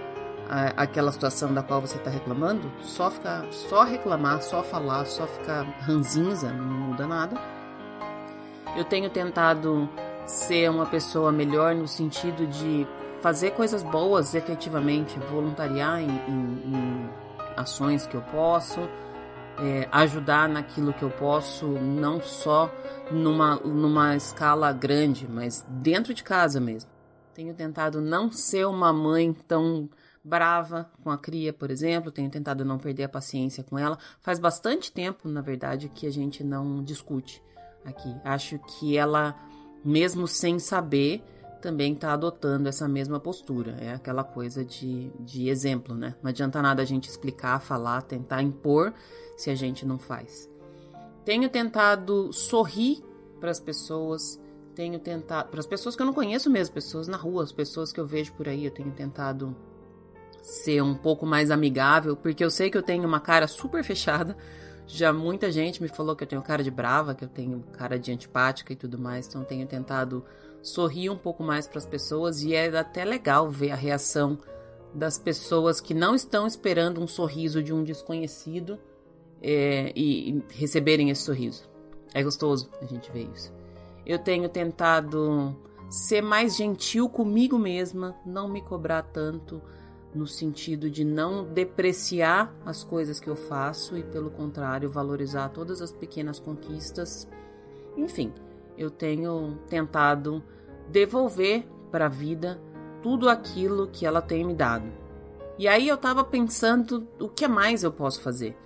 a, aquela situação da qual você está reclamando, só ficar, só reclamar, só falar, só ficar ranzinza, não muda nada. Eu tenho tentado ser uma pessoa melhor no sentido de fazer coisas boas efetivamente, voluntariar em, em, em ações que eu posso, é, ajudar naquilo que eu posso, não só numa, numa escala grande, mas dentro de casa mesmo. Tenho tentado não ser uma mãe tão brava com a cria, por exemplo, tenho tentado não perder a paciência com ela. Faz bastante tempo, na verdade, que a gente não discute aqui. Acho que ela, mesmo sem saber, também está adotando essa mesma postura. É aquela coisa de, de exemplo, né? Não adianta nada a gente explicar, falar, tentar impor se a gente não faz. Tenho tentado sorrir para as pessoas, tenho tentado para as pessoas que eu não conheço mesmo, pessoas na rua, as pessoas que eu vejo por aí, eu tenho tentado ser um pouco mais amigável, porque eu sei que eu tenho uma cara super fechada. Já muita gente me falou que eu tenho cara de brava, que eu tenho cara de antipática e tudo mais, então tenho tentado sorrir um pouco mais para as pessoas e é até legal ver a reação das pessoas que não estão esperando um sorriso de um desconhecido é, e receberem esse sorriso. É gostoso a gente ver isso. Eu tenho tentado ser mais gentil comigo mesma, não me cobrar tanto no sentido de não depreciar as coisas que eu faço e, pelo contrário, valorizar todas as pequenas conquistas. Enfim, eu tenho tentado devolver para a vida tudo aquilo que ela tem me dado. E aí eu estava pensando o que mais eu posso fazer.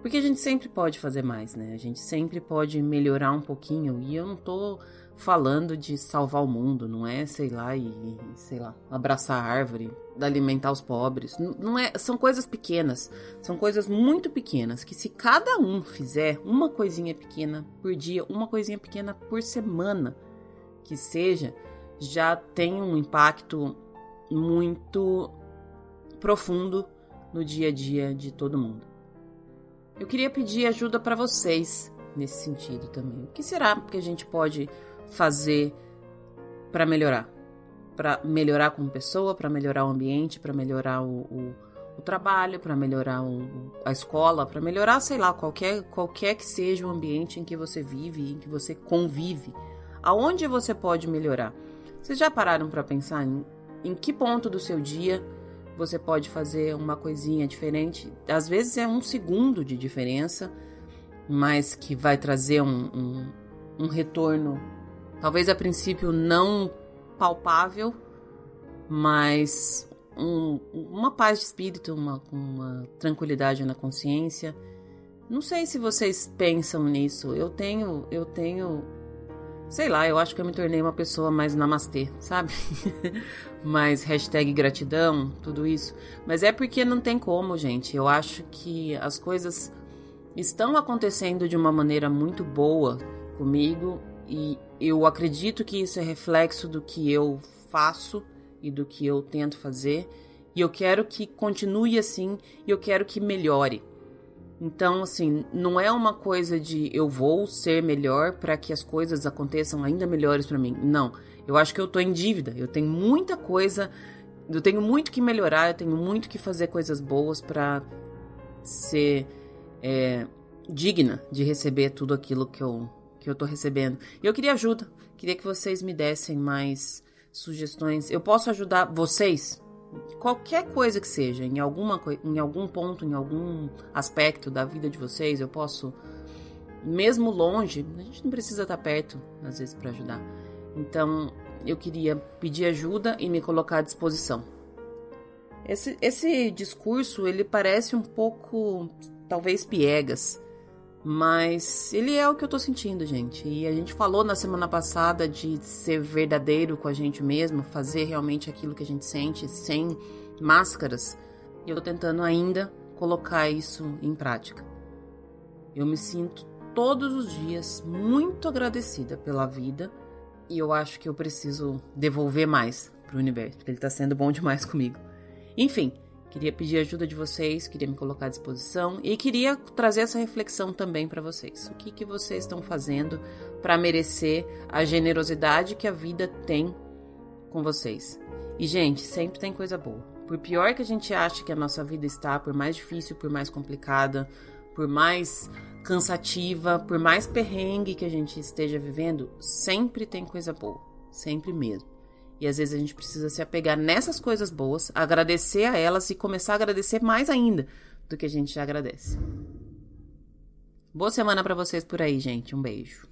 Porque a gente sempre pode fazer mais, né? A gente sempre pode melhorar um pouquinho. E eu não tô falando de salvar o mundo, não é, sei lá, e, sei lá, abraçar a árvore, alimentar os pobres. Não é, são coisas pequenas, são coisas muito pequenas que se cada um fizer uma coisinha pequena por dia, uma coisinha pequena por semana, que seja, já tem um impacto muito profundo no dia a dia de todo mundo. Eu queria pedir ajuda para vocês nesse sentido também. O que será que a gente pode fazer para melhorar? Para melhorar como pessoa, para melhorar o ambiente, para melhorar o, o, o trabalho, para melhorar o, a escola, para melhorar, sei lá, qualquer, qualquer que seja o ambiente em que você vive, em que você convive. Aonde você pode melhorar? Vocês já pararam para pensar em, em que ponto do seu dia você pode fazer uma coisinha diferente. Às vezes é um segundo de diferença, mas que vai trazer um, um, um retorno, talvez a princípio não palpável, mas um, uma paz de espírito, uma, uma tranquilidade na consciência. Não sei se vocês pensam nisso. Eu tenho, eu tenho Sei lá, eu acho que eu me tornei uma pessoa mais namastê, sabe? mais hashtag gratidão, tudo isso. Mas é porque não tem como, gente. Eu acho que as coisas estão acontecendo de uma maneira muito boa comigo e eu acredito que isso é reflexo do que eu faço e do que eu tento fazer. E eu quero que continue assim e eu quero que melhore. Então, assim, não é uma coisa de eu vou ser melhor para que as coisas aconteçam ainda melhores para mim. Não. Eu acho que eu tô em dívida. Eu tenho muita coisa, eu tenho muito que melhorar, eu tenho muito que fazer coisas boas para ser é, digna de receber tudo aquilo que eu, que eu tô recebendo. E eu queria ajuda. Queria que vocês me dessem mais sugestões. Eu posso ajudar vocês qualquer coisa que seja, em alguma em algum ponto, em algum aspecto da vida de vocês, eu posso mesmo longe, a gente não precisa estar perto às vezes para ajudar. Então, eu queria pedir ajuda e me colocar à disposição. Esse, esse discurso, ele parece um pouco, talvez piegas, mas ele é o que eu tô sentindo, gente. E a gente falou na semana passada de ser verdadeiro com a gente mesmo, fazer realmente aquilo que a gente sente, sem máscaras. E eu tô tentando ainda colocar isso em prática. Eu me sinto todos os dias muito agradecida pela vida e eu acho que eu preciso devolver mais pro universo, porque ele tá sendo bom demais comigo. Enfim, Queria pedir ajuda de vocês, queria me colocar à disposição e queria trazer essa reflexão também para vocês. O que, que vocês estão fazendo para merecer a generosidade que a vida tem com vocês? E, gente, sempre tem coisa boa. Por pior que a gente ache que a nossa vida está, por mais difícil, por mais complicada, por mais cansativa, por mais perrengue que a gente esteja vivendo, sempre tem coisa boa. Sempre mesmo. E às vezes a gente precisa se apegar nessas coisas boas, agradecer a elas e começar a agradecer mais ainda do que a gente já agradece. Boa semana para vocês por aí, gente. Um beijo.